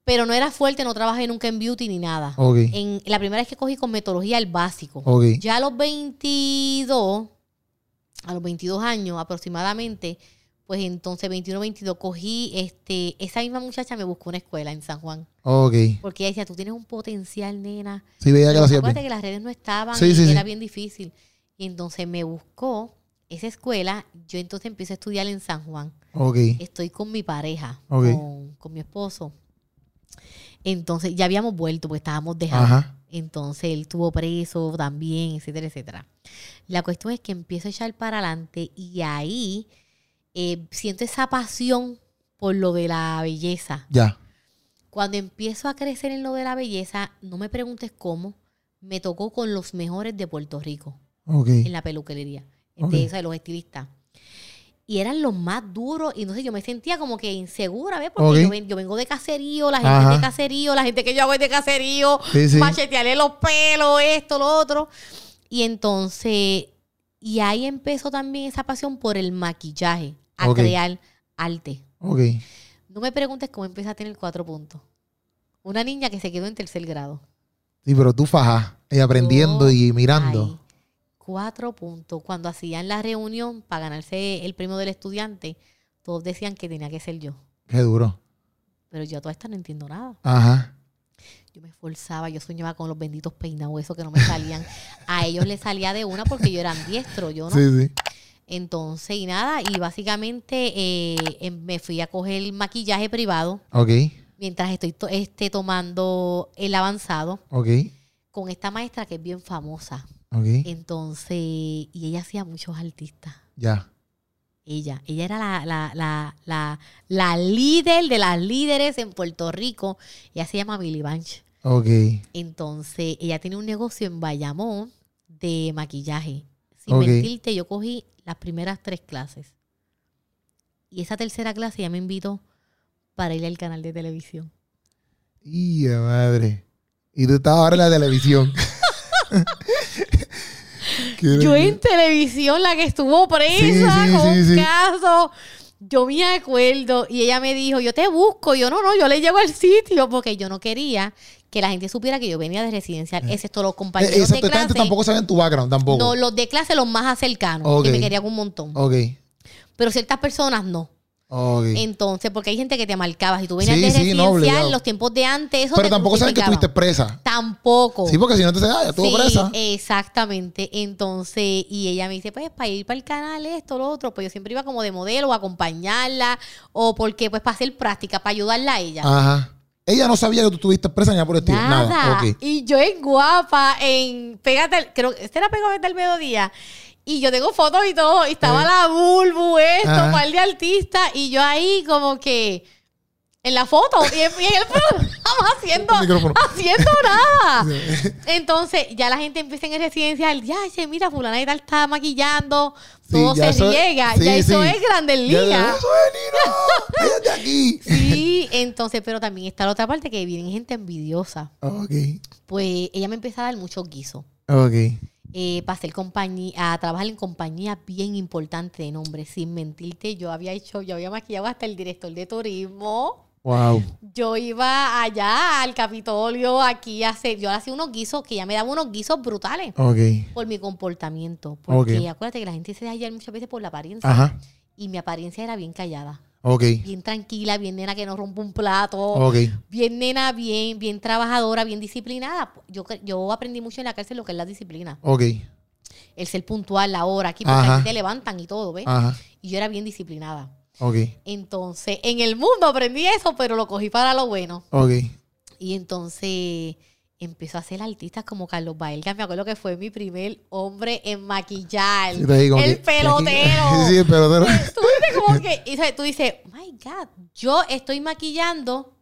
Pero no era fuerte, no trabajé nunca en beauty ni nada. Ok. En, la primera vez que cogí con metodología el básico. Ok. Ya a los 22, a los 22 años aproximadamente, Pues entonces 21, 22 cogí, este, esa misma muchacha me buscó una escuela en San Juan. Ok. Porque ella decía, tú tienes un potencial, nena. Sí, veía que Pero acuérdate que las redes no estaban Sí, y sí, era sí. bien difícil. Y entonces me buscó esa escuela. Yo entonces empiezo a estudiar en San Juan. Ok. Estoy con mi pareja, con, con mi esposo. Entonces ya habíamos vuelto porque estábamos dejando. Ajá. Entonces él estuvo preso también, etcétera, etcétera. La cuestión es que empiezo a echar para adelante y ahí eh, siento esa pasión por lo de la belleza. Ya. Cuando empiezo a crecer en lo de la belleza, no me preguntes cómo, me tocó con los mejores de Puerto Rico en la peluquería, Ok. de esa de los estilistas. Y eran los más duros, y entonces yo me sentía como que insegura, ¿ves? Porque yo, ven- yo vengo de caserío, la gente Ajá. es de caserío, la gente que yo hago es de caserío, Sí, sí. machetearle los pelos, esto, lo otro. Y entonces, y ahí empezó también esa pasión por el maquillaje, a crear arte. Ok. No me preguntes cómo empecé a tener cuatro puntos. Una niña que se quedó en tercer grado. Sí, pero tú fajas, y aprendiendo y mirando. Cuatro puntos. Cuando hacían la reunión para ganarse el premio del estudiante, todos decían que tenía que ser yo. Qué duro. Pero yo a toda esta no entiendo nada. Ajá. Yo me esforzaba, yo soñaba con los benditos peinados, esos que no me salían. A ellos les salía de una porque yo era diestro, yo no. Sí, sí. Entonces, y nada, y básicamente eh, em- me fui a coger el maquillaje privado Ok. mientras estoy to- este, tomando el avanzado Ok. con esta maestra que es bien famosa. Ok. Entonces, y ella hacía muchos artistas. Ya. Ella, ella era la, la, la, la, la líder de las líderes en Puerto Rico. Ella se llama Billy Banch. Ok. Entonces, ella tiene un negocio en Bayamón de maquillaje. Sin Ok. mentirte, yo cogí las primeras tres clases. Y esa tercera clase ya me invitó para ir al canal de televisión. Y madre. Y tú estabas ahora en la televisión. Yo en televisión, la que estuvo presa Sí, sí, con sí, un caso. Yo me acuerdo y ella me dijo, yo te busco. Yo no, no, yo le llego al sitio porque yo no quería que la gente supiera que yo venía de residencial. Excepto los Eh, compañeros Exacto, de esta gente clase. tampoco saben tu background, tampoco. No, los de clase los más cercanos, Ok. que me querían un montón. Ok. Pero ciertas personas no. Entonces, porque hay gente que te marcaba. Si tú venías Sí, de sí, residencial, los tiempos de antes, eso Pero te tampoco saben que estuviste presa. Tampoco. Sí, porque si no te ah, ya estuvo Sí, presa. exactamente. Entonces, y ella me dice, pues, para ir para el canal, esto, lo otro, pues yo siempre iba como de modelo, a acompañarla, o porque, pues, para hacer práctica, para ayudarla a ella. Ajá. Ella no sabía que tú estuviste presa ni por el estilo. Nada. Nada. Y yo en guapa, en Pégate, creo que este era Pégate al mediodía. Y yo tengo fotos y todo. Y estaba la Bulbu, esto, Ajá. un par de artistas. Y yo ahí como que en la foto. Y, el programa haciendo, El haciendo nada. Entonces ya la gente empieza en el residencial. Ya, dice, mira, fulana y tal está maquillando. Sí, Todo se eso- riega. sí, ya eso es Grandes Ya, Ligas. Eso es, Nino. Ella es de aquí. Sí, entonces, pero también está la otra parte que viene gente envidiosa. Ok. Pues ella me empieza a dar muchos guisos. Ok. Eh, para hacer compañía, a trabajar en compañías bien importantes de nombre. Sin mentirte, yo había hecho, yo había maquillado hasta el director de turismo. Wow. Yo iba allá al Capitolio, aquí a hacer, yo hacía unos guisos, que ya me daba unos guisos brutales Ok. por mi comportamiento. Porque Ok. acuérdate que la gente se deja hallar muchas veces por la apariencia. Ajá. Y mi apariencia era bien callada. Ok. Bien tranquila, bien nena que no rompe un plato. Ok. Bien nena, bien, bien trabajadora, bien disciplinada. Yo, yo aprendí mucho en la cárcel lo que es la disciplina. Ok. El ser puntual, la hora, aquí, porque aquí te levantan y todo, ¿ves? Ajá. Y yo era bien disciplinada. Ok. Entonces, en el mundo aprendí eso, pero lo cogí para lo bueno. Ok. Y entonces empezó a hacer artistas como Carlos Baelga. Me acuerdo que fue mi primer hombre en maquillar. Sí, te digo el que- pelotero. Sí, sí, el pelotero. Tú dices como que, y, tú dices, my God, yo estoy maquillando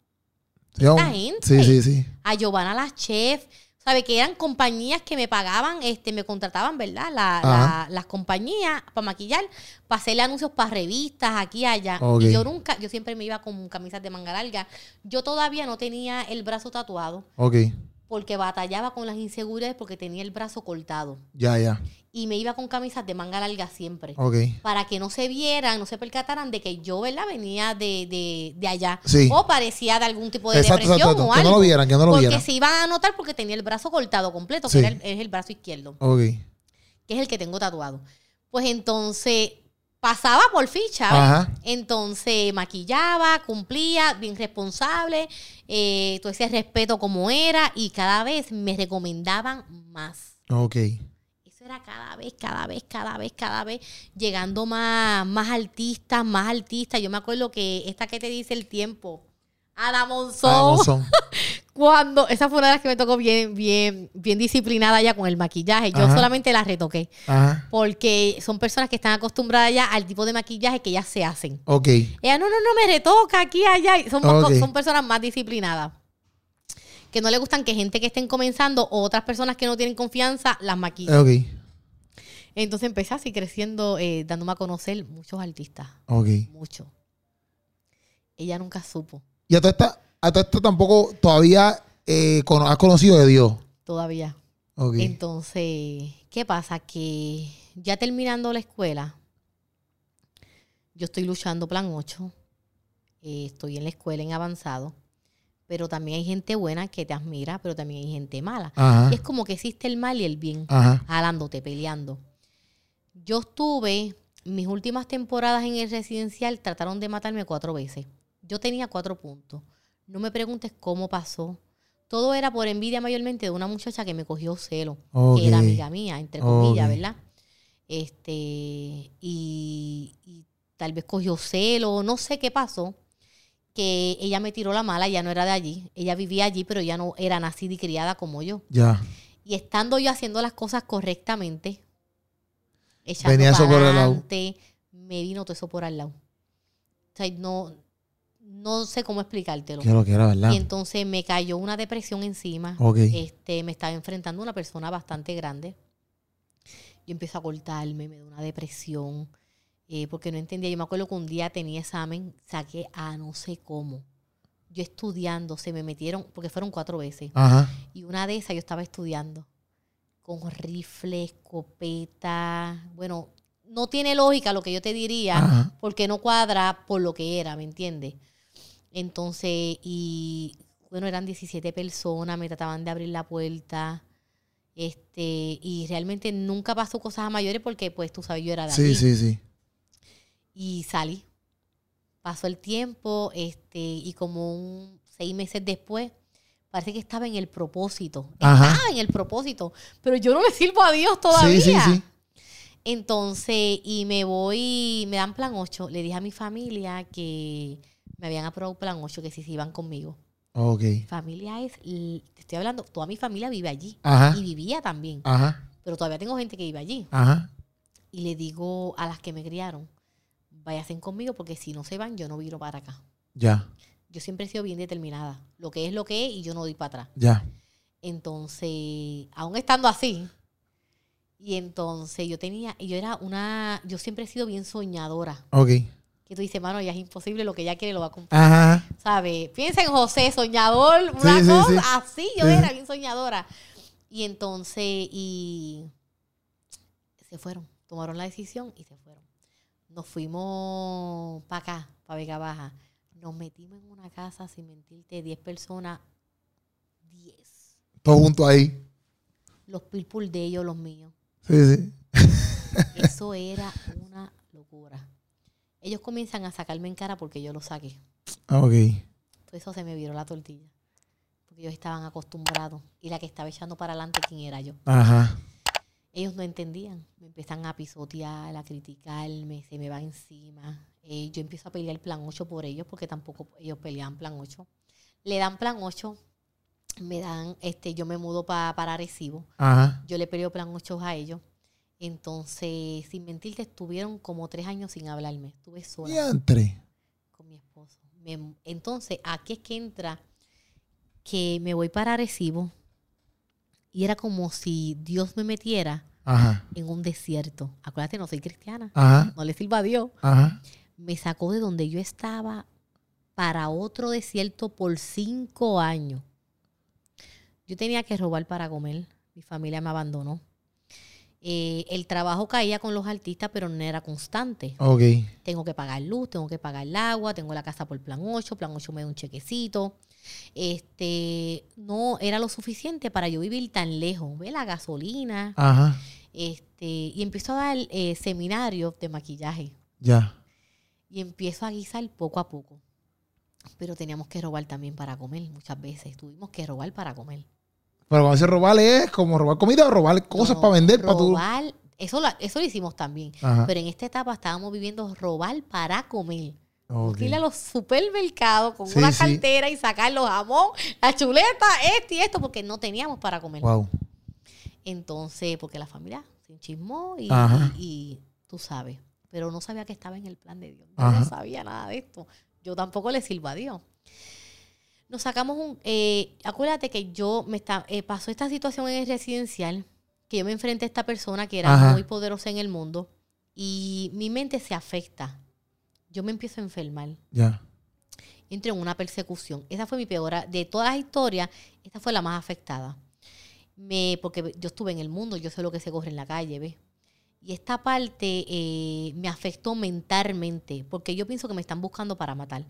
Yo- esta gente. Sí, sí, sí. a Giovanna la chef, ¿sabe? Que eran compañías que me pagaban, este, me contrataban, ¿verdad? La- las compañías para maquillar, para hacerle anuncios para revistas, aquí y allá. Y yo nunca, yo siempre me iba con camisas de manga larga. Yo todavía no tenía el brazo tatuado Ok. Porque batallaba con las inseguridades porque tenía el brazo cortado. Ya, ya. Y me iba con camisas de manga larga siempre. Ok. Para que no se vieran, no se percataran de que yo, ¿verdad? Venía de, de, de allá. Sí. O parecía de algún tipo de Exacto, depresión exacto, o que no algo. lo vieran, que no lo Porque vieran. se iban a notar porque tenía el brazo cortado completo, Sí. que era el, es el brazo izquierdo, Ok. que es el que tengo tatuado. Pues entonces pasaba por ficha. Entonces maquillaba, cumplía, bien responsable, eh, todo ese respeto como era y cada vez me recomendaban más. Ok. Eso era cada vez, cada vez, cada vez, cada vez, llegando más, más artistas, más artistas. Yo me acuerdo que esta que te dice el tiempo, Ada Monzón, no son. Cuando, esa fue una de las que me tocó bien, bien, bien disciplinada ya con el maquillaje. Yo Ajá. solamente la retoqué. Ajá. Porque son personas que están acostumbradas ya al tipo de maquillaje que ellas se hacen. Ok. Ella, no, no, no, me retoca aquí, allá. Son, más personas más disciplinadas. Que no le gustan que gente que estén comenzando o otras personas que no tienen confianza las maquillen. Ok. Entonces empecé así creciendo, eh, dándome a conocer muchos artistas. Ok. Muchos. Ella nunca supo Y a todo esta, a todo esto tampoco todavía eh, cono- has conocido de Dios. todavía. Entonces, ¿qué pasa? Que ya terminando la escuela, yo estoy luchando plan 8, eh, estoy en la escuela en avanzado, pero también hay gente buena que te admira, pero también hay gente mala. Ajá. Y es como que existe el mal y el bien, Ajá. jalándote, peleando. Yo estuve, mis últimas temporadas en el residencial trataron de matarme cuatro veces. Yo tenía cuatro puntos. No me preguntes cómo pasó. Todo era por envidia mayormente de una muchacha que me cogió celo, que era amiga mía, entre comillas. ¿verdad? Este, y, y tal vez cogió celo, no sé qué pasó, que ella me tiró la mala, ya no era de allí. Ella vivía allí, pero ya no era nacida y criada como yo. Ya. Y estando yo haciendo las cosas correctamente, echando Venía eso por el lado. me vino todo eso por al lado. O sea, no, no sé cómo explicártelo. Que lo que era, ¿verdad? Y entonces me cayó una depresión encima. Este, me estaba enfrentando a una persona bastante grande. Yo empiezo a cortarme, me da una depresión, eh, porque no entendía. Yo me acuerdo que un día tenía examen, saqué a no sé cómo. Yo estudiando, se me metieron, porque fueron cuatro veces. Ajá. Y una de esas yo estaba estudiando con rifle, escopeta. Bueno, no tiene lógica lo que yo te diría Ajá. porque no cuadra por lo que era, ¿me entiendes? Entonces, y bueno, eran 17 personas, me trataban de abrir la puerta. Este, y realmente nunca pasó cosas a mayores porque, pues, tú sabes, yo era de Sí, sí, sí. Y salí. Pasó el tiempo, este, y como un seis meses después, parece que estaba en el propósito. Ajá. Estaba en el propósito. Pero yo no le sirvo a Dios todavía. Sí, sí, sí. Entonces, y me voy, me dan plan 8. Le dije a mi familia que me habían aprobado plan 8, que si se iban conmigo. Ok. Mi familia es, te estoy hablando, toda mi familia vive allí. Ajá. Y vivía también. Ajá. Pero todavía tengo gente que vive allí. Ajá. Y le digo a las que me criaron, váyanse conmigo porque si no se van, yo no viro para acá. Ya. Yo siempre he sido bien determinada. Lo que es lo que es y yo no doy para atrás. Ya. Entonces, aún estando así, y entonces yo tenía, yo era una, yo siempre he sido bien soñadora. Ok. Que tú dices, mano, ya es imposible, lo que ella quiere lo va a cumplir. Ajá. ¿Sabes? Piensa en José, soñador, una Sí, sí, cosa sí. así, yo era bien soñadora. Y entonces, y se fueron, tomaron la decisión y se fueron. Nos fuimos para acá, para Vega Baja. Nos metimos en una casa, sin mentirte, 10 personas, 10. Todo junto ahí. Los pilpul de ellos, los míos. Sí, sí. Eso era una locura. Ellos comienzan a sacarme en cara porque yo lo saqué. Ok. Todo eso se me viró la tortilla. Porque ellos estaban acostumbrados. Y la que estaba echando para adelante, ¿quién era yo? Ajá. Ellos no entendían. Me empiezan a pisotear, a criticarme, se me va encima. Eh, yo empiezo a pelear plan 8 por ellos porque tampoco ellos peleaban plan 8. Le dan plan 8, me dan, este, yo me mudo pa- para Arecibo. Ajá. Yo le peleo plan 8 a ellos. Entonces, sin mentirte, estuvieron como tres años sin hablarme. Estuve sola Diantre. con mi esposo. Me- entonces, aquí es que entra que me voy para Arecibo y era como si Dios me metiera Ajá. en un desierto. Acuérdate, no soy cristiana. Ajá. No le sirva a Dios. Ajá. Me sacó de donde yo estaba para otro desierto por cinco años. Yo tenía que robar para comer. Mi familia me abandonó. Eh, el trabajo caía con los artistas, pero no era constante. Ok. Tengo que pagar luz, tengo que pagar el agua, tengo la casa por plan 8, plan 8 me da un chequecito. Este, no era lo suficiente para yo vivir tan lejos. Ve la gasolina. Ajá. Este, y empiezo a dar eh, seminarios de maquillaje Ya. Y empiezo a guisar poco a poco. Pero teníamos que robar también para comer muchas veces. Tuvimos que robar para comer. Pero cuando dice robar es como robar comida o robar cosas No, para vender. Para tu... robar, eso, lo- eso lo hicimos también. Ajá. Pero en esta etapa estábamos viviendo robar para comer. Ok. Ir a los supermercados con Sí, una sí. cartera y sacar los jamón, la chuleta, este y esto, porque no teníamos para comer. Wow. Entonces, porque la familia se enchismó y, Ajá. y- y tú sabes. Pero no sabía que estaba en el plan de Dios. Yo no sabía nada de esto. Yo tampoco le sirvo a Dios. Nos sacamos un. eh, acuérdate que yo me está, eh, pasó esta situación en el residencial, que yo me enfrenté a esta persona que era Ajá. muy poderosa en el mundo y mi mente se afecta. Yo me empiezo a enfermar Ya. entro en una persecución. Esa fue mi peor, de todas las historias, esta fue la más afectada. Me, porque yo estuve en el mundo, yo sé lo que se corre en la calle, ¿ves? Y esta parte eh, me afectó mentalmente, porque yo pienso que me están buscando para matar.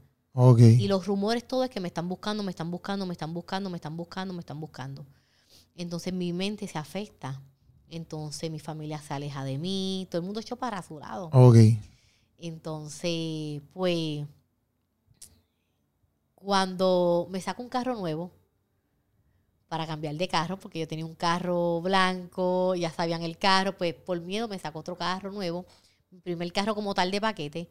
Y los rumores todo es que me están buscando, me están buscando, me están buscando, me están buscando, me están buscando. Entonces mi mente se afecta. Entonces mi familia se aleja de mí, todo el mundo echó para su lado. Ok. Entonces, pues, cuando me saco un carro nuevo para cambiar de carro, porque yo tenía un carro blanco, ya sabían el carro, pues por miedo me saco otro carro nuevo, mi primer carro como tal de paquete.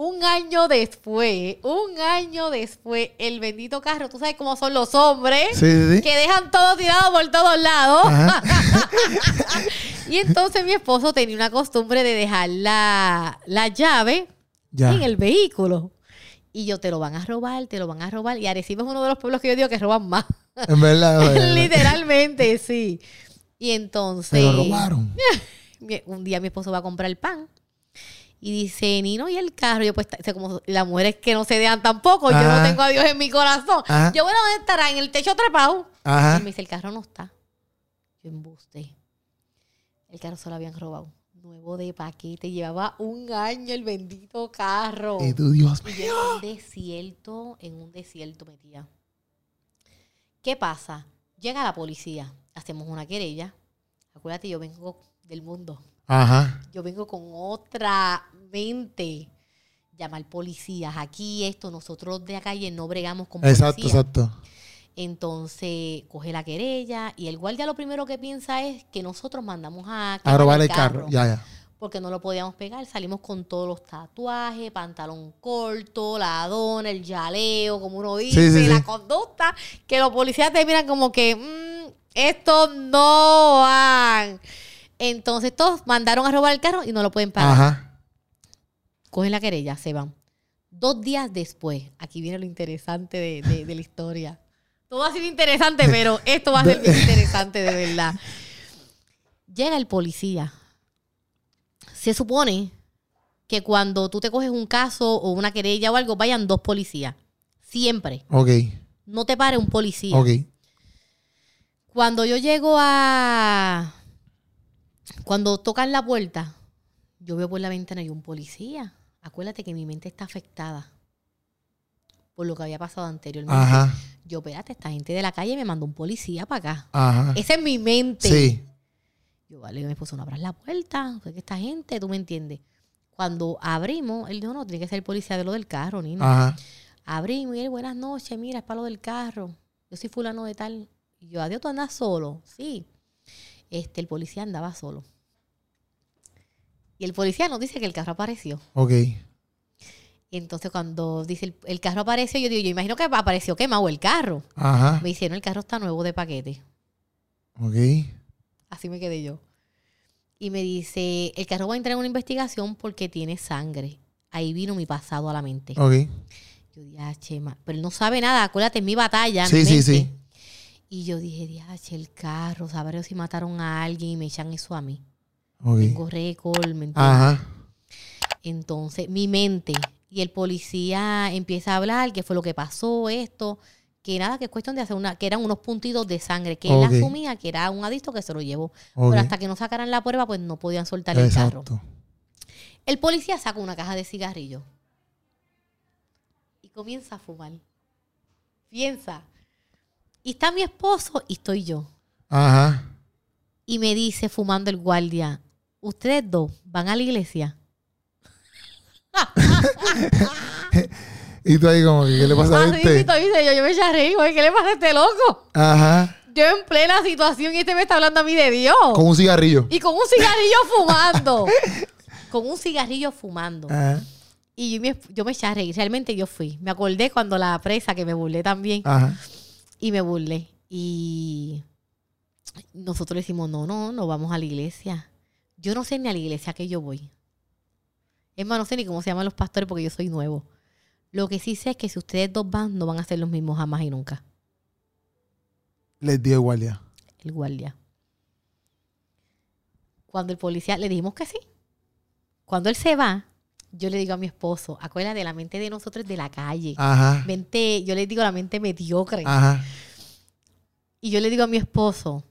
Un año después, un año después, el bendito carro, tú sabes cómo son los hombres, Sí, sí, sí. que dejan todo tirado por todos lados. Y entonces mi esposo tenía una costumbre de dejar la, la llave Ya. en el vehículo. Y yo, te lo van a robar, te lo van a robar. Y Arecibo es uno de los pueblos que yo digo que roban más. En verdad. en verdad. Literalmente, sí. Y entonces, lo robaron. un día mi esposo va a comprar pan. Y dice, Nino, ¿y el carro? Yo, pues, como las mujeres que no se dejan tampoco. Yo no tengo a Dios en mi corazón. Ajá. Yo, bueno, ¿dónde estará? En el techo trepado. Y me dice, el carro no está. Yo embuste. El carro se lo habían robado. Nuevo de paquete. Llevaba un año el bendito carro. Y tú, Dios Y mío. en un desierto, en un desierto metía. ¿Qué pasa? Llega la policía, hacemos una querella. Acuérdate, yo vengo del mundo. Ajá. Yo vengo con otra mente. Llamar policías. Aquí esto, nosotros de la calle no bregamos con policías. Exacto, exacto. Entonces coge la querella y el guardia lo primero que piensa es que nosotros mandamos a, A robar el carro. Ya, ya. porque no lo podíamos pegar. Salimos con todos los tatuajes, pantalón corto, la dona, el yaleo, como uno dice, Sí, sí, la sí. conducta, que los policías te miran como que, "Mm, estos no van. Entonces todos mandaron a robar el carro y no lo pueden pagar. Ajá. Cogen la querella, se van. Dos días después, aquí viene lo interesante de, de- de la historia. Todo ha sido interesante, pero esto va a ser bien interesante de verdad. Llega el policía. Se supone que cuando tú te coges un caso o una querella o algo, vayan dos policías. Siempre. Ok. No te pare un policía. Ok. Cuando yo llego a. Cuando tocan la puerta, yo veo por la ventana y un policía. Acuérdate que mi mente está afectada por lo que había pasado anteriormente. Ajá. Yo, espérate, esta gente de la calle me mandó un policía para acá. Ajá. Esa es mi mente. Sí. Yo, vale, mi esposo, no abras la puerta. Porque esta gente, tú me entiendes. Cuando abrimos, él dijo, no, tiene que ser el policía de lo del carro, Nino. Ajá. Abrimos y él, buenas noches, mira, es para lo del carro. Yo soy fulano de tal. Y yo, adiós, tú andas solo. Sí. Este, el policía andaba solo. Y el policía nos dice que el carro apareció. Ok. Y entonces cuando dice el, el carro apareció, yo digo, yo imagino que apareció quemado el carro. Ajá. Me dice, no, el carro está nuevo de paquete. Ok. Así me quedé yo. Y me dice, el carro va a entrar en una investigación porque tiene sangre. Ahí vino mi pasado a la mente. Ok. Yo dije, ah, chema. Pero él no sabe nada, acuérdate, es mi batalla. Sí, mi sí, mente. sí. Y yo dije, diache, el carro, sabré si mataron a alguien y me echan eso a mí. Tengo récord, ¿me? Ajá. Entonces, mi mente. Y el policía empieza a hablar, qué fue lo que pasó, esto. Que nada, que es cuestión de hacer una, que eran unos puntitos de sangre, que él asumía que era un adicto que se lo llevó. Pero hasta que no sacaran la prueba, pues no podían soltar el carro. El policía saca una caja de cigarrillos y comienza a fumar. Piensa. Y está mi esposo y estoy yo. Ajá. Y me dice fumando el guardia, ustedes dos van a la iglesia. y tú ahí como, ¿qué le pasa a Así este? yo, yo me eché a reír, ¿qué le pasa a este loco? Ajá. Yo en plena situación y este me está hablando a mí de Dios. Con un cigarrillo. Y con un cigarrillo fumando. con un cigarrillo fumando. Ajá. Y yo me, yo me eché a reír. Realmente yo fui. Me acordé cuando la presa, que me burlé también. Ajá. Y me burlé. Y nosotros le decimos, no, no, no vamos a la iglesia. Yo no sé ni a la iglesia que yo voy. Es más, no sé ni cómo se llaman los pastores porque yo soy nuevo. Lo que sí sé es que si ustedes dos van, no van a ser los mismos jamás y nunca. Les dio guardia. El guardia. Cuando el policía, le dijimos que sí. Cuando él se va, yo le digo a mi esposo, acuérdate, la mente de nosotros es de la calle. Ajá. Mente, yo le digo la mente mediocre. Ajá. Y yo le digo a mi esposo,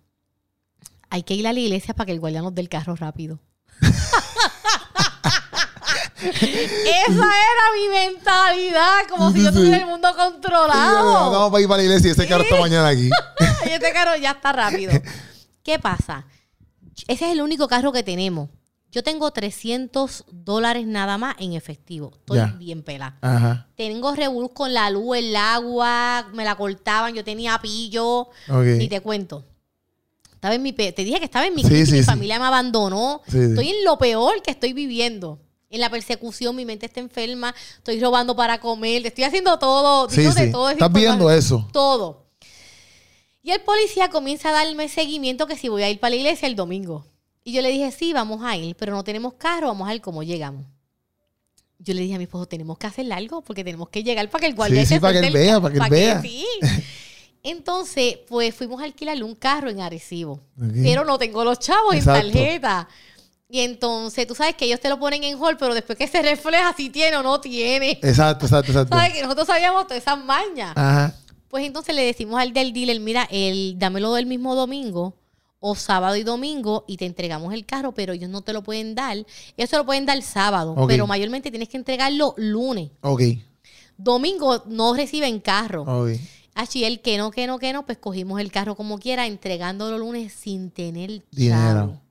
hay que ir a la iglesia para que el guardia nos dé el carro rápido. Esa era mi mentalidad, como si yo tuviera el mundo controlado. Vamos para ir para la iglesia y ese carro está mañana aquí. Y este carro ya está rápido. ¿Qué pasa? Ese es el único carro que tenemos. Yo tengo 300 dólares nada más en efectivo. Estoy bien. Ajá. Tengo revolú con la luz, el agua, me la cortaban, yo tenía pillo. Y te cuento. Estaba en mi pe- te dije que estaba en mi Sí, sí, mi sí. familia me abandonó. Estoy en lo peor que estoy viviendo. En la persecución, mi mente está enferma, estoy robando para comer, estoy haciendo todo, Sí, digo de sí. todo. Estás viendo eso. Todo. Y el policía comienza a darme seguimiento que si voy a ir para la iglesia el domingo. Y yo le dije, sí, vamos a ir, pero no tenemos carro, vamos a ver cómo llegamos. Yo le dije a mi esposo, tenemos que hacer algo porque tenemos que llegar para que el guardia Sí, sí, se para que él vea, para que él vea. sí. Entonces, pues fuimos a alquilarle un carro en Arecibo. Pero no tengo los chavos Exacto. en tarjeta. Y entonces, tú sabes que ellos te lo ponen en hall, pero después que se refleja si tiene o no tiene. Exacto, exacto, exacto. ¿Sabes? Que nosotros sabíamos todas esas mañas. Ajá. Pues entonces le decimos al del dealer, mira, el, dámelo del mismo domingo o sábado y domingo y te entregamos el carro, pero ellos no te lo pueden dar. Te lo pueden dar sábado, pero mayormente tienes que entregarlo lunes. Ok. Domingo no reciben carro. Ok. Así el que no, que no, que no, pues cogimos el carro como quiera, entregándolo lunes sin tener Dinero.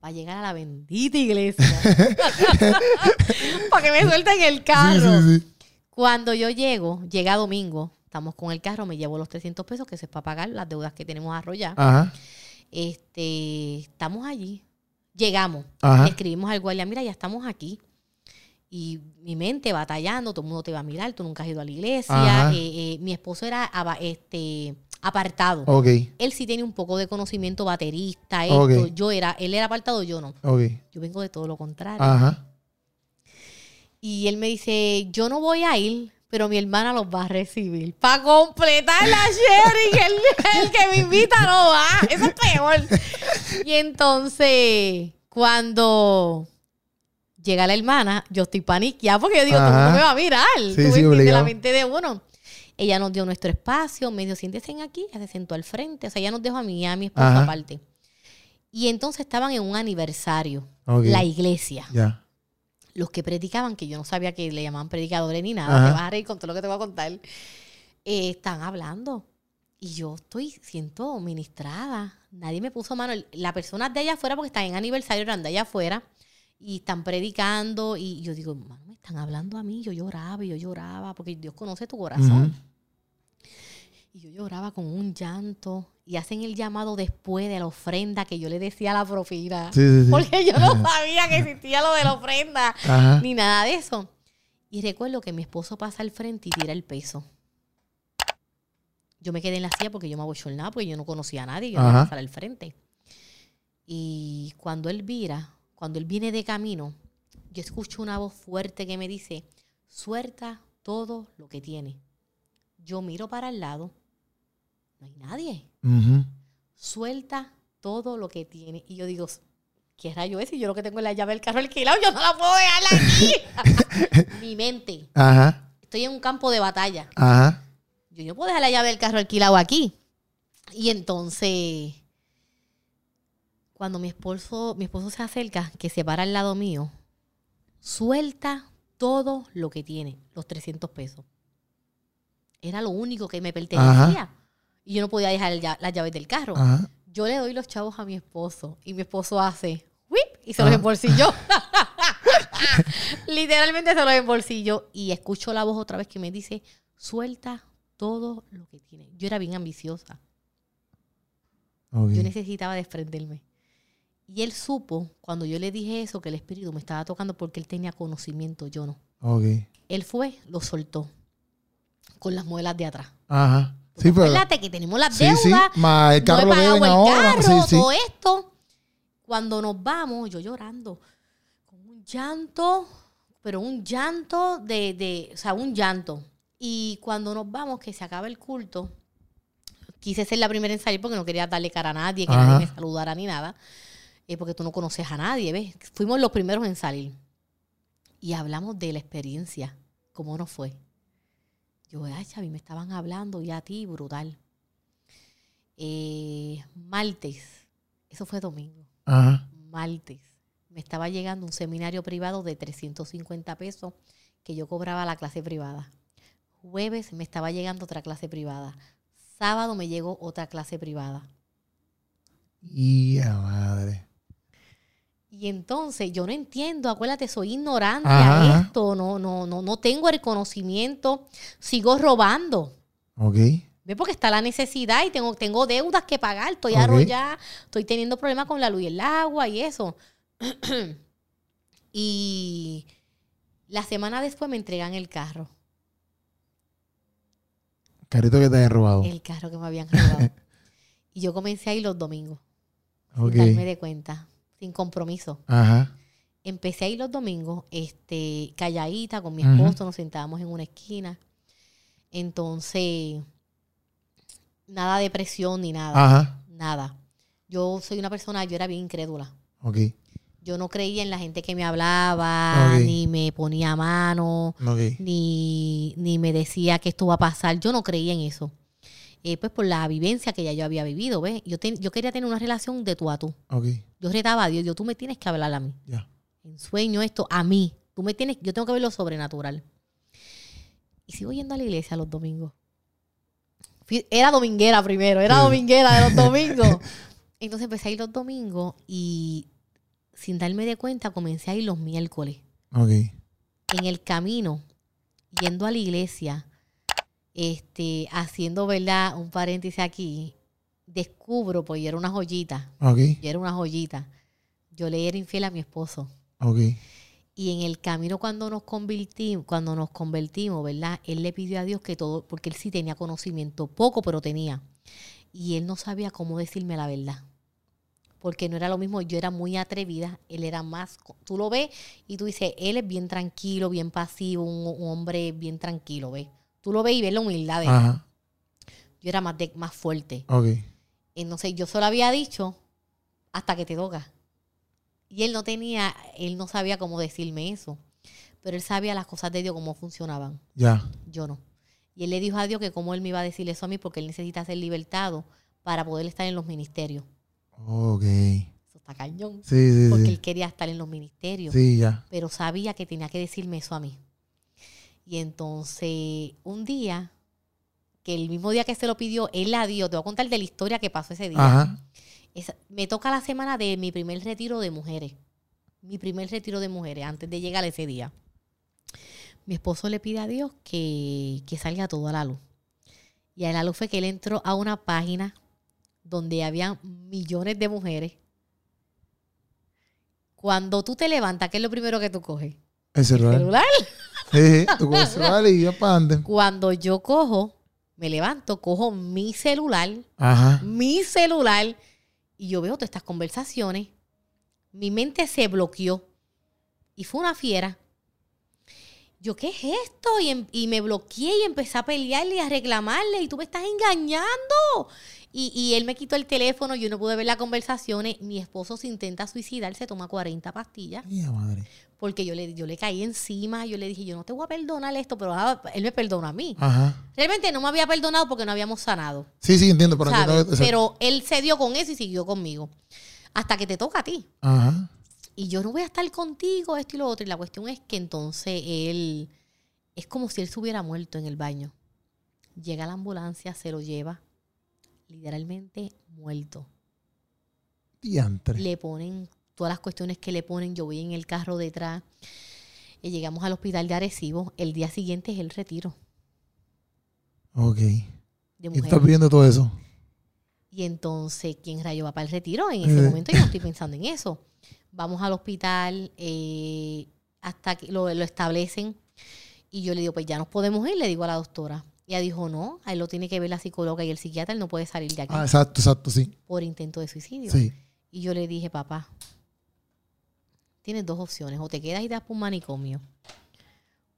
Para llegar a la bendita iglesia. Para que me suelten el carro. Sí, sí, sí. Cuando yo llego, llega domingo, estamos con el carro, me llevo los 300 pesos, que eso es para pagar las deudas que tenemos arrolladas. Ajá. Este, estamos allí. Llegamos. Ajá. Escribimos al guardia, mira, ya estamos aquí. Y mi mente batallando, todo el mundo te va a mirar, tú nunca has ido a la iglesia. Eh, eh, mi esposo era este, apartado. Él sí tenía un poco de conocimiento baterista, esto. Yo era, él era apartado, yo no. Ok. Yo vengo de todo lo contrario. Ajá. Y él me dice, yo no voy a ir, pero mi hermana los va a recibir. Para completar la sharing, el, el que me invita no va. Eso es peor. Y entonces, cuando llega la hermana, yo estoy paniqueada porque yo digo, todo el Ajá. mundo me va a mirar. Sí, Tú sí, me la mente de uno. Ella nos dio nuestro espacio, me dijo, siéntese aquí, ella se sentó al frente. O sea, ella nos dejó a mí y a mi esposo Ajá. aparte. Y entonces estaban en un aniversario, Ok. la iglesia Ya. Los que predicaban, que yo no sabía que le llamaban predicadores ni nada, Ajá. te vas a reír con todo lo que te voy a contar, eh, están hablando. Y yo estoy, siento ministrada. Nadie me puso mano. La persona de allá afuera, porque están en aniversario, eran de allá afuera, y están predicando. Y yo digo, mano, me están hablando a mí. Yo lloraba y yo lloraba, porque Dios conoce tu corazón. Y yo lloraba con un llanto. Y hacen el llamado después de la ofrenda que yo le decía a la propina. Sí, sí, sí. Porque yo no sabía que existía lo de la ofrenda Ajá. ni nada de eso. Y recuerdo que mi esposo pasa al frente y tira el peso. Yo me quedé en la silla porque yo me abochornaba porque yo no conocía a nadie, yo no iba a Ajá. pasar al frente. Y cuando él vira, cuando él viene de camino, yo escucho una voz fuerte que me dice, suelta todo lo que tiene. Yo miro para el lado, no hay nadie. Suelta todo lo que tiene. Y yo digo, ¿qué rayo es? Y yo lo que tengo es la llave del carro alquilado, yo no la puedo dejar aquí. Mi mente. Ajá. Estoy en un campo de batalla. Ajá. Yo no puedo dejar la llave del carro alquilado aquí. Y entonces, cuando mi esposo, mi esposo se acerca, que se para al lado mío, suelta todo lo que tiene, los 300 pesos. Era lo único que me pertenecía. Y yo no podía dejar el las llaves del carro. Ajá. Yo le doy los chavos a mi esposo y mi esposo hace whip y se los embolsilló. Literalmente se lo en bolsillo. Y escucho la voz otra vez que me dice, suelta todo lo que tiene. Yo era bien ambiciosa. Yo necesitaba desprenderme. Y él supo, cuando yo le dije eso, que el espíritu me estaba tocando porque él tenía conocimiento, yo no. Ok. Él fue, lo soltó con las muelas de atrás. Ajá. Sí, pero. Acuérdate que tenemos las Sí, deudas, sí. Más el carro no he pagado el ahora. carro, Sí, sí. todo esto. Cuando nos vamos, yo llorando, con un llanto, pero un llanto de, de, o sea, un llanto. Y cuando nos vamos, que se acaba el culto, quise ser la primera en salir porque no quería darle cara a nadie, que Ajá. nadie me saludara ni nada, eh, porque tú no conoces a nadie, ¿ves? Fuimos los primeros en salir. Y hablamos de la experiencia, cómo nos fue. Yo, ay, Chavi, me estaban hablando y a ti, brutal. Eh, martes, eso fue domingo, Ajá. martes, me estaba llegando un seminario privado de 350 pesos que yo cobraba la clase privada. Jueves me estaba llegando otra clase privada. Sábado me llegó otra clase privada. Y a madre. Y entonces yo no entiendo, acuérdate, soy ignorante Ajá, a esto, no, no, no, no tengo el conocimiento, sigo robando. Ok. ¿Ves? Porque está la necesidad y tengo, tengo deudas que pagar, estoy Ok. arrollada, estoy teniendo problemas con la luz y el agua y eso. y la semana después me entregan el carro, Carrito que te hayan robado. el carro que me habían robado. y yo comencé a ir los domingos, Ok. sin darme de cuenta, sin compromiso. Ajá. Empecé a ir los domingos, este, calladita con mi esposo, nos sentábamos en una esquina. Entonces, nada de presión ni nada. Ajá. Nada. Yo soy una persona, yo era bien incrédula. Ok. Yo no creía en la gente que me hablaba, ni me ponía mano, ni, ni me decía que esto va a pasar. Yo no creía en eso. Eh, pues por la vivencia que ya yo había vivido, ¿ves? Yo, ten- yo quería tener una relación de tú a tú. Ok. Yo retaba a Dios, yo, tú me tienes que hablar a mí. Ya. En sueño esto, a mí. Tú me tienes, yo tengo que ver lo sobrenatural. Y sigo yendo a la iglesia los domingos. Fui- era dominguera primero, era Sí. dominguera de los domingos. Entonces empecé a ir los domingos y sin darme de cuenta comencé a ir los miércoles. Ok. En el camino, yendo a la iglesia, este, haciendo, ¿verdad? Un paréntesis aquí, descubro, pues yo era una joyita, yo era una joyita. Yo le era infiel a mi esposo. Ok. Y en el camino cuando nos convertimos, cuando nos convertimos, ¿verdad? Él le pidió a Dios que todo, porque él sí tenía conocimiento, poco, pero tenía. Y él no sabía cómo decirme la verdad. Porque no era lo mismo, yo era muy atrevida, él era más, tú lo ves y tú dices, él es bien tranquilo, bien pasivo, un, un hombre bien tranquilo, ¿ves? Tú lo ves y ves la humildad de él. Ajá. Yo era más, de, más fuerte. Ok. Entonces yo solo había dicho hasta que te toca. Y él no tenía, él no sabía cómo decirme eso. Pero él sabía las cosas de Dios, cómo funcionaban. Ya. Yo no. Y él le dijo a Dios que cómo él me iba a decir eso a mí porque él necesita ser libertado para poder estar en los ministerios. Ok. Eso está cañón. Sí, sí, Porque sí. él quería estar en los ministerios. Sí, ya. Pero sabía que tenía que decirme eso a mí. Y entonces, un día, que el mismo día que se lo pidió, él la dio. Te voy a contar de la historia que pasó ese día. Ajá. Me toca la semana de mi primer retiro de mujeres. Mi primer retiro de mujeres, antes de llegar a ese día. Mi esposo le pide a Dios que, que salga todo a la luz. Y a la luz fue que él entró a una página donde había millones de mujeres. Cuando tú te levantas, ¿qué es lo primero que tú coges? El celular. ¿Celular? Y para. Cuando yo cojo, me levanto, cojo mi celular Ajá. mi celular y yo veo todas estas conversaciones. Mi mente se bloqueó y fue una fiera. Yo, ¿qué es esto? Y, em- y me bloqueé y empecé a pelearle y a reclamarle y tú me estás engañando. Y, y él me quitó el teléfono, yo no pude ver las conversaciones. Mi esposo se intenta suicidar, se toma 40 pastillas Mía madre. Porque yo le, yo le caí encima, yo le dije, yo no te voy a perdonar esto, pero ah, él me perdona a mí. Ajá. Realmente no me había perdonado porque no habíamos sanado. Sí, sí, entiendo. Pero entiendo- Pero él se dio con eso y siguió conmigo. Hasta que te toca a ti. Ajá. Y yo no voy a estar contigo, esto y lo otro. Y la cuestión es que entonces él, es como si él se hubiera muerto en el baño. Llega la ambulancia, se lo lleva, literalmente muerto. Diantre. Le ponen todas las cuestiones que le ponen. Yo voy en el carro detrás. Y llegamos al hospital de Arecibo. El día siguiente es el retiro Ok. de ¿Y tú estás viendo todo eso? Y entonces, ¿quién rayo va para el retiro? En ese Eh. momento yo no estoy pensando en eso. Vamos al hospital eh, hasta que lo, lo establecen. Y yo le digo, pues ya nos podemos ir, le digo a la doctora. Ella dijo, no, a él lo tiene que ver la psicóloga y el psiquiatra, él no puede salir de aquí Ah, exacto, exacto, sí. por intento de suicidio. Sí. Y yo le dije, papá, tienes dos opciones. O te quedas y te das por un manicomio.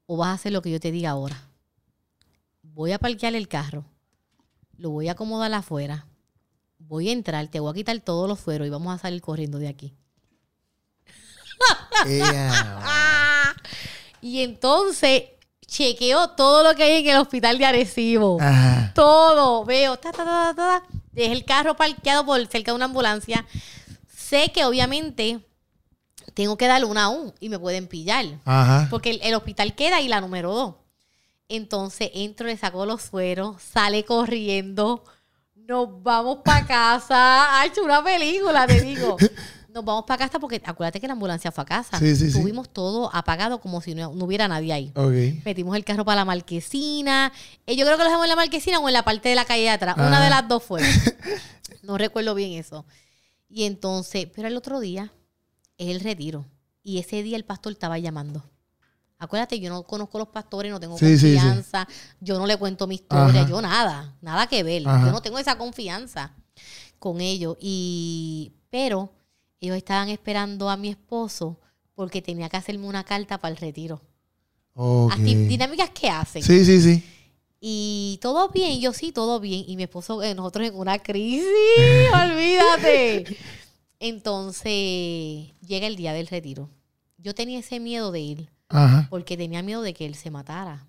O vas a hacer lo que yo te diga ahora. Voy a parquear el carro. Lo voy a acomodar afuera. Voy a entrar, te voy a quitar todos los fueros y vamos a salir corriendo de aquí. Y entonces chequeo todo lo que hay en el hospital de Arecibo. Ajá. todo, veo, ta, ta, ta, ta. dejé el carro parqueado por cerca de una ambulancia. Sé que obviamente tengo que darle una U y me pueden pillar. Ajá. Porque el, el hospital queda ahí la número dos. Entonces entro, le saco los sueros, sale corriendo, nos vamos para casa. Ha hecho una película, te digo. Nos vamos para casa porque acuérdate que la ambulancia fue a casa. Sí, sí, sí. Tuvimos todo apagado como si no, no hubiera nadie ahí. Metimos el carro para la marquesina. Eh, yo creo que lo dejamos en la marquesina o en la parte de la calle de atrás. Una de las dos fue. no recuerdo bien eso. Y entonces, pero el otro día es el retiro. Y ese día el pastor estaba llamando. Acuérdate, yo no conozco a los pastores, no tengo Sí, sí, sí. confianza. Yo no le cuento mi historia, Ajá. yo nada, nada que ver. Ajá. Yo no tengo esa confianza con ellos. Y, pero ellos estaban esperando a mi esposo porque tenía que hacerme una carta para el retiro. Dinámicas que hacen. Sí, sí, sí. Y todo bien, yo sí, todo bien. Y mi esposo, eh, nosotros en una crisis, olvídate. Entonces, llega el día del retiro. Yo tenía ese miedo de ir, Ajá. porque tenía miedo de que él se matara.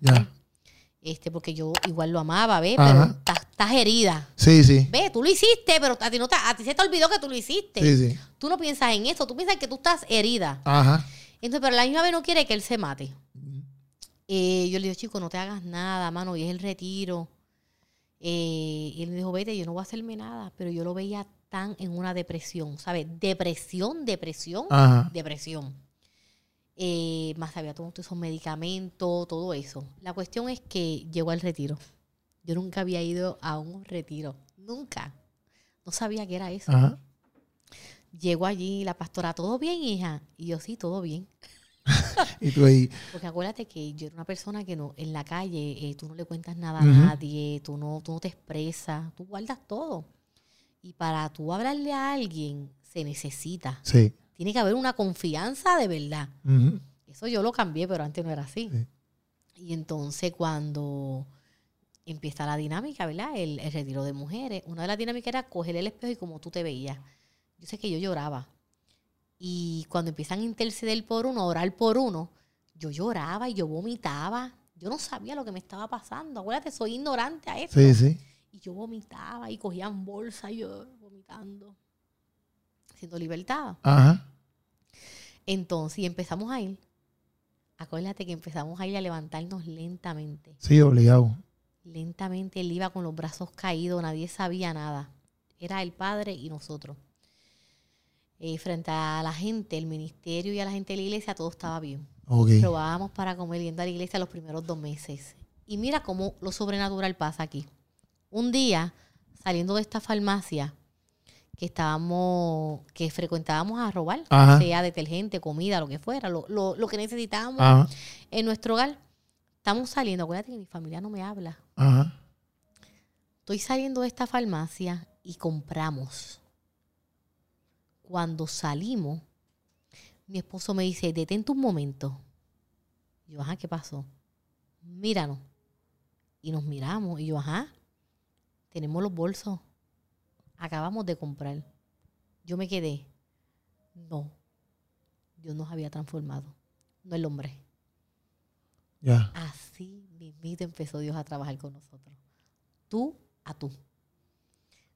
Este, porque yo igual lo amaba, ¿ves? Ajá. Pero estás herida. Sí, sí. Ve, tú lo hiciste, pero a ti, no te, a ti se te olvidó que tú lo hiciste. Sí, sí. Tú no piensas en eso, tú piensas que tú estás herida. Ajá. Entonces, pero la misma vez no quiere que él se mate. Eh, yo le digo, chico, no te hagas nada, mano, y es el retiro. Eh, y él me dijo, vete, yo no voy a hacerme nada, pero yo lo veía tan en una depresión, ¿sabes? Depresión, depresión, Ajá. depresión. Eh, más había tomado todos esos medicamentos, todo eso. La cuestión es que llegó al retiro. Yo nunca había ido a un retiro, nunca. No sabía que era eso. Ajá. Llegó allí la pastora, ¿todo bien, hija? Y yo, sí, todo bien. Y tú ahí. Porque acuérdate que yo era una persona que no, en la calle eh, tú no le cuentas nada a nadie, tú no, tú no te expresas, tú guardas todo. Y para tú hablarle a alguien se necesita. Sí. Tiene que haber una confianza de verdad. Eso yo lo cambié, pero antes no era así. Sí. Y entonces cuando empieza la dinámica, ¿verdad? El, el retiro de mujeres. Una de las dinámicas era coger el espejo y como tú te veías. Yo sé que yo lloraba. Y cuando empiezan a interceder por uno, a orar por uno, yo lloraba y yo vomitaba. Yo no sabía lo que me estaba pasando. Acuérdate, soy ignorante a eso. Sí, sí. Y yo vomitaba y cogían bolsa y yo vomitando. Siendo libertad. Ajá. Entonces, y empezamos a ir. Acuérdate que empezamos a ir a levantarnos lentamente. Sí, obligado. Lentamente él iba con los brazos caídos, nadie sabía nada. Era el padre y nosotros. Eh, frente a la gente, el ministerio y a la gente de la iglesia, todo estaba bien. Ok. Probábamos para comer yendo a la iglesia los primeros dos meses. Y mira cómo lo sobrenatural pasa aquí. Un día, saliendo de esta farmacia, que estábamos, que frecuentábamos a robar, Ajá. sea detergente, comida, lo que fuera, lo, lo- lo que necesitábamos Ajá. en nuestro hogar. Estamos saliendo, acuérdate que mi familia no me habla. Ajá. Estoy saliendo de esta farmacia y compramos. Cuando salimos, mi esposo me dice, detente un momento. Y yo, ajá, ¿qué pasó? Míranos. Y nos miramos. Y yo, ajá, tenemos los bolsos. Acabamos de comprar. Yo me quedé. No. Dios nos había transformado. No el hombre. Ya. Así mismito empezó Dios a trabajar con nosotros. Tú a tú.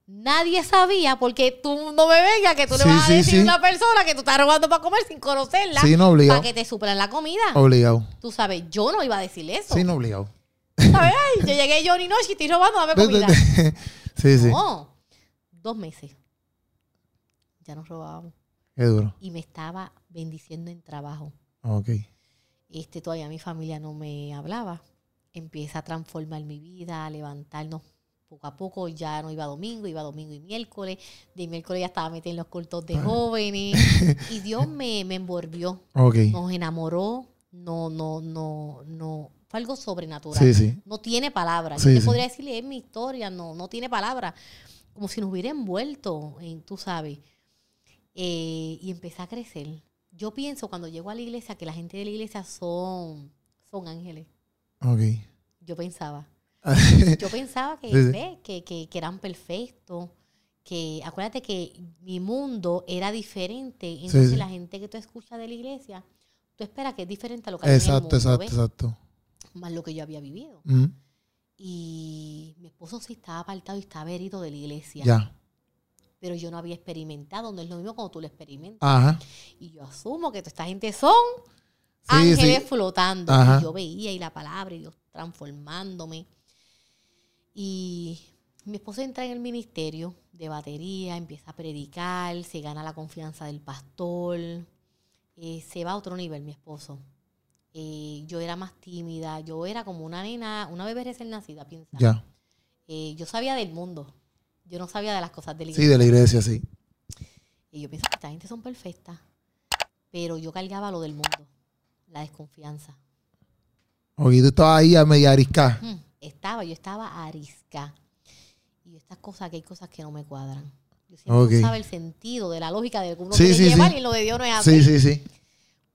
Nadie sabía porque tú no me vengas que tú le vas a decir sí. a una persona que tú estás robando para comer sin conocerla Sí, no para que te suplan la comida. Obligado. Tú sabes, yo no iba a decir eso. Sí, no obligado. ¿Sabes? Yo llegué yo ni noche y estoy robando, dame comida. sí, sí. No. Dos meses. Ya nos robábamos. Qué duro. y me estaba bendiciendo en trabajo. Ok. Este, todavía mi familia no me hablaba. Empieza a transformar mi vida, a levantarnos poco a poco. Ya no iba domingo, iba domingo y miércoles. De miércoles ya estaba metida en los cultos de jóvenes. y Dios me, me envolvió, Ok. nos enamoró. No, no, no, no. Fue algo sobrenatural. Sí, sí. No tiene palabras. Sí, Yo te podría decirle, es mi historia, no, no tiene palabras. Como si nos hubiera envuelto, en, tú sabes. Eh, y empecé a crecer. Yo pienso cuando llego a la iglesia que la gente de la iglesia son, son ángeles. Ok. Yo pensaba. Yo pensaba que, que, que- que eran perfectos. Que acuérdate que mi mundo era diferente. Entonces sí. la gente que tú escuchas de la iglesia, tú esperas que es diferente a lo que hay en el exacto, mundo, exacto, ¿ves? exacto. Más lo que yo había vivido. Mm, Y mi esposo sí estaba apartado y estaba herido de la iglesia. Ya. Pero yo no había experimentado, no es lo mismo cuando tú lo experimentas. Ajá. Y yo asumo que toda esta gente son Sí, ángeles sí. flotando. Ajá. Y yo veía y la palabra y Dios transformándome. Y mi esposo entra en el ministerio de batería, empieza a predicar, se gana la confianza del pastor, eh, se va a otro nivel mi esposo. Eh, yo era más tímida, yo era como una nena, una bebé recién nacida, piensa. Ya. Eh, yo sabía del mundo, yo no sabía de las cosas de la Sí, iglesia. de la iglesia, sí. Y yo pienso que esta gente son perfectas, pero yo cargaba lo del mundo, la desconfianza. Ok, tú estabas ahí a media arisca. Mm, Estaba, yo estaba arisca. Y estas cosas, que hay cosas que no me cuadran. Yo siempre Ok. usaba el sentido de la lógica de que uno Sí, quiere sí, llevar sí. y lo de Dios no es así. Sí, sí, sí.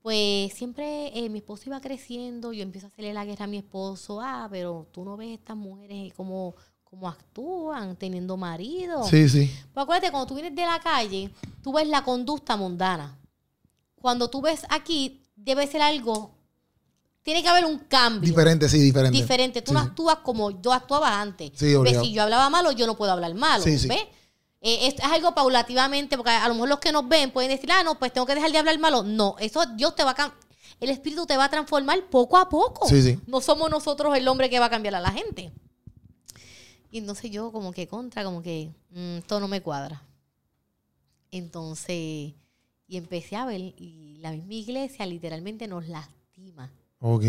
Pues siempre eh, mi esposo iba creciendo, yo empiezo a hacerle la guerra a mi esposo. Ah, pero tú no ves estas mujeres cómo, cómo actúan, teniendo marido. Sí, sí. Pues acuérdate, cuando tú vienes de la calle, tú ves la conducta mundana. Cuando tú ves aquí, debe ser algo. Tiene que haber un cambio Diferente, sí, diferente. diferente. Tú Sí, no actúas como yo actuaba antes. Sí, ¿Ves? Si yo hablaba malo, yo no puedo hablar malo. Sí, sí. Eh, es, es algo paulativamente, porque a lo mejor los que nos ven pueden decir, ah, no, pues tengo que dejar de hablar malo. No, eso Dios te va a El Espíritu te va a transformar poco a poco. Sí, sí. No somos nosotros el hombre que va a cambiar a la gente. Y entonces yo como que contra, como que mm, esto no me cuadra. Entonces, y empecé a ver, y la misma iglesia literalmente nos lastima Ok.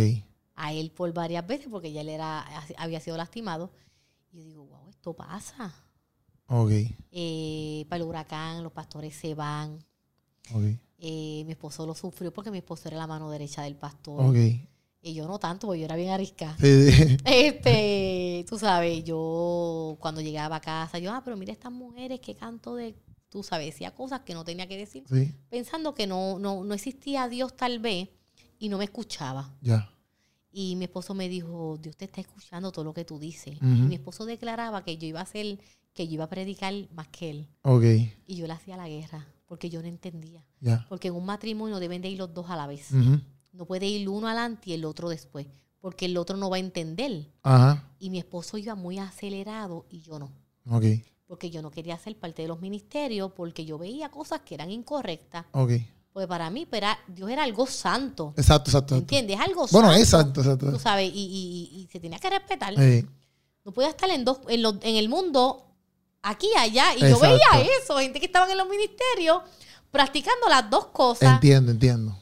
a él por varias veces porque ya él era, había sido lastimado. Y yo digo, wow, esto pasa. Ok. Eh, para el huracán, los pastores se van. Ok. Eh, mi esposo lo sufrió porque mi esposo era la mano derecha del pastor. Ok. Y yo no tanto, porque yo era bien arisca. Este, tú sabes, yo cuando llegaba a casa, yo, ah, pero mira estas mujeres que canto de, tú sabes, decía cosas que no tenía que decir, Sí. pensando que no, no, no existía Dios tal vez y no me escuchaba. Ya. Y mi esposo me dijo, Dios te está escuchando todo lo que tú dices. Y mi esposo declaraba que yo iba a hacer, que yo iba a predicar más que él. Ok. Y yo le hacía la guerra, porque yo no entendía. Porque en un matrimonio deben de ir los dos a la vez. No puede ir uno adelante y el otro después, porque el otro no va a entender. Ajá. Y mi esposo iba muy acelerado y yo no. Ok. Porque yo no quería ser parte de los ministerios, porque yo veía cosas que eran incorrectas. Ok. Pues para mí, pero era- Dios era algo santo. Exacto, exacto. ¿Entiendes? Algo Bueno, santo. exacto, Tú sabes, y, y- y- y se tenía que respetar. No podía estar en dos, en, los- en el mundo, aquí y allá. Y yo veía eso, gente que estaban en los ministerios practicando las dos cosas. entiendo, entiendo.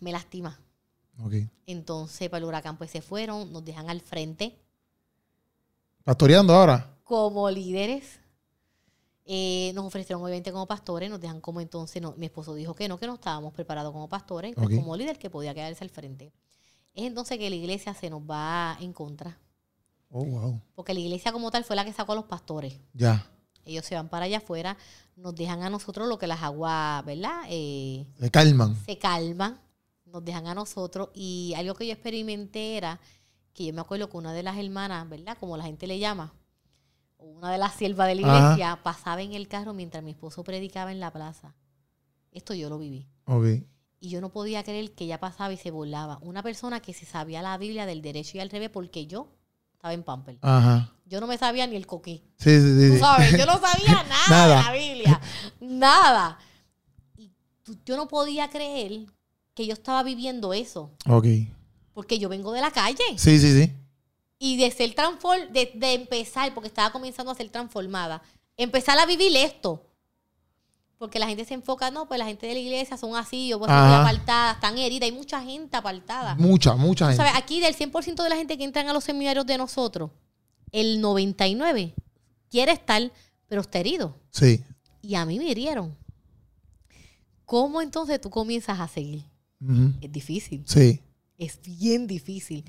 Me lastima. Ok. Entonces, para el huracán, pues se fueron, nos dejan al frente Pastoreando ahora. como líderes. Eh, nos ofrecieron obviamente como pastores, nos dejan como entonces, no, mi esposo dijo que no, que no estábamos preparados como pastores, pues Ok. como líder que podía quedarse al frente. Es entonces que la iglesia se nos va en contra, Oh, wow. porque la iglesia como tal fue la que sacó a los pastores. Ya. Ellos se van para allá afuera, nos dejan a nosotros lo que las aguas, ¿verdad? Eh, Se calman. se calman, nos dejan a nosotros. Y algo que yo experimenté era que yo me acuerdo que una de las hermanas, ¿verdad? Como la gente le llama, una de las siervas de la Ajá. iglesia, pasaba en el carro mientras mi esposo predicaba en la plaza. Esto yo lo viví. Y yo no podía creer que ella pasaba y se burlaba. Una persona que se sabía la Biblia del derecho y al revés porque yo estaba en Pamper. Ajá. Yo no me sabía ni el coquí. Sí, sí, sí. Tú sabes, yo no sabía nada, Nada. de la Biblia. Nada. Y tú- yo no podía creer que yo estaba viviendo eso. Ok. Porque yo vengo de la calle. Sí, sí, sí. Y de ser transform de, de empezar, porque estaba comenzando a ser transformada, empezar a vivir esto. Porque la gente se enfoca, no, pues la gente de la iglesia son así, yo pues Ajá. estoy apartada, están heridas, hay mucha gente apartada. Mucha, mucha gente. ¿Sabes? Aquí del 100% de la gente que entran a los seminarios de nosotros, el 99 quiere estar, pero está herido. Sí. Y a mí me hirieron. ¿Cómo entonces tú comienzas a seguir? Es difícil, Sí. es bien difícil.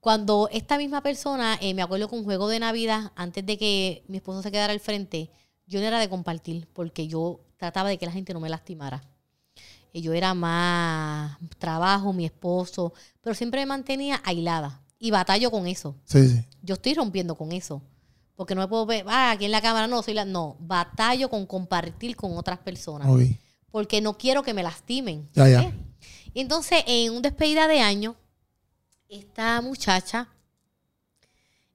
Cuando esta misma persona, eh, me acuerdo con un juego de Navidad, antes de que mi esposo se quedara al frente, yo no era de compartir, porque yo trataba de que la gente no me lastimara. Eh, Yo era más trabajo, mi esposo, pero siempre me mantenía aislada. Y batallo con eso. Sí, sí. Yo estoy rompiendo con eso. Porque no me puedo ver, ah, aquí en la cámara no, soy la. No, batallo con compartir con otras personas. Porque no quiero que me lastimen. Ya, ya. ¿eh? Y entonces, en un despedida de año, esta muchacha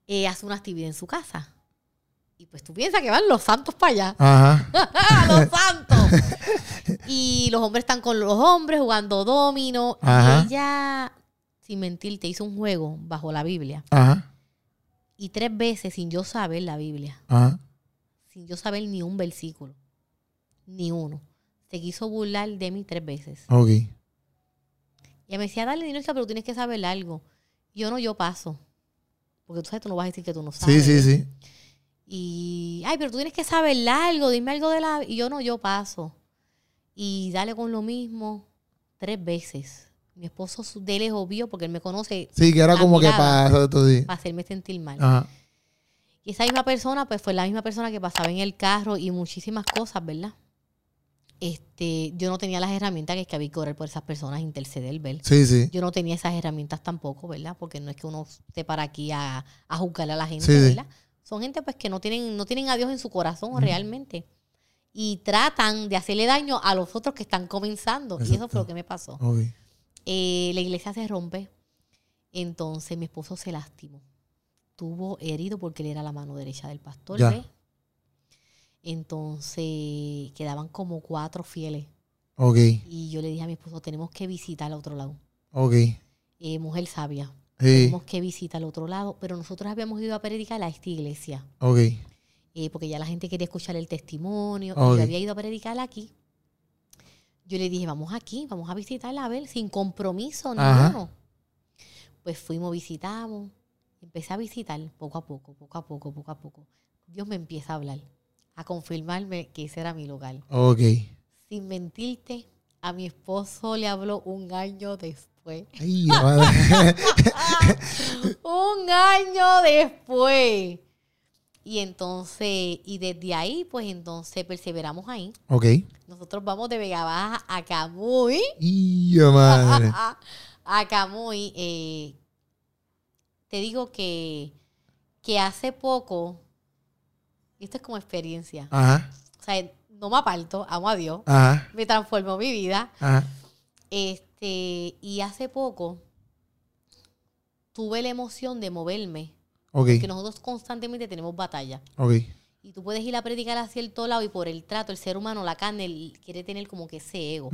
eh, hace una actividad en su casa. Y pues tú piensas que van los santos para allá. Ajá. los santos. y los hombres están con los hombres jugando domino. Ajá. Y ella, sin mentirte, hizo un juego bajo la Biblia. Ajá. Y tres veces sin yo saber la Biblia, Ajá. sin yo saber ni un versículo, ni uno, se quiso burlar de mí tres veces. Ok. Y ella me decía, dale dinero, pero tienes que saber algo. Yo no, yo paso. Porque tú sabes, tú no vas a decir que tú no Sí, sabes. sí, sí. Y, ay, pero tú tienes que saber algo, dime algo de la... Y yo no, yo paso. Y dale con lo mismo tres veces. Mi esposo de lejos vio, porque él me conoce, Sí, que era como que para para hacerme sentir mal. Ajá. Y esa misma persona, pues fue la misma persona que pasaba en el carro y muchísimas cosas, ¿verdad? Este, yo no tenía las herramientas que es que había que orar por esas personas, interceder, ¿ver? Sí, sí. Yo no tenía esas herramientas tampoco, ¿verdad? Porque no es que uno esté para aquí a, a juzgar a la gente, Sí, sí. Son gente pues que no tienen, no tienen a Dios en su corazón realmente. Y tratan de hacerle daño a los otros que están comenzando. Y eso fue lo que me pasó. Ok. Eh, la iglesia se rompe. Entonces mi esposo se lastimó. Tuvo herido porque él era la mano derecha del pastor. Entonces quedaban como cuatro fieles. Ok. Y yo le dije a mi esposo, tenemos que visitar al otro lado. Ok. Eh, mujer sabia. Tenemos que visitar al otro lado. Pero nosotros habíamos ido a predicar a esta iglesia. Ok. eh, porque ya la gente quería escuchar el testimonio. Y yo había ido a predicar aquí. Yo le dije, vamos aquí, vamos a visitarla a ver, sin compromiso, ninguno. Pues fuimos, visitamos. Empecé a visitar poco a poco, poco a poco, poco a poco. Dios me empieza a hablar, a confirmarme que ese era mi lugar. Ok. Sin mentirte, a mi esposo le habló un año después. Ay, un año después. Y entonces, y desde ahí, pues entonces perseveramos ahí. ok. Nosotros vamos de Vega Baja a Camuy. Y madre. a Camuy. eh, te digo que, que hace poco, esto es como experiencia, Ajá. o sea, no me aparto, amo a Dios, Ajá. me transformó mi vida. Ajá. Este, y hace poco tuve la emoción de moverme, Ok. que nosotros constantemente tenemos batalla. Y tú puedes ir a predicar a cierto lado y por el trato, el ser humano, la carne, quiere tener como que ese ego.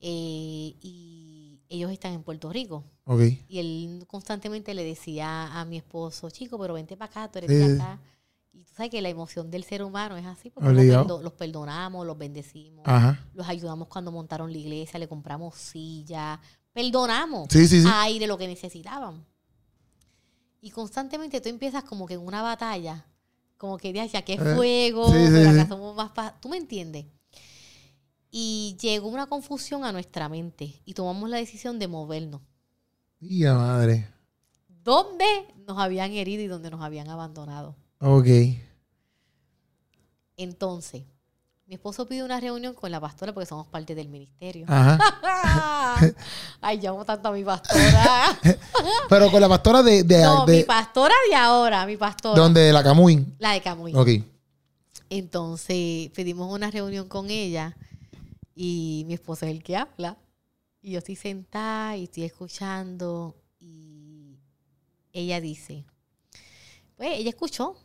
Eh, y ellos están en Puerto Rico. Y él constantemente le decía a mi esposo, chico, pero vente para acá, tú eres de acá. Y tú sabes que la emoción del ser humano es así, porque los, perdo- los perdonamos, los bendecimos, Ajá. los ayudamos cuando montaron la iglesia, le compramos silla, perdonamos Sí, sí, sí. aire, lo que necesitaban. Y constantemente tú empiezas como que en una batalla, como que ya, ya que es Eh, fuego, pero acá somos más pa- ¿Tú me entiendes? Y llegó una confusión a nuestra mente y tomamos la decisión de movernos. Y madre. ¿Dónde nos habían herido y dónde nos habían abandonado? Ok. Entonces, mi esposo pide una reunión con la pastora porque somos parte del ministerio. Ajá. Ay, yo amo tanto a mi pastora. Pero con la pastora de, de, no, de- mi pastora de ahora, mi pastora. donde la Camuy. La de Camuy. Ok. Entonces pedimos una reunión con ella y mi esposo es el que habla. Y yo estoy sentada y estoy escuchando y ella dice, pues ella escuchó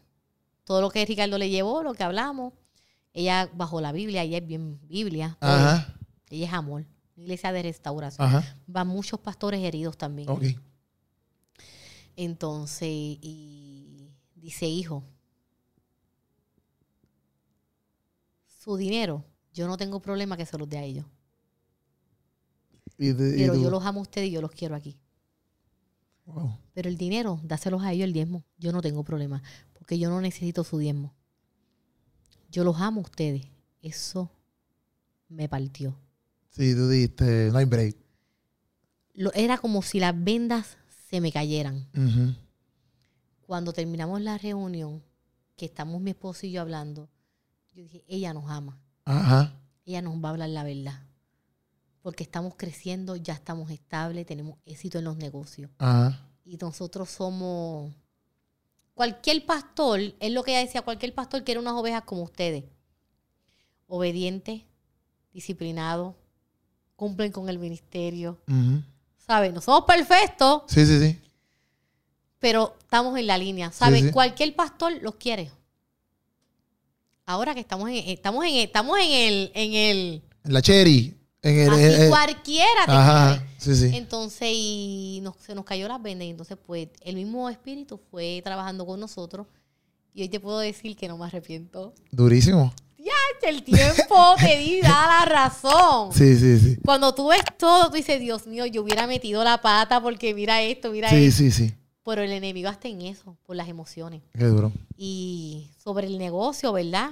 todo lo que Ricardo le llevó, lo que hablamos. Ella bajo la Biblia, ella es bien Biblia. Ajá. Ella es amor. Iglesia de restauración. Ajá. Van muchos pastores heridos también. Ok. Entonces, y dice, hijo, su dinero Yo no tengo problema que se los dé a ellos. Y de- y Pero tú- yo los amo a ustedes y yo los quiero aquí. Wow. Pero el dinero, dáselos a ellos el diezmo. Yo no tengo problema. Porque yo no necesito su diezmo. Yo los amo a ustedes. Eso me partió. Sí, tú dijiste, no hay break. Lo- era como si las vendas se me cayeran. Cuando terminamos la reunión, que estamos mi esposo y yo hablando, yo dije, ella nos ama. Ajá. Ella nos va a hablar la verdad. Porque estamos creciendo, ya estamos estables, tenemos éxito en los negocios. Ajá. y nosotros somos cualquier pastor, es lo que ella decía, cualquier pastor quiere unas ovejas como ustedes. Obedientes, disciplinados, cumplen con el ministerio. ¿Sabes? No somos perfectos, Sí, sí, sí. pero estamos en la línea. ¿Sabes? sí. Cualquier pastor los quiere. Ahora que estamos en, estamos en, estamos en el, en el, En la cherry. En el, así eh, eh, cualquiera te ajá. Sí, sí. Entonces, y nos- se nos cayó las vendas. Y entonces, pues, el mismo espíritu fue trabajando con nosotros. Y hoy te puedo decir que no me arrepiento. Durísimo. El tiempo te di da la razón. Sí, sí, sí. Cuando tú ves todo, tú dices, Dios mío, yo hubiera metido la pata porque mira esto, mira Sí, esto. sí, sí. Pero el enemigo hasta en eso, por las emociones. Qué duro. Y sobre el negocio, ¿verdad?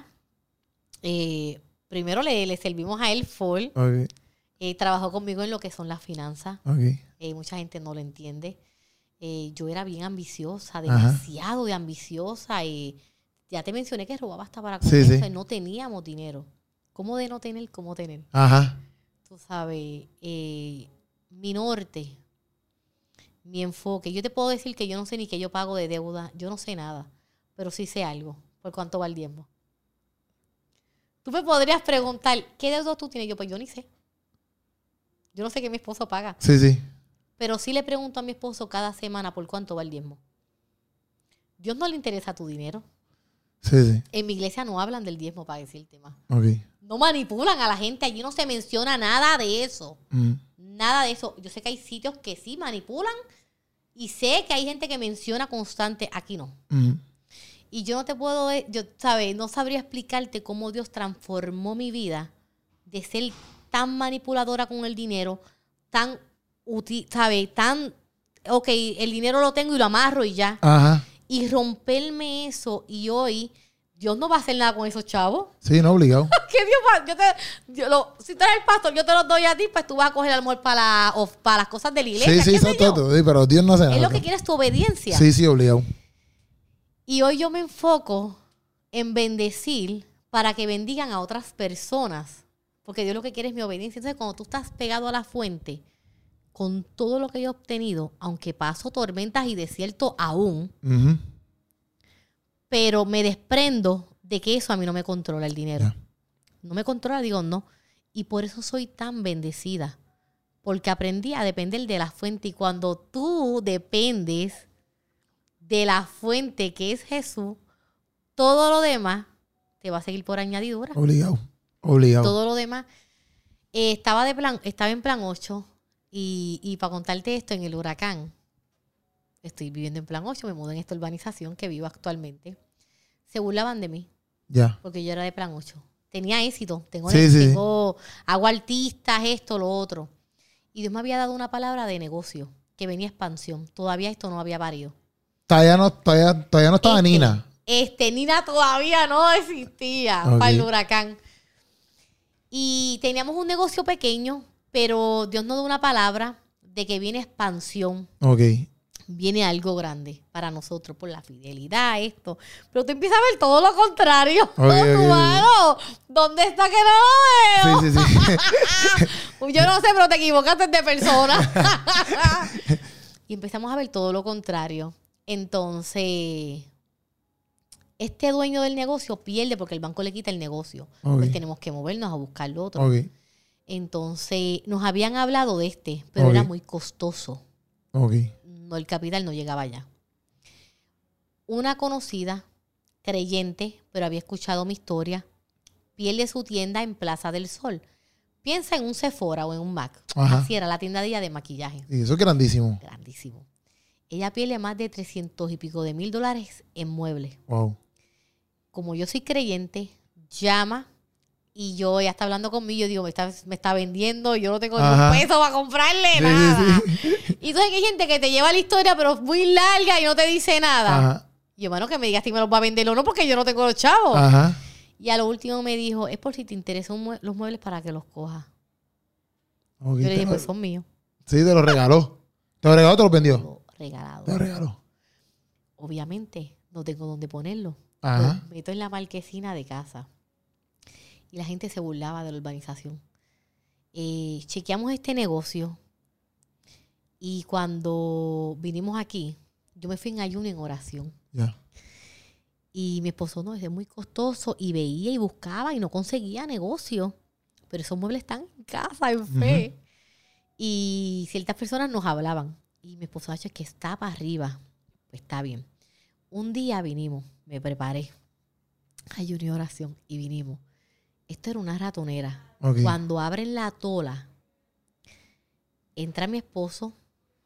Eh, primero le, le servimos a él full. Ok, Eh, trabajó conmigo en lo que son las finanzas. ok. Eh, mucha gente no lo entiende. Eh, yo era bien ambiciosa, Ajá. demasiado de ambiciosa. Y ya te mencioné que robaba hasta para comer. sí. No teníamos dinero. ¿Cómo de no tener? ¿Cómo tener? Ajá. Tú sabes, eh, mi norte, mi enfoque. Yo te puedo decir que yo no sé ni qué yo pago de deuda. Yo no sé nada. Pero sí sé algo. ¿Por cuánto va el diezmo? Tú me podrías preguntar, ¿qué deuda tú tienes? Yo, pues yo ni sé. Yo no sé qué mi esposo paga. Sí, sí. Pero sí le pregunto a mi esposo cada semana por cuánto va el diezmo. Dios no le interesa tu dinero. Sí, sí. En mi iglesia no hablan del diezmo para decirte más. Ok. No manipulan a la gente. Allí no se menciona nada de eso. Mm. Nada de eso. Yo sé que hay sitios que sí manipulan y sé que hay gente que menciona constante. Aquí no. Mm. Y yo no te puedo, yo, ¿sabes? No sabría explicarte cómo Dios transformó mi vida de ser tan manipuladora con el dinero, tan útil, ¿sabes? Tan, ok, el dinero lo tengo y lo amarro y ya. Ajá. Y romperme eso y hoy Dios no va a hacer nada con esos chavos. Sí, no, obligado. ¿Qué Dios va? Yo te, yo lo- si tú eres el pastor, yo te los doy a ti, pues tú vas a coger el amor para, la- o para las cosas de la iglesia. Sí, sí, yo. todo, Sí, pero Dios no hace nada. Es lo que quiere es tu obediencia. Sí, sí, obligado. Y hoy yo me enfoco en bendecir para que bendigan a otras personas. Porque Dios lo que quiere es mi obediencia. Entonces, cuando tú estás pegado a la fuente, con todo lo que yo he obtenido, aunque paso tormentas y desierto aún, pero me desprendo de que eso a mí no me controla el dinero. No me controla, digo no. Y por eso soy tan bendecida. Porque aprendí a depender de la fuente. Y cuando tú dependes de la fuente que es Jesús, todo lo demás te va a seguir por añadidura. Obligado. Obligado. Todo lo demás. eh, estaba, de plan, estaba en plan 8 y, y para contarte esto, en el huracán, estoy viviendo en plan 8, me mudé en esta urbanización que vivo actualmente. Se burlaban de mí Ya. porque yo era de plan 8. Tenía éxito, tengo, Sí, sí. tengo hago artistas, esto, lo otro. Y Dios me había dado una palabra de negocio, que venía expansión. Todavía esto no había parido. Todavía no, todavía, todavía no estaba Este, Nina. Este, Nina todavía no existía para el huracán. Y teníamos un negocio pequeño, pero Dios nos dio una palabra de que viene expansión, Ok. viene algo grande para nosotros por la fidelidad, esto. Pero tú empiezas a ver todo lo contrario. Ok, ok, ok. Mano, ¿Dónde está que no lo veo? Sí, sí, sí. Yo no sé, pero te equivocaste de persona. y empezamos a ver todo lo contrario. Entonces, este dueño del negocio pierde porque el banco le quita el negocio. Ok. Pues tenemos que movernos a buscar lo otro. Entonces, nos habían hablado de este, pero era muy costoso. No, el capital no llegaba allá. Una conocida, creyente, pero había escuchado mi historia, pierde su tienda en Plaza del Sol. Piensa en un Sephora o en un Mac. Ajá. Así era la tienda de ella de maquillaje. Sí, eso es grandísimo. Grandísimo. Ella pierde más de 300 y pico de mil dólares en muebles. Wow. Como yo soy creyente, llama, Y yo, ella está hablando conmigo, yo digo, me está, me está vendiendo, yo no tengo ni un peso para comprarle Sí, nada. sí, Y entonces hay gente que te lleva la historia, pero es muy larga y no te dice nada. Ajá. Y yo, bueno, que me digas si me los va a vender o no, porque yo no tengo los chavos. Ajá. Y a lo último me dijo, es por si te interesan mue- los muebles para que los cojas. Ok, Yo le dije, pues son míos. Sí, te lo regaló. ¿Te lo regaló o te lo vendió? Regalado. Te lo regaló. Obviamente, no tengo dónde ponerlo. Ajá. Lo meto en la marquesina de casa. Y la gente se burlaba de la urbanización. Eh, chequeamos este negocio. Y cuando vinimos aquí, yo me fui en ayuno en oración. Y mi esposo no, es muy costoso. Y veía y buscaba y no conseguía negocio. Pero esos muebles están en casa, en fe. Y ciertas personas nos hablaban. Y mi esposo, "Acho, es que está para arriba. Pues está bien. Un día vinimos, me preparé. Ayuno y oración. Y vinimos. Esto era una ratonera. Cuando abren la tola, entra mi esposo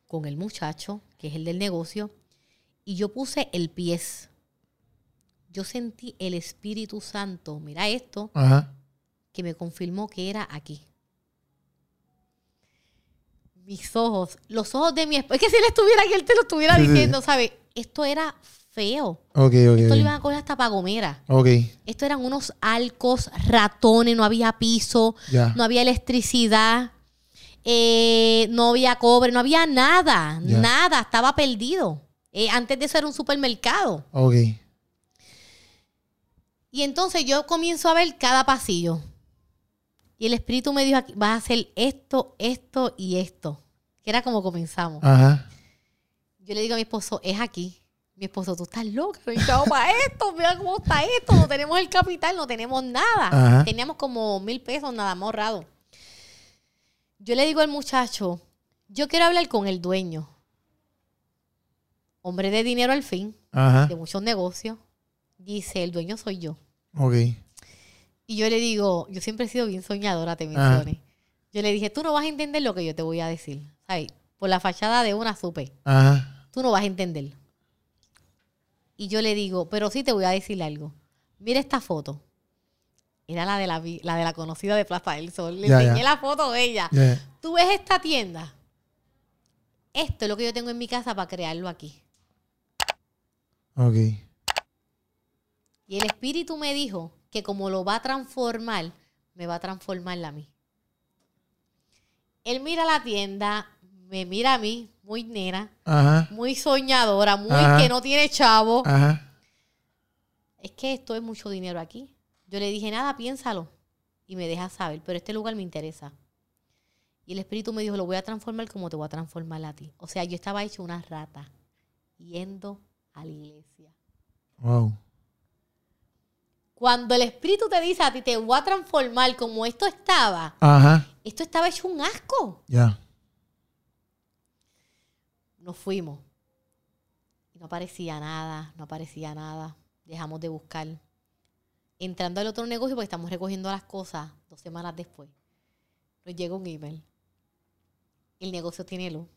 con el muchacho, que es el del negocio, y yo puse el pie. Yo sentí el Espíritu Santo, mira esto, Ajá. que me confirmó que era aquí. Mis ojos, los ojos de mi esposo, es que si él estuviera aquí, él te lo estuviera Sí, sí. diciendo, ¿sabes? Esto era feo. Ok, ok. Esto ok. lo iban a coger hasta para Gomera. Ok. Esto eran unos arcos, ratones, no había piso, Ya. no había electricidad, eh, no había cobre, no había nada, nada, estaba perdido. Eh, antes de eso era un supermercado. Ok. Y entonces yo comienzo a ver cada pasillo. Y el espíritu me dijo, vas a hacer esto, esto y esto. Que era como comenzamos. Ajá. Yo le digo a mi esposo, es aquí. Mi esposo, tú estás loca, no para esto, mira cómo está esto, no tenemos el capital, no tenemos nada. Ajá. Teníamos como mil pesos nada más ahorrado. Yo le digo al muchacho, yo quiero hablar con el dueño. Hombre de dinero al fin, Ajá. de muchos negocios. Dice, el dueño soy yo. Ok. Y yo le digo, yo siempre he sido bien soñadora, te mencioné. Yo le dije, tú no vas a entender lo que yo te voy a decir. ¿Sabes? Por la fachada de una supe. Ajá. tú no vas a entender. Y yo le digo, pero sí te voy a decir algo. Mira esta foto. Era la de la, la de la conocida de Plaza del Sol. Le Ya, enseñé la foto de ella. ¿Tú ves esta tienda? Esto es lo que yo tengo en mi casa para crearlo aquí. Ok. Y el espíritu me dijo que como lo va a transformar, me va a transformar a mí. Él mira la tienda, me mira a mí, muy nena, Ajá. muy soñadora, muy Ajá. que no tiene chavo. Ajá. es que esto es mucho dinero aquí. Yo le dije, nada, piénsalo. Y me deja saber, pero este lugar me interesa. Y el espíritu me dijo, lo voy a transformar como te voy a transformar a ti. O sea, yo estaba hecho una rata, yendo a la iglesia. Wow. Cuando el espíritu te dice a ti, te voy a transformar como esto estaba, Ajá. esto estaba hecho un asco. Ya. Nos fuimos. Y no aparecía nada, no aparecía nada. Dejamos de buscar. Entrando al otro negocio, porque estamos recogiendo las cosas dos semanas después, nos llega un email. El negocio tiene luz.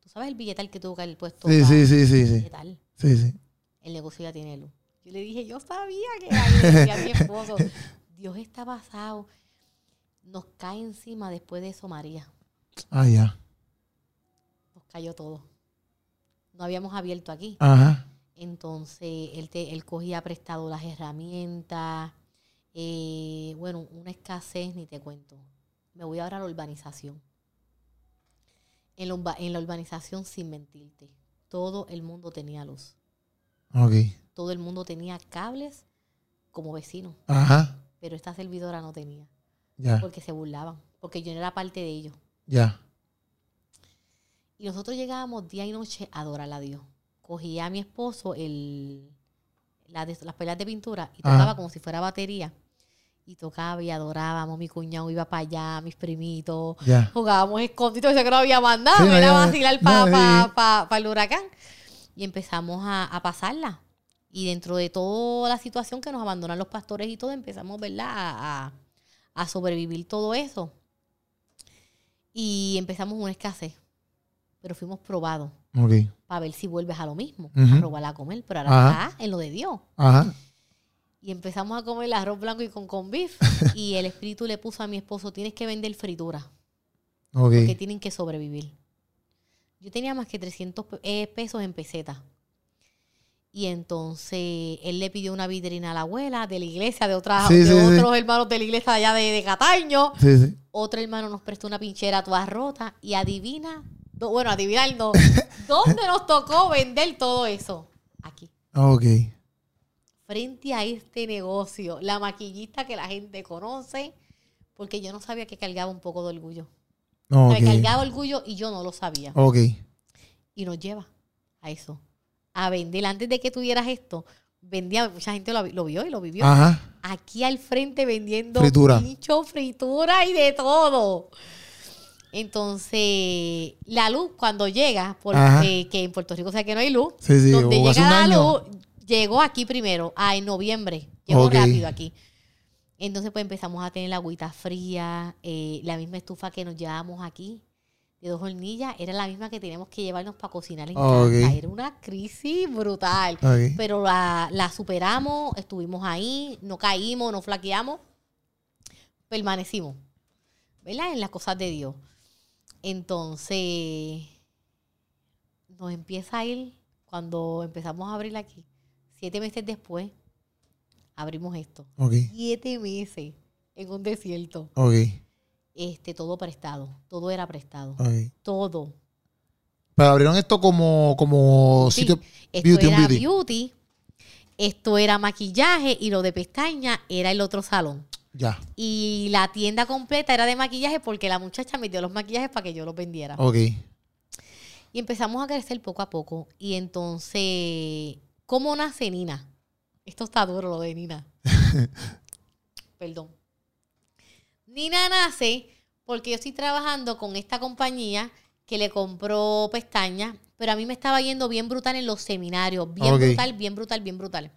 ¿Tú sabes el billetal que tuvo que haber puesto? Sí, sí, sí, sí, sí. Sí, sí. El negocio ya tiene luz. Yo le dije, yo sabía que era. A mi esposo, Dios está basado. Nos cae encima después de eso María. Ah, ya. Nos cayó todo. No habíamos abierto aquí. Ajá. Entonces, él, te, él cogía prestado las herramientas. eh, bueno, una escasez, ni te cuento. Me voy ahora a la urbanización. En la, en la urbanización, sin mentirte, todo el mundo tenía luz. Ok. Todo el mundo tenía cables como vecinos. Ajá. Pero esta servidora no tenía. Ya. Porque se burlaban. Porque yo no era parte de ellos. Ya. Y nosotros llegábamos día y noche a adorar a Dios. Cogía a mi esposo el, la de- las pelas de pintura y Ajá. tocaba como si fuera batería. Y tocaba y adorábamos. Mi cuñado iba para allá, mis primitos. Ya. Jugábamos escondido, sé que no había nada. Sí, era vacilar para no, sí. el huracán. Y empezamos a, a pasarla. Y dentro de toda la situación que nos abandonan los pastores y todo, empezamos, ¿verdad? A, a- a sobrevivir todo eso. Y empezamos una escasez. Pero fuimos probados Ok. para ver si vuelves a lo mismo, a robar a comer. Pero ahora Ajá. está en lo de Dios. Ajá. Y empezamos a comer el arroz blanco y con con beef. y el espíritu le puso a mi esposo, tienes que vender fritura. Ok. Porque tienen que sobrevivir. Yo tenía más que 300 pe- eh, pesos en pesetas. Y entonces él le pidió una vidrina a la abuela de la iglesia, de, otra, Sí, de sí, sí. otros hermanos de la iglesia allá de, de Cataño. Sí, sí. Otro hermano nos prestó una pinchera toda rota. Y adivina, do- bueno, adivinar no. ¿Dónde nos tocó vender todo eso? Aquí. Ok. Frente a este negocio. La maquillista que la gente conoce. Porque yo no sabía que cargaba un poco de orgullo. Ok. Me cargaba orgullo y yo no lo sabía. Ok. Y nos lleva a eso. A vender. Antes de que tuvieras esto, vendía, mucha gente lo, lo vio y lo vivió. Ajá. Aquí al frente vendiendo Fritura. pincho, fritura y de todo. Entonces, la luz cuando llega, Ajá. porque que en Puerto Rico o sea que no hay luz, Sí, sí, donde llega la año. luz, llegó aquí primero, ah, en noviembre. Llegó rápido aquí. Entonces, pues empezamos a tener la agüita fría, eh, la misma estufa que nos llevábamos aquí, de dos hornillas, era la misma que teníamos que llevarnos para cocinar en casa. Era una crisis brutal. Pero la, la superamos, estuvimos ahí, no caímos, no flaqueamos, permanecimos, ¿verdad? En las cosas de Dios. Entonces, nos empieza a ir, cuando empezamos a abrir aquí, siete meses después, abrimos esto. Siete meses en un desierto. Ok. Este, todo prestado, todo era prestado, todo. Pero abrieron esto como, como Sí, sitio. Esto Beauty, era beauty. beauty, esto era maquillaje y lo de pestaña era el otro salón. Ya. Y la tienda completa era de maquillaje porque la muchacha me dio los maquillajes para que yo los vendiera. Ok. Y empezamos a crecer poco a poco. Y entonces, ¿cómo nace Nina? Esto está duro lo de Nina. Perdón. Nina nace porque yo estoy trabajando con esta compañía que le compró pestañas, pero a mí me estaba yendo bien brutal en los seminarios, bien brutal, bien brutal, bien brutal.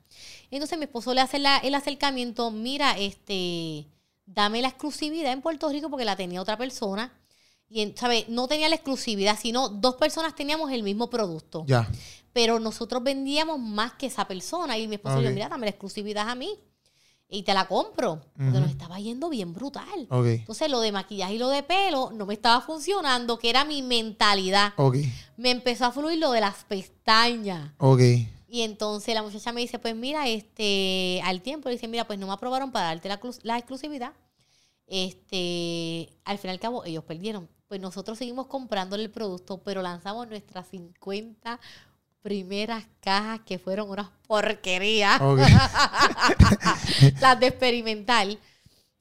Entonces mi esposo le hace la- el acercamiento, mira, este, dame la exclusividad en Puerto Rico porque la tenía otra persona. Y, en- ¿sabe? No tenía la exclusividad, sino dos personas teníamos el mismo producto. Ya. Pero nosotros vendíamos más que esa persona. Y mi esposo le dijo, mira, dame la exclusividad a mí. Y te la compro. Porque nos estaba yendo bien brutal. Entonces lo de maquillaje y lo de pelo no me estaba funcionando, que era mi mentalidad. Ok. Me empezó a fluir lo de las pestañas. Ok. Y entonces la muchacha me dice, pues mira, este, al tiempo le dice, mira, pues no me aprobaron para darte la, clu- la exclusividad. Este, al fin y al cabo, ellos perdieron. Pues nosotros seguimos comprándole el producto, pero lanzamos nuestras 50 primeras cajas que fueron unas porquerías. Las de experimental.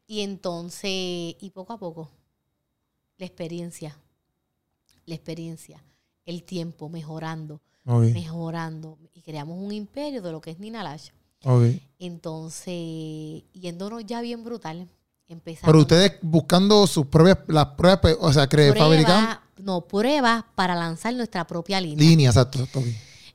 Y entonces, y poco a poco, la experiencia, la experiencia, el tiempo mejorando, mejorando. Y creamos un imperio de lo que es Nina Lash. Ok. Entonces, yéndonos ya bien brutal, empezamos. Pero ustedes buscando sus propias, las pruebas, o sea, cre- fabrican no, pruebas para lanzar nuestra propia línea. líneas, exacto. ok.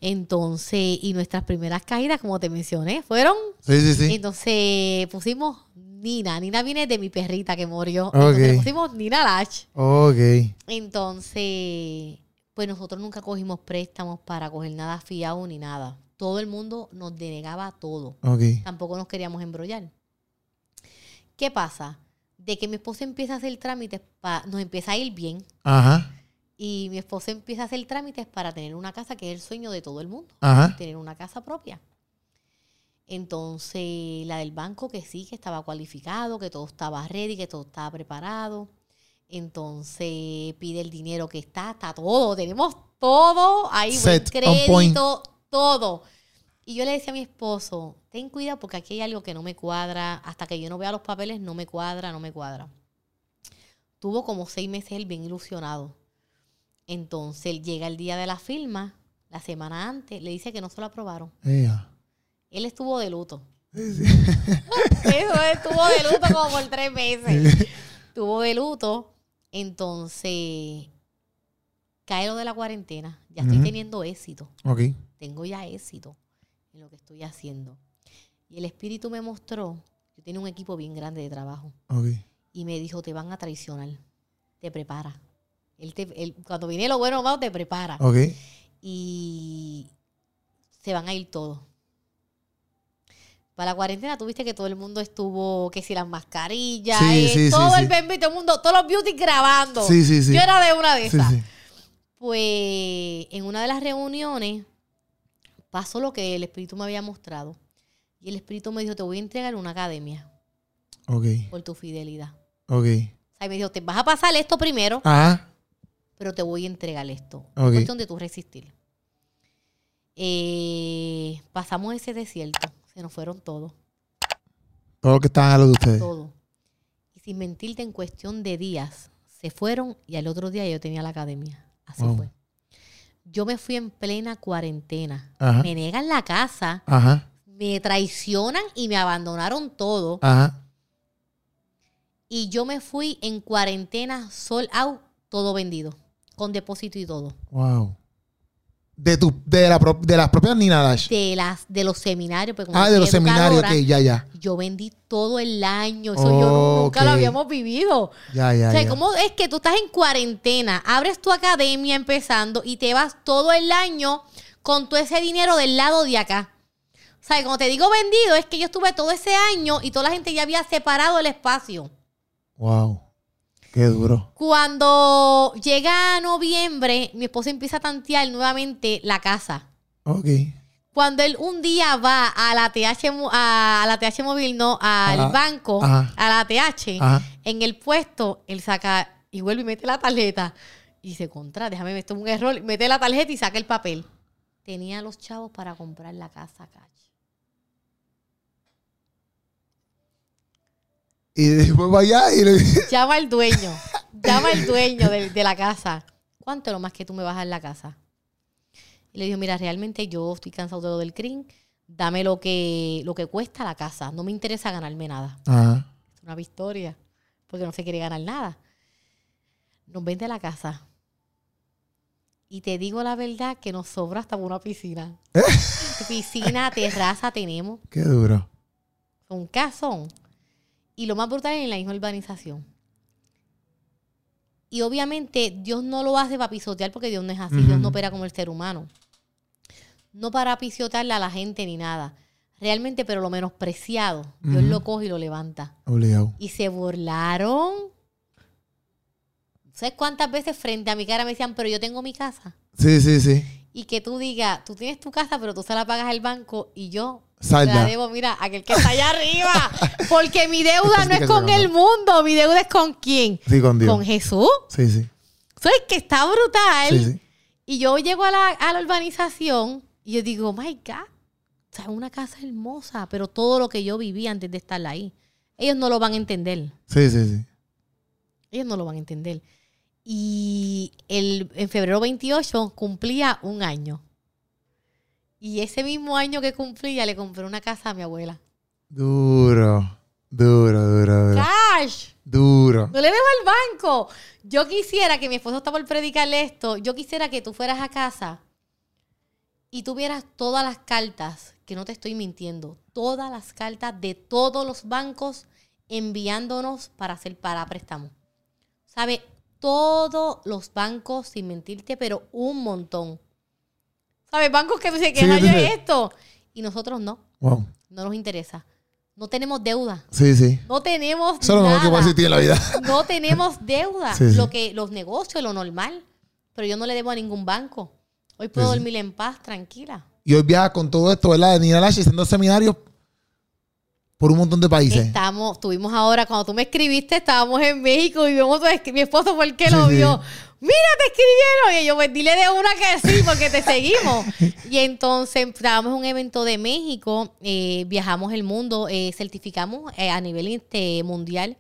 Entonces, y nuestras primeras caídas, como te mencioné, fueron Sí, sí, sí. Entonces pusimos Nina. Nina viene de mi perrita que murió. Entonces Ok. le pusimos Nina Lash. Ok. Entonces, pues nosotros nunca cogimos préstamos para coger nada fiado ni nada. Todo el mundo nos denegaba todo. Ok. Tampoco nos queríamos embrollar. ¿Qué pasa? De que mi esposo empieza a hacer trámites, pa- nos empieza a ir bien. Ajá. Y mi esposo empieza a hacer trámites para tener una casa, que es el sueño de todo el mundo. Ajá. tener una casa propia. Entonces, la del banco que sí, que estaba cualificado, que todo estaba ready, que todo estaba preparado. Entonces, pide el dinero que está, está todo, tenemos todo ahí, buen Set, point. crédito, todo. Y yo le decía a mi esposo, ten cuidado porque aquí hay algo que no me cuadra, hasta que yo no vea los papeles, no me cuadra, no me cuadra. Tuvo como seis meses él bien ilusionado. Entonces, llega el día de la firma, la semana antes, le dice que no se lo aprobaron. Él estuvo de luto. Sí. Eso estuvo de luto como por tres meses. Estuvo de luto. Entonces, cae lo de la cuarentena. Ya estoy teniendo éxito. Ok. Tengo ya éxito en lo que estoy haciendo. Y el espíritu me mostró, yo tenía un equipo bien grande de trabajo. Ok. Y me dijo, te van a traicionar. Te prepara. Él te, él- cuando viene lo bueno o te prepara. Ok. y se van a ir todos. Para la cuarentena tuviste que todo el mundo estuvo, que si las mascarillas, Sí, eh, sí, sí, todo sí. el bebé, todo el mundo, todos los beauty grabando. Sí, sí, sí. Yo era de una de esas. Pues en una de las reuniones pasó lo que el espíritu me había mostrado. Y el espíritu me dijo, te voy a entregar una academia Ok, por tu fidelidad. ok. O sea, y me dijo, te vas a pasar esto primero, Ajá. Pero te voy a entregar esto. Ok. Es cuestión de tú resistir. Eh, pasamos ese desierto. Se nos fueron todos. Todo lo que estaban a lo de ustedes. Todo. Y sin mentirte, en cuestión de días, se fueron y al otro día yo tenía la academia. Así Wow. fue. Yo me fui en plena cuarentena. Ajá. Me negan la casa, Ajá. me traicionan y me abandonaron todo. Ajá. Y yo me fui en cuarentena, sold out, todo vendido. Con depósito y todo. Wow. De, tu, de, la, pro- de las propias Nina Dash. De las, de los seminarios. como Ah, de los seminarios, que ya, ya. Yo vendí todo el año. Eso yo nu- nunca Ok. lo habíamos vivido. Ya, ya, o sea, ya. ¿cómo es que tú estás en cuarentena, abres tu academia empezando y te vas todo el año con todo ese dinero del lado de acá? O sea, cuando te digo vendido, es que yo estuve todo ese año y toda la gente ya había separado el espacio. Wow. Qué duro. Cuando llega noviembre, mi esposo empieza a tantear nuevamente la casa. Ok. Cuando él un día va a la TH, a, la TH móvil, no, al banco, Ajá. a la TH, Ajá. en el puesto, él saca y vuelve y mete la tarjeta. Y se contra, déjame esto es un error. Mete la tarjeta y saca el papel. Tenía los chavos para comprar la casa cash. Y después va allá y le Llama al dueño, llama al dueño de, de la casa. ¿Cuánto es lo más que tú me vas a dar la casa? Y le dijo, mira, realmente yo estoy cansado de lo del CRIM. Dame lo que, lo que cuesta la casa. No me interesa ganarme nada. Ajá. Es una victoria. Porque no se quiere ganar nada. Nos vende la casa. Y te digo la verdad que nos sobra hasta una piscina. piscina, terraza tenemos. Qué duro. Un casón. Y lo más brutal es en la misma urbanización. Y obviamente Dios no lo hace para pisotear porque Dios no es así. Dios no opera como el ser humano. No para pisotearle a la gente ni nada. Realmente, pero lo menospreciado, Dios lo coge y lo levanta. Obligado. Y se burlaron. ¿Sabes cuántas veces frente a mi cara me decían, pero yo tengo mi casa? Sí, sí, sí. Y que tú digas, tú tienes tu casa, pero tú se la pagas al banco y yo Salda. la debo, mira, aquel que está allá arriba. Porque mi deuda no es con el mundo, mi deuda es con quién? Sí, con Dios. Con Jesús. Sí, sí. ¿Sabes que está brutal? Sí, sí. Y yo llego a la, a la urbanización y yo digo, my God, o sea, una casa hermosa, pero todo lo que yo viví antes de estar ahí, ellos no lo van a entender. Sí, sí, sí. Ellos no lo van a entender. Y el, en febrero 28 cumplía un año. Y ese mismo año que cumplía, le compré una casa a mi abuela. Duro. Duro, duro, duro. ¡Cash! Duro. No le debo al banco. Yo quisiera que mi esposo está por predicarle esto. Yo quisiera que tú fueras a casa y tuvieras todas las cartas, que no te estoy mintiendo, todas las cartas de todos los bancos enviándonos para hacer para préstamo. ¿Sabe? Todos los bancos, sin mentirte, pero un montón. ¿Sabes? Bancos que se quejan sí, sí. esto. Y nosotros no. Wow. No nos interesa. No tenemos deuda. Sí, sí. No tenemos Eso es lo que nada. puede existir en la vida. No tenemos deuda. Sí. Lo que, los negocios, lo normal. Pero yo no le debo a ningún banco. Hoy puedo dormir en paz, tranquila. Y hoy viaja con todo esto, ¿verdad? De Nina Lash haciendo seminarios por un montón de países. Estamos, tuvimos ahora, cuando tú me escribiste, estábamos en México y vimos, mi esposo fue el que lo vio. Mira, te escribieron. Y yo, pues dile de una que sí, porque te seguimos. y entonces en un evento de México, eh, viajamos el mundo, eh, certificamos eh, a nivel este, mundial.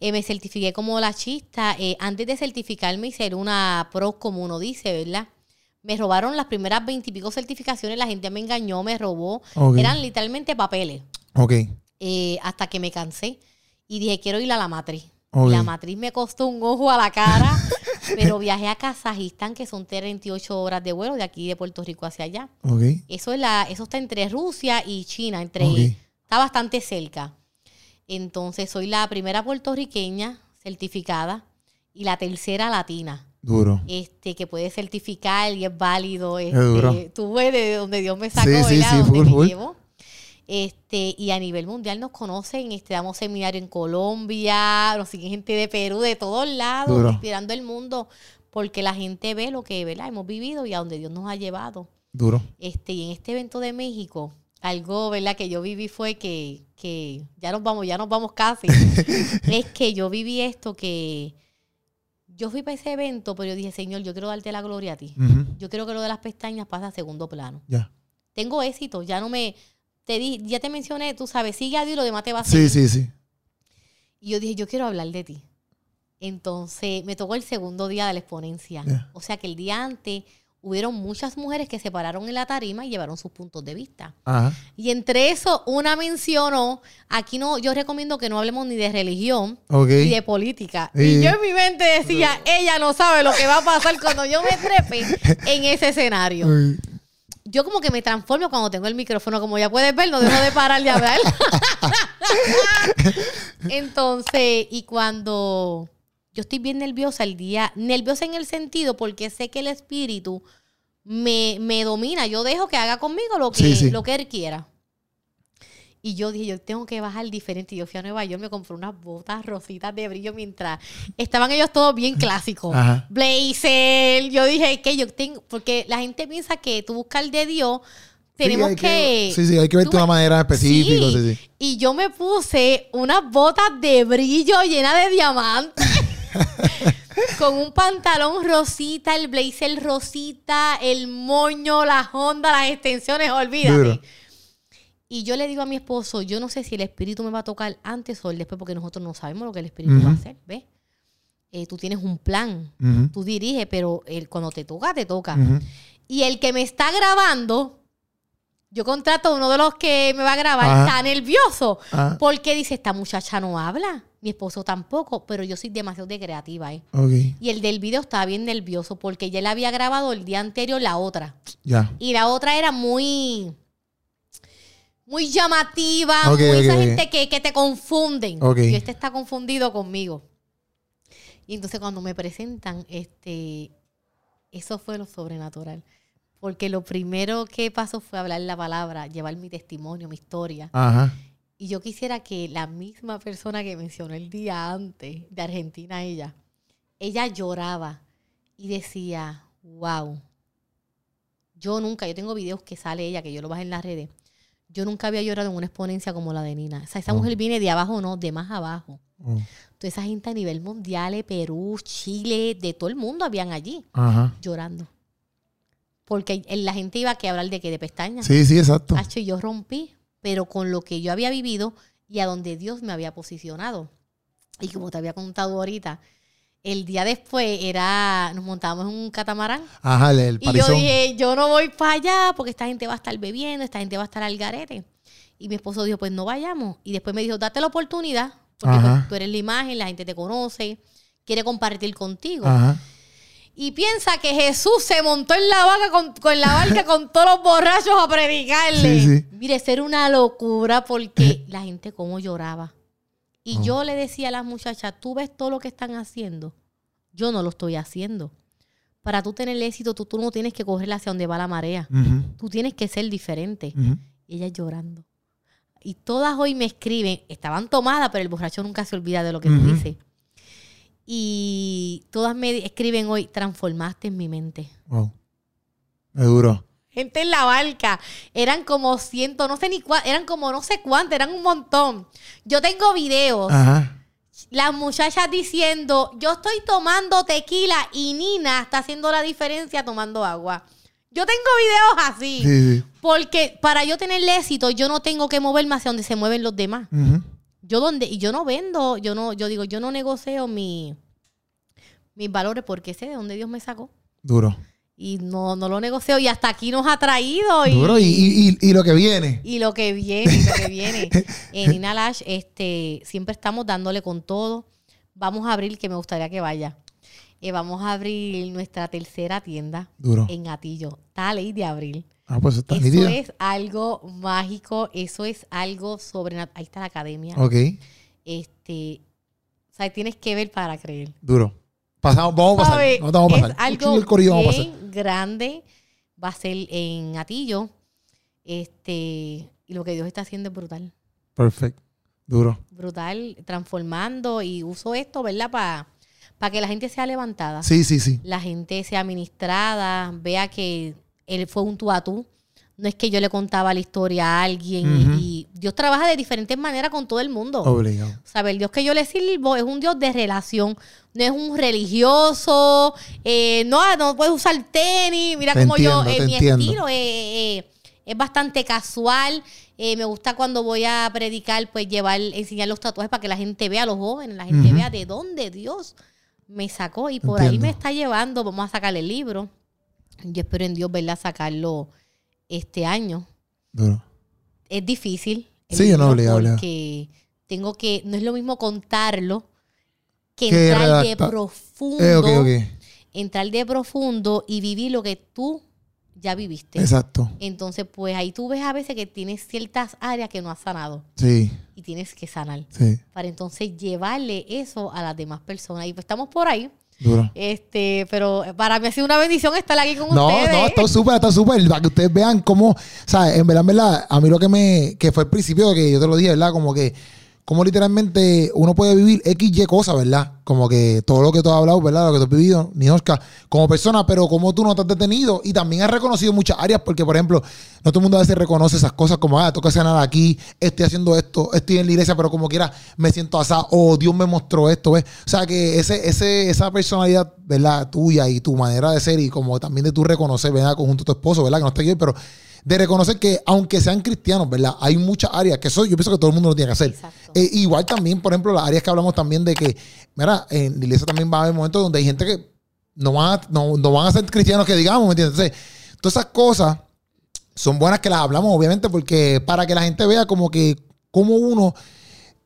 Eh, me certifiqué como la chista. Eh, antes de certificarme y ser una pro, como uno dice, ¿verdad? Me robaron las primeras veintipico certificaciones, la gente me engañó, me robó. Eran literalmente papeles Ok. hasta que me cansé y dije, quiero ir a la matriz. Ok. La matriz me costó un ojo a la cara, pero viajé a Kazajistán, que son 38 horas de vuelo de aquí de Puerto Rico hacia allá. Ok. Eso, es la, eso está entre Rusia y China, entre, Ok. está bastante cerca. Entonces, soy la primera puertorriqueña certificada y la tercera latina Duro. este, que puede certificar y es válido. Este, duro. Tuve de donde Dios me sacó, Sí, sí, sí, full, me full. llevo. Este, y a nivel mundial nos conocen, este, damos seminario en Colombia, nos siguen gente de Perú, de todos lados, Duro. inspirando el mundo, porque la gente ve lo que ¿verdad? hemos vivido y a donde Dios nos ha llevado. Duro. Este, y en este evento de México, algo, ¿verdad? Que yo viví fue que, que ya nos vamos, ya nos vamos casi. es que yo viví esto que yo fui para ese evento, pero yo dije, Señor, yo quiero darte la gloria a ti. Yo quiero que lo de las pestañas pase a segundo plano. Ya. Tengo éxito, ya no me, te di, ya te mencioné, tú sabes, sigue a Dios y lo demás te va a Sí, seguir. sí, sí. Y yo dije, yo quiero hablar de ti. Entonces me tocó el segundo día de la exponencia. O sea que el día antes hubieron muchas mujeres que se pararon en la tarima y llevaron sus puntos de vista. Ajá. Y entre eso, una mencionó, aquí no, yo recomiendo que no hablemos ni de religión ni de política. Sí. Y yo en mi mente decía, ella no sabe lo que va a pasar cuando yo me trepe en ese escenario. Yo como que me transformo cuando tengo el micrófono, como ya puedes ver, no dejo de parar de hablar. Entonces, y cuando yo estoy bien nerviosa el día, nerviosa en el sentido porque sé que el espíritu me, me domina, yo dejo que haga conmigo lo que, Sí, sí. Lo que él quiera. Y yo dije, yo tengo que bajar diferente. Y yo fui a Nueva York, me compré unas botas rositas de brillo mientras estaban ellos todos bien clásicos. Ajá. Blazer. Yo dije que yo tengo, porque la gente piensa que tú buscar de Dios, tenemos Sí, que, Sí, sí, hay que tú de una manera específica. Sí, sí. Y yo me puse unas botas de brillo llenas de diamantes. con un pantalón rosita, el blazer rosita, el moño, la honda, las extensiones, olvídate. Duro. Y yo le digo a mi esposo, yo no sé si el espíritu me va a tocar antes o después, porque nosotros no sabemos lo que el espíritu va a hacer, ¿ves? Eh, tú tienes un plan, tú diriges, pero el, cuando te toca, te toca. Y el que me está grabando, yo contrato a uno de los que me va a grabar, Ajá. está nervioso. Ah, Porque dice, esta muchacha no habla. Mi esposo tampoco, pero yo soy demasiado de creativa. ¿eh? ok. Y el del video estaba bien nervioso porque ya le había grabado el día anterior la otra. Ya. Y la otra era muy, muy llamativa, Ok, muy esa gente que, que te confunden. Y este está confundido conmigo. Y entonces cuando me presentan, este, eso fue lo sobrenatural. Porque lo primero que pasó fue hablar la palabra, llevar mi testimonio, mi historia. Ajá. Y yo quisiera que la misma persona que mencionó el día antes de Argentina, ella, ella lloraba y decía, wow, yo nunca, yo tengo videos que sale ella, que yo lo bajé en las redes, yo nunca había llorado en una exponencia como la de Nina. O sea, esa Oh. mujer viene de abajo, no, de más abajo. Oh. Toda esa gente a nivel mundial, eh, Perú, Chile, de todo el mundo habían allí Ajá. llorando. Porque el- la gente iba a que hablar de que de pestañas. Sí, sí, exacto. Hacho, y yo rompí, pero con lo que yo había vivido y a donde Dios me había posicionado. Y como te había contado ahorita, el día después era, nos montábamos en un catamarán. Ajá, el, el Y yo dije, yo no voy para allá porque esta gente va a estar bebiendo, esta gente va a estar al garete. Y mi esposo dijo, pues no vayamos. Y después me dijo, date la oportunidad, porque pues, tú eres la imagen, la gente te conoce, quiere compartir contigo. Ajá. Y piensa que Jesús se montó en la barca con, con la barca con todos los borrachos a predicarle. Sí, sí. Mire, eso era una locura porque la gente como lloraba. Y Oh. yo le decía a las muchachas, tú ves todo lo que están haciendo. Yo no lo estoy haciendo. Para tú tener éxito, tú, tú no tienes que correr hacia donde va la marea. Tú tienes que ser diferente. Y ellas llorando. Y todas hoy me escriben, estaban tomadas, pero el borracho nunca se olvida de lo que tú Ujú. dices. Y todas me escriben hoy, transformaste en mi mente. Wow. Es duro. Gente en la barca, eran como ciento, no sé ni cuánto, eran como no sé cuánto, eran un montón. Yo tengo videos, Ajá. las muchachas diciendo, yo estoy tomando tequila y Nina está haciendo la diferencia tomando agua. Yo tengo videos así. Sí, sí. Porque para yo tener éxito, yo no tengo que moverme hacia donde se mueven los demás. Yo donde, y yo no vendo, yo no, yo digo, yo no negocio mi, mis valores porque sé de dónde Dios me sacó. Duro. Y no, no lo negocio. Y hasta aquí nos ha traído. Y, Duro. Y, y, y, y lo que viene. y lo que viene, y lo que viene. En Nina Lash, este, siempre estamos dándole con todo. Vamos a abrir, que me gustaría que vaya. Eh, vamos a abrir nuestra tercera tienda Duro. en Atillo. Está ley de abril. Ah, pues está Eso es algo mágico, eso es algo sobrenatural. Ahí está la academia. Ok. Este, o sea, tienes que ver para creer. Duro. Pasamos, vamos a pasar. No vamos a pasar. Es algo el corillo vamos a pasar. grande. Va a ser en Atillo. Este, y lo que Dios está haciendo es brutal. Perfecto. Duro. Brutal, transformando y uso esto, ¿verdad? Para para que la gente sea levantada. Sí, sí, sí. La gente sea ministrada, vea que él fue un tú a tú. No es que yo le contaba la historia a alguien y Dios trabaja de diferentes maneras con todo el mundo. Obligado. O sea, el Dios que yo le sirvo es un Dios de relación, no es un religioso, eh, no, no puedes usar tenis, mira cómo yo, eh, mi estilo es bastante casual. Eh, me gusta cuando voy a predicar, pues llevar, enseñar los tatuajes para que la gente vea, los jóvenes, la gente vea de dónde Dios me sacó y por ahí me está llevando. Vamos a sacarle el libro. Yo espero en Dios, verla Sacarlo este año. Es difícil. Sí, no Porque tengo que, no es lo mismo contarlo que entrar de profundo. Eh, entrar de profundo y vivir lo que tú ya viviste. Exacto. Entonces, pues ahí tú ves a veces que tienes ciertas áreas que no has sanado. Sí. Y tienes que sanar. Sí. Para entonces llevarle eso a las demás personas. Y pues estamos por ahí. Duro. Este, pero para mí ha sido una bendición estar aquí con ustedes. No, no, está súper, está súper. Para que ustedes vean cómo, o sea, en verdad, en verdad, a mí lo que me, que fue el principio que yo te lo dije, ¿verdad? Como que cómo literalmente uno puede vivir X, Y cosas, ¿verdad? Como que todo lo que tú has hablado, ¿verdad? Lo que tú has vivido, ni Oscar, como persona, pero como tú no te has detenido y también has reconocido muchas áreas, porque, por ejemplo, no todo el mundo a veces reconoce esas cosas como, ah, toca nada aquí, estoy haciendo esto, estoy en la iglesia, pero como quiera me siento asado, o Dios me mostró esto, ¿ves? O sea, que ese, ese, esa personalidad, ¿verdad? Tuya y tu manera de ser y como también de tú reconocer, ¿verdad? Conjunto a tu esposo, ¿verdad? Que no está aquí, pero de reconocer que aunque sean cristianos, ¿verdad? Hay muchas áreas que eso yo pienso que todo el mundo lo tiene que hacer. Eh, igual también, por ejemplo, las áreas que hablamos también de que, mira, en la iglesia también va a haber momentos donde hay gente que no van a, no, van a ser cristianos que digamos, ¿me entiendes? Entonces, todas esas cosas son buenas que las hablamos, obviamente, porque para que la gente vea como que, como uno,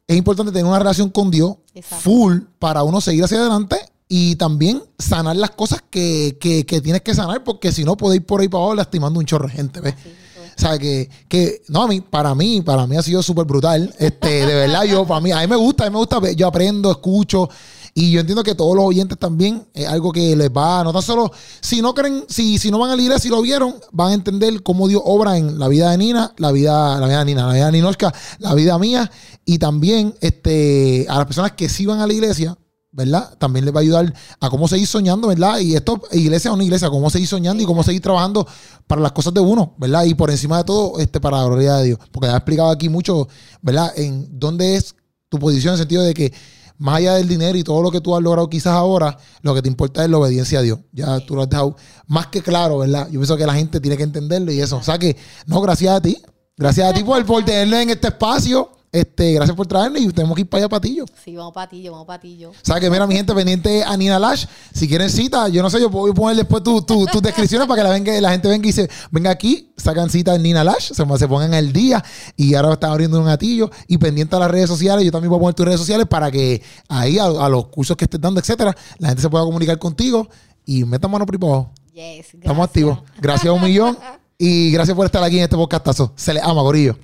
es importante tener una relación con Dios full para uno seguir hacia adelante y también sanar las cosas que, que, que, tienes que sanar, porque si no, podéis ir por ahí para abajo lastimando un chorro de gente, ¿ves? o sea, que, que, no, a mí, para mí, para mí ha sido súper brutal. Este, de verdad, yo, para mí, a mí me gusta, a mí me gusta, yo aprendo, escucho, y yo entiendo que todos los oyentes también es algo que les va, no tan solo, si no creen, si, si no van a la iglesia, si lo vieron, van a entender cómo Dios obra en la vida de Nina, la vida, la vida de Nina, la vida de Ninosca, la vida mía, y también este, a las personas que sí van a la iglesia, ¿verdad? También les va a ayudar a cómo seguir soñando, ¿verdad? Y esto, iglesia o no iglesia, cómo seguir soñando y cómo seguir trabajando para las cosas de uno, ¿verdad? Y por encima de todo, este, para la gloria de Dios. Porque ya he explicado aquí mucho, ¿verdad? En dónde es tu posición en el sentido de que más allá del dinero y todo lo que tú has logrado quizás ahora, lo que te importa es la obediencia a Dios. Ya tú lo has dejado más que claro, ¿verdad? Yo pienso que la gente tiene que entenderlo y eso. O sea que, no, gracias a ti. Gracias a ti por, por tenerlo en este espacio. Este, gracias por traerme y tenemos que ir para allá Patillo. Sí, vamos Patillo, vamos Patillo. O sea que mira, mi gente pendiente a Nina Lash. Si quieren cita, yo no sé, yo puedo poner después tus descripciones para que la, venga, la gente venga y se venga aquí, sacan cita en Nina Lash, se, se pongan el día y ahora están abriendo un gatillo y pendiente a las redes sociales. Yo también voy a poner tus redes sociales para que ahí a, los cursos que estés dando, etcétera, la gente se pueda comunicar contigo y meta mano privado. Yes, Estamos activos. Gracias a un millón y gracias por estar aquí en este podcastazo. Se les ama, gorillo.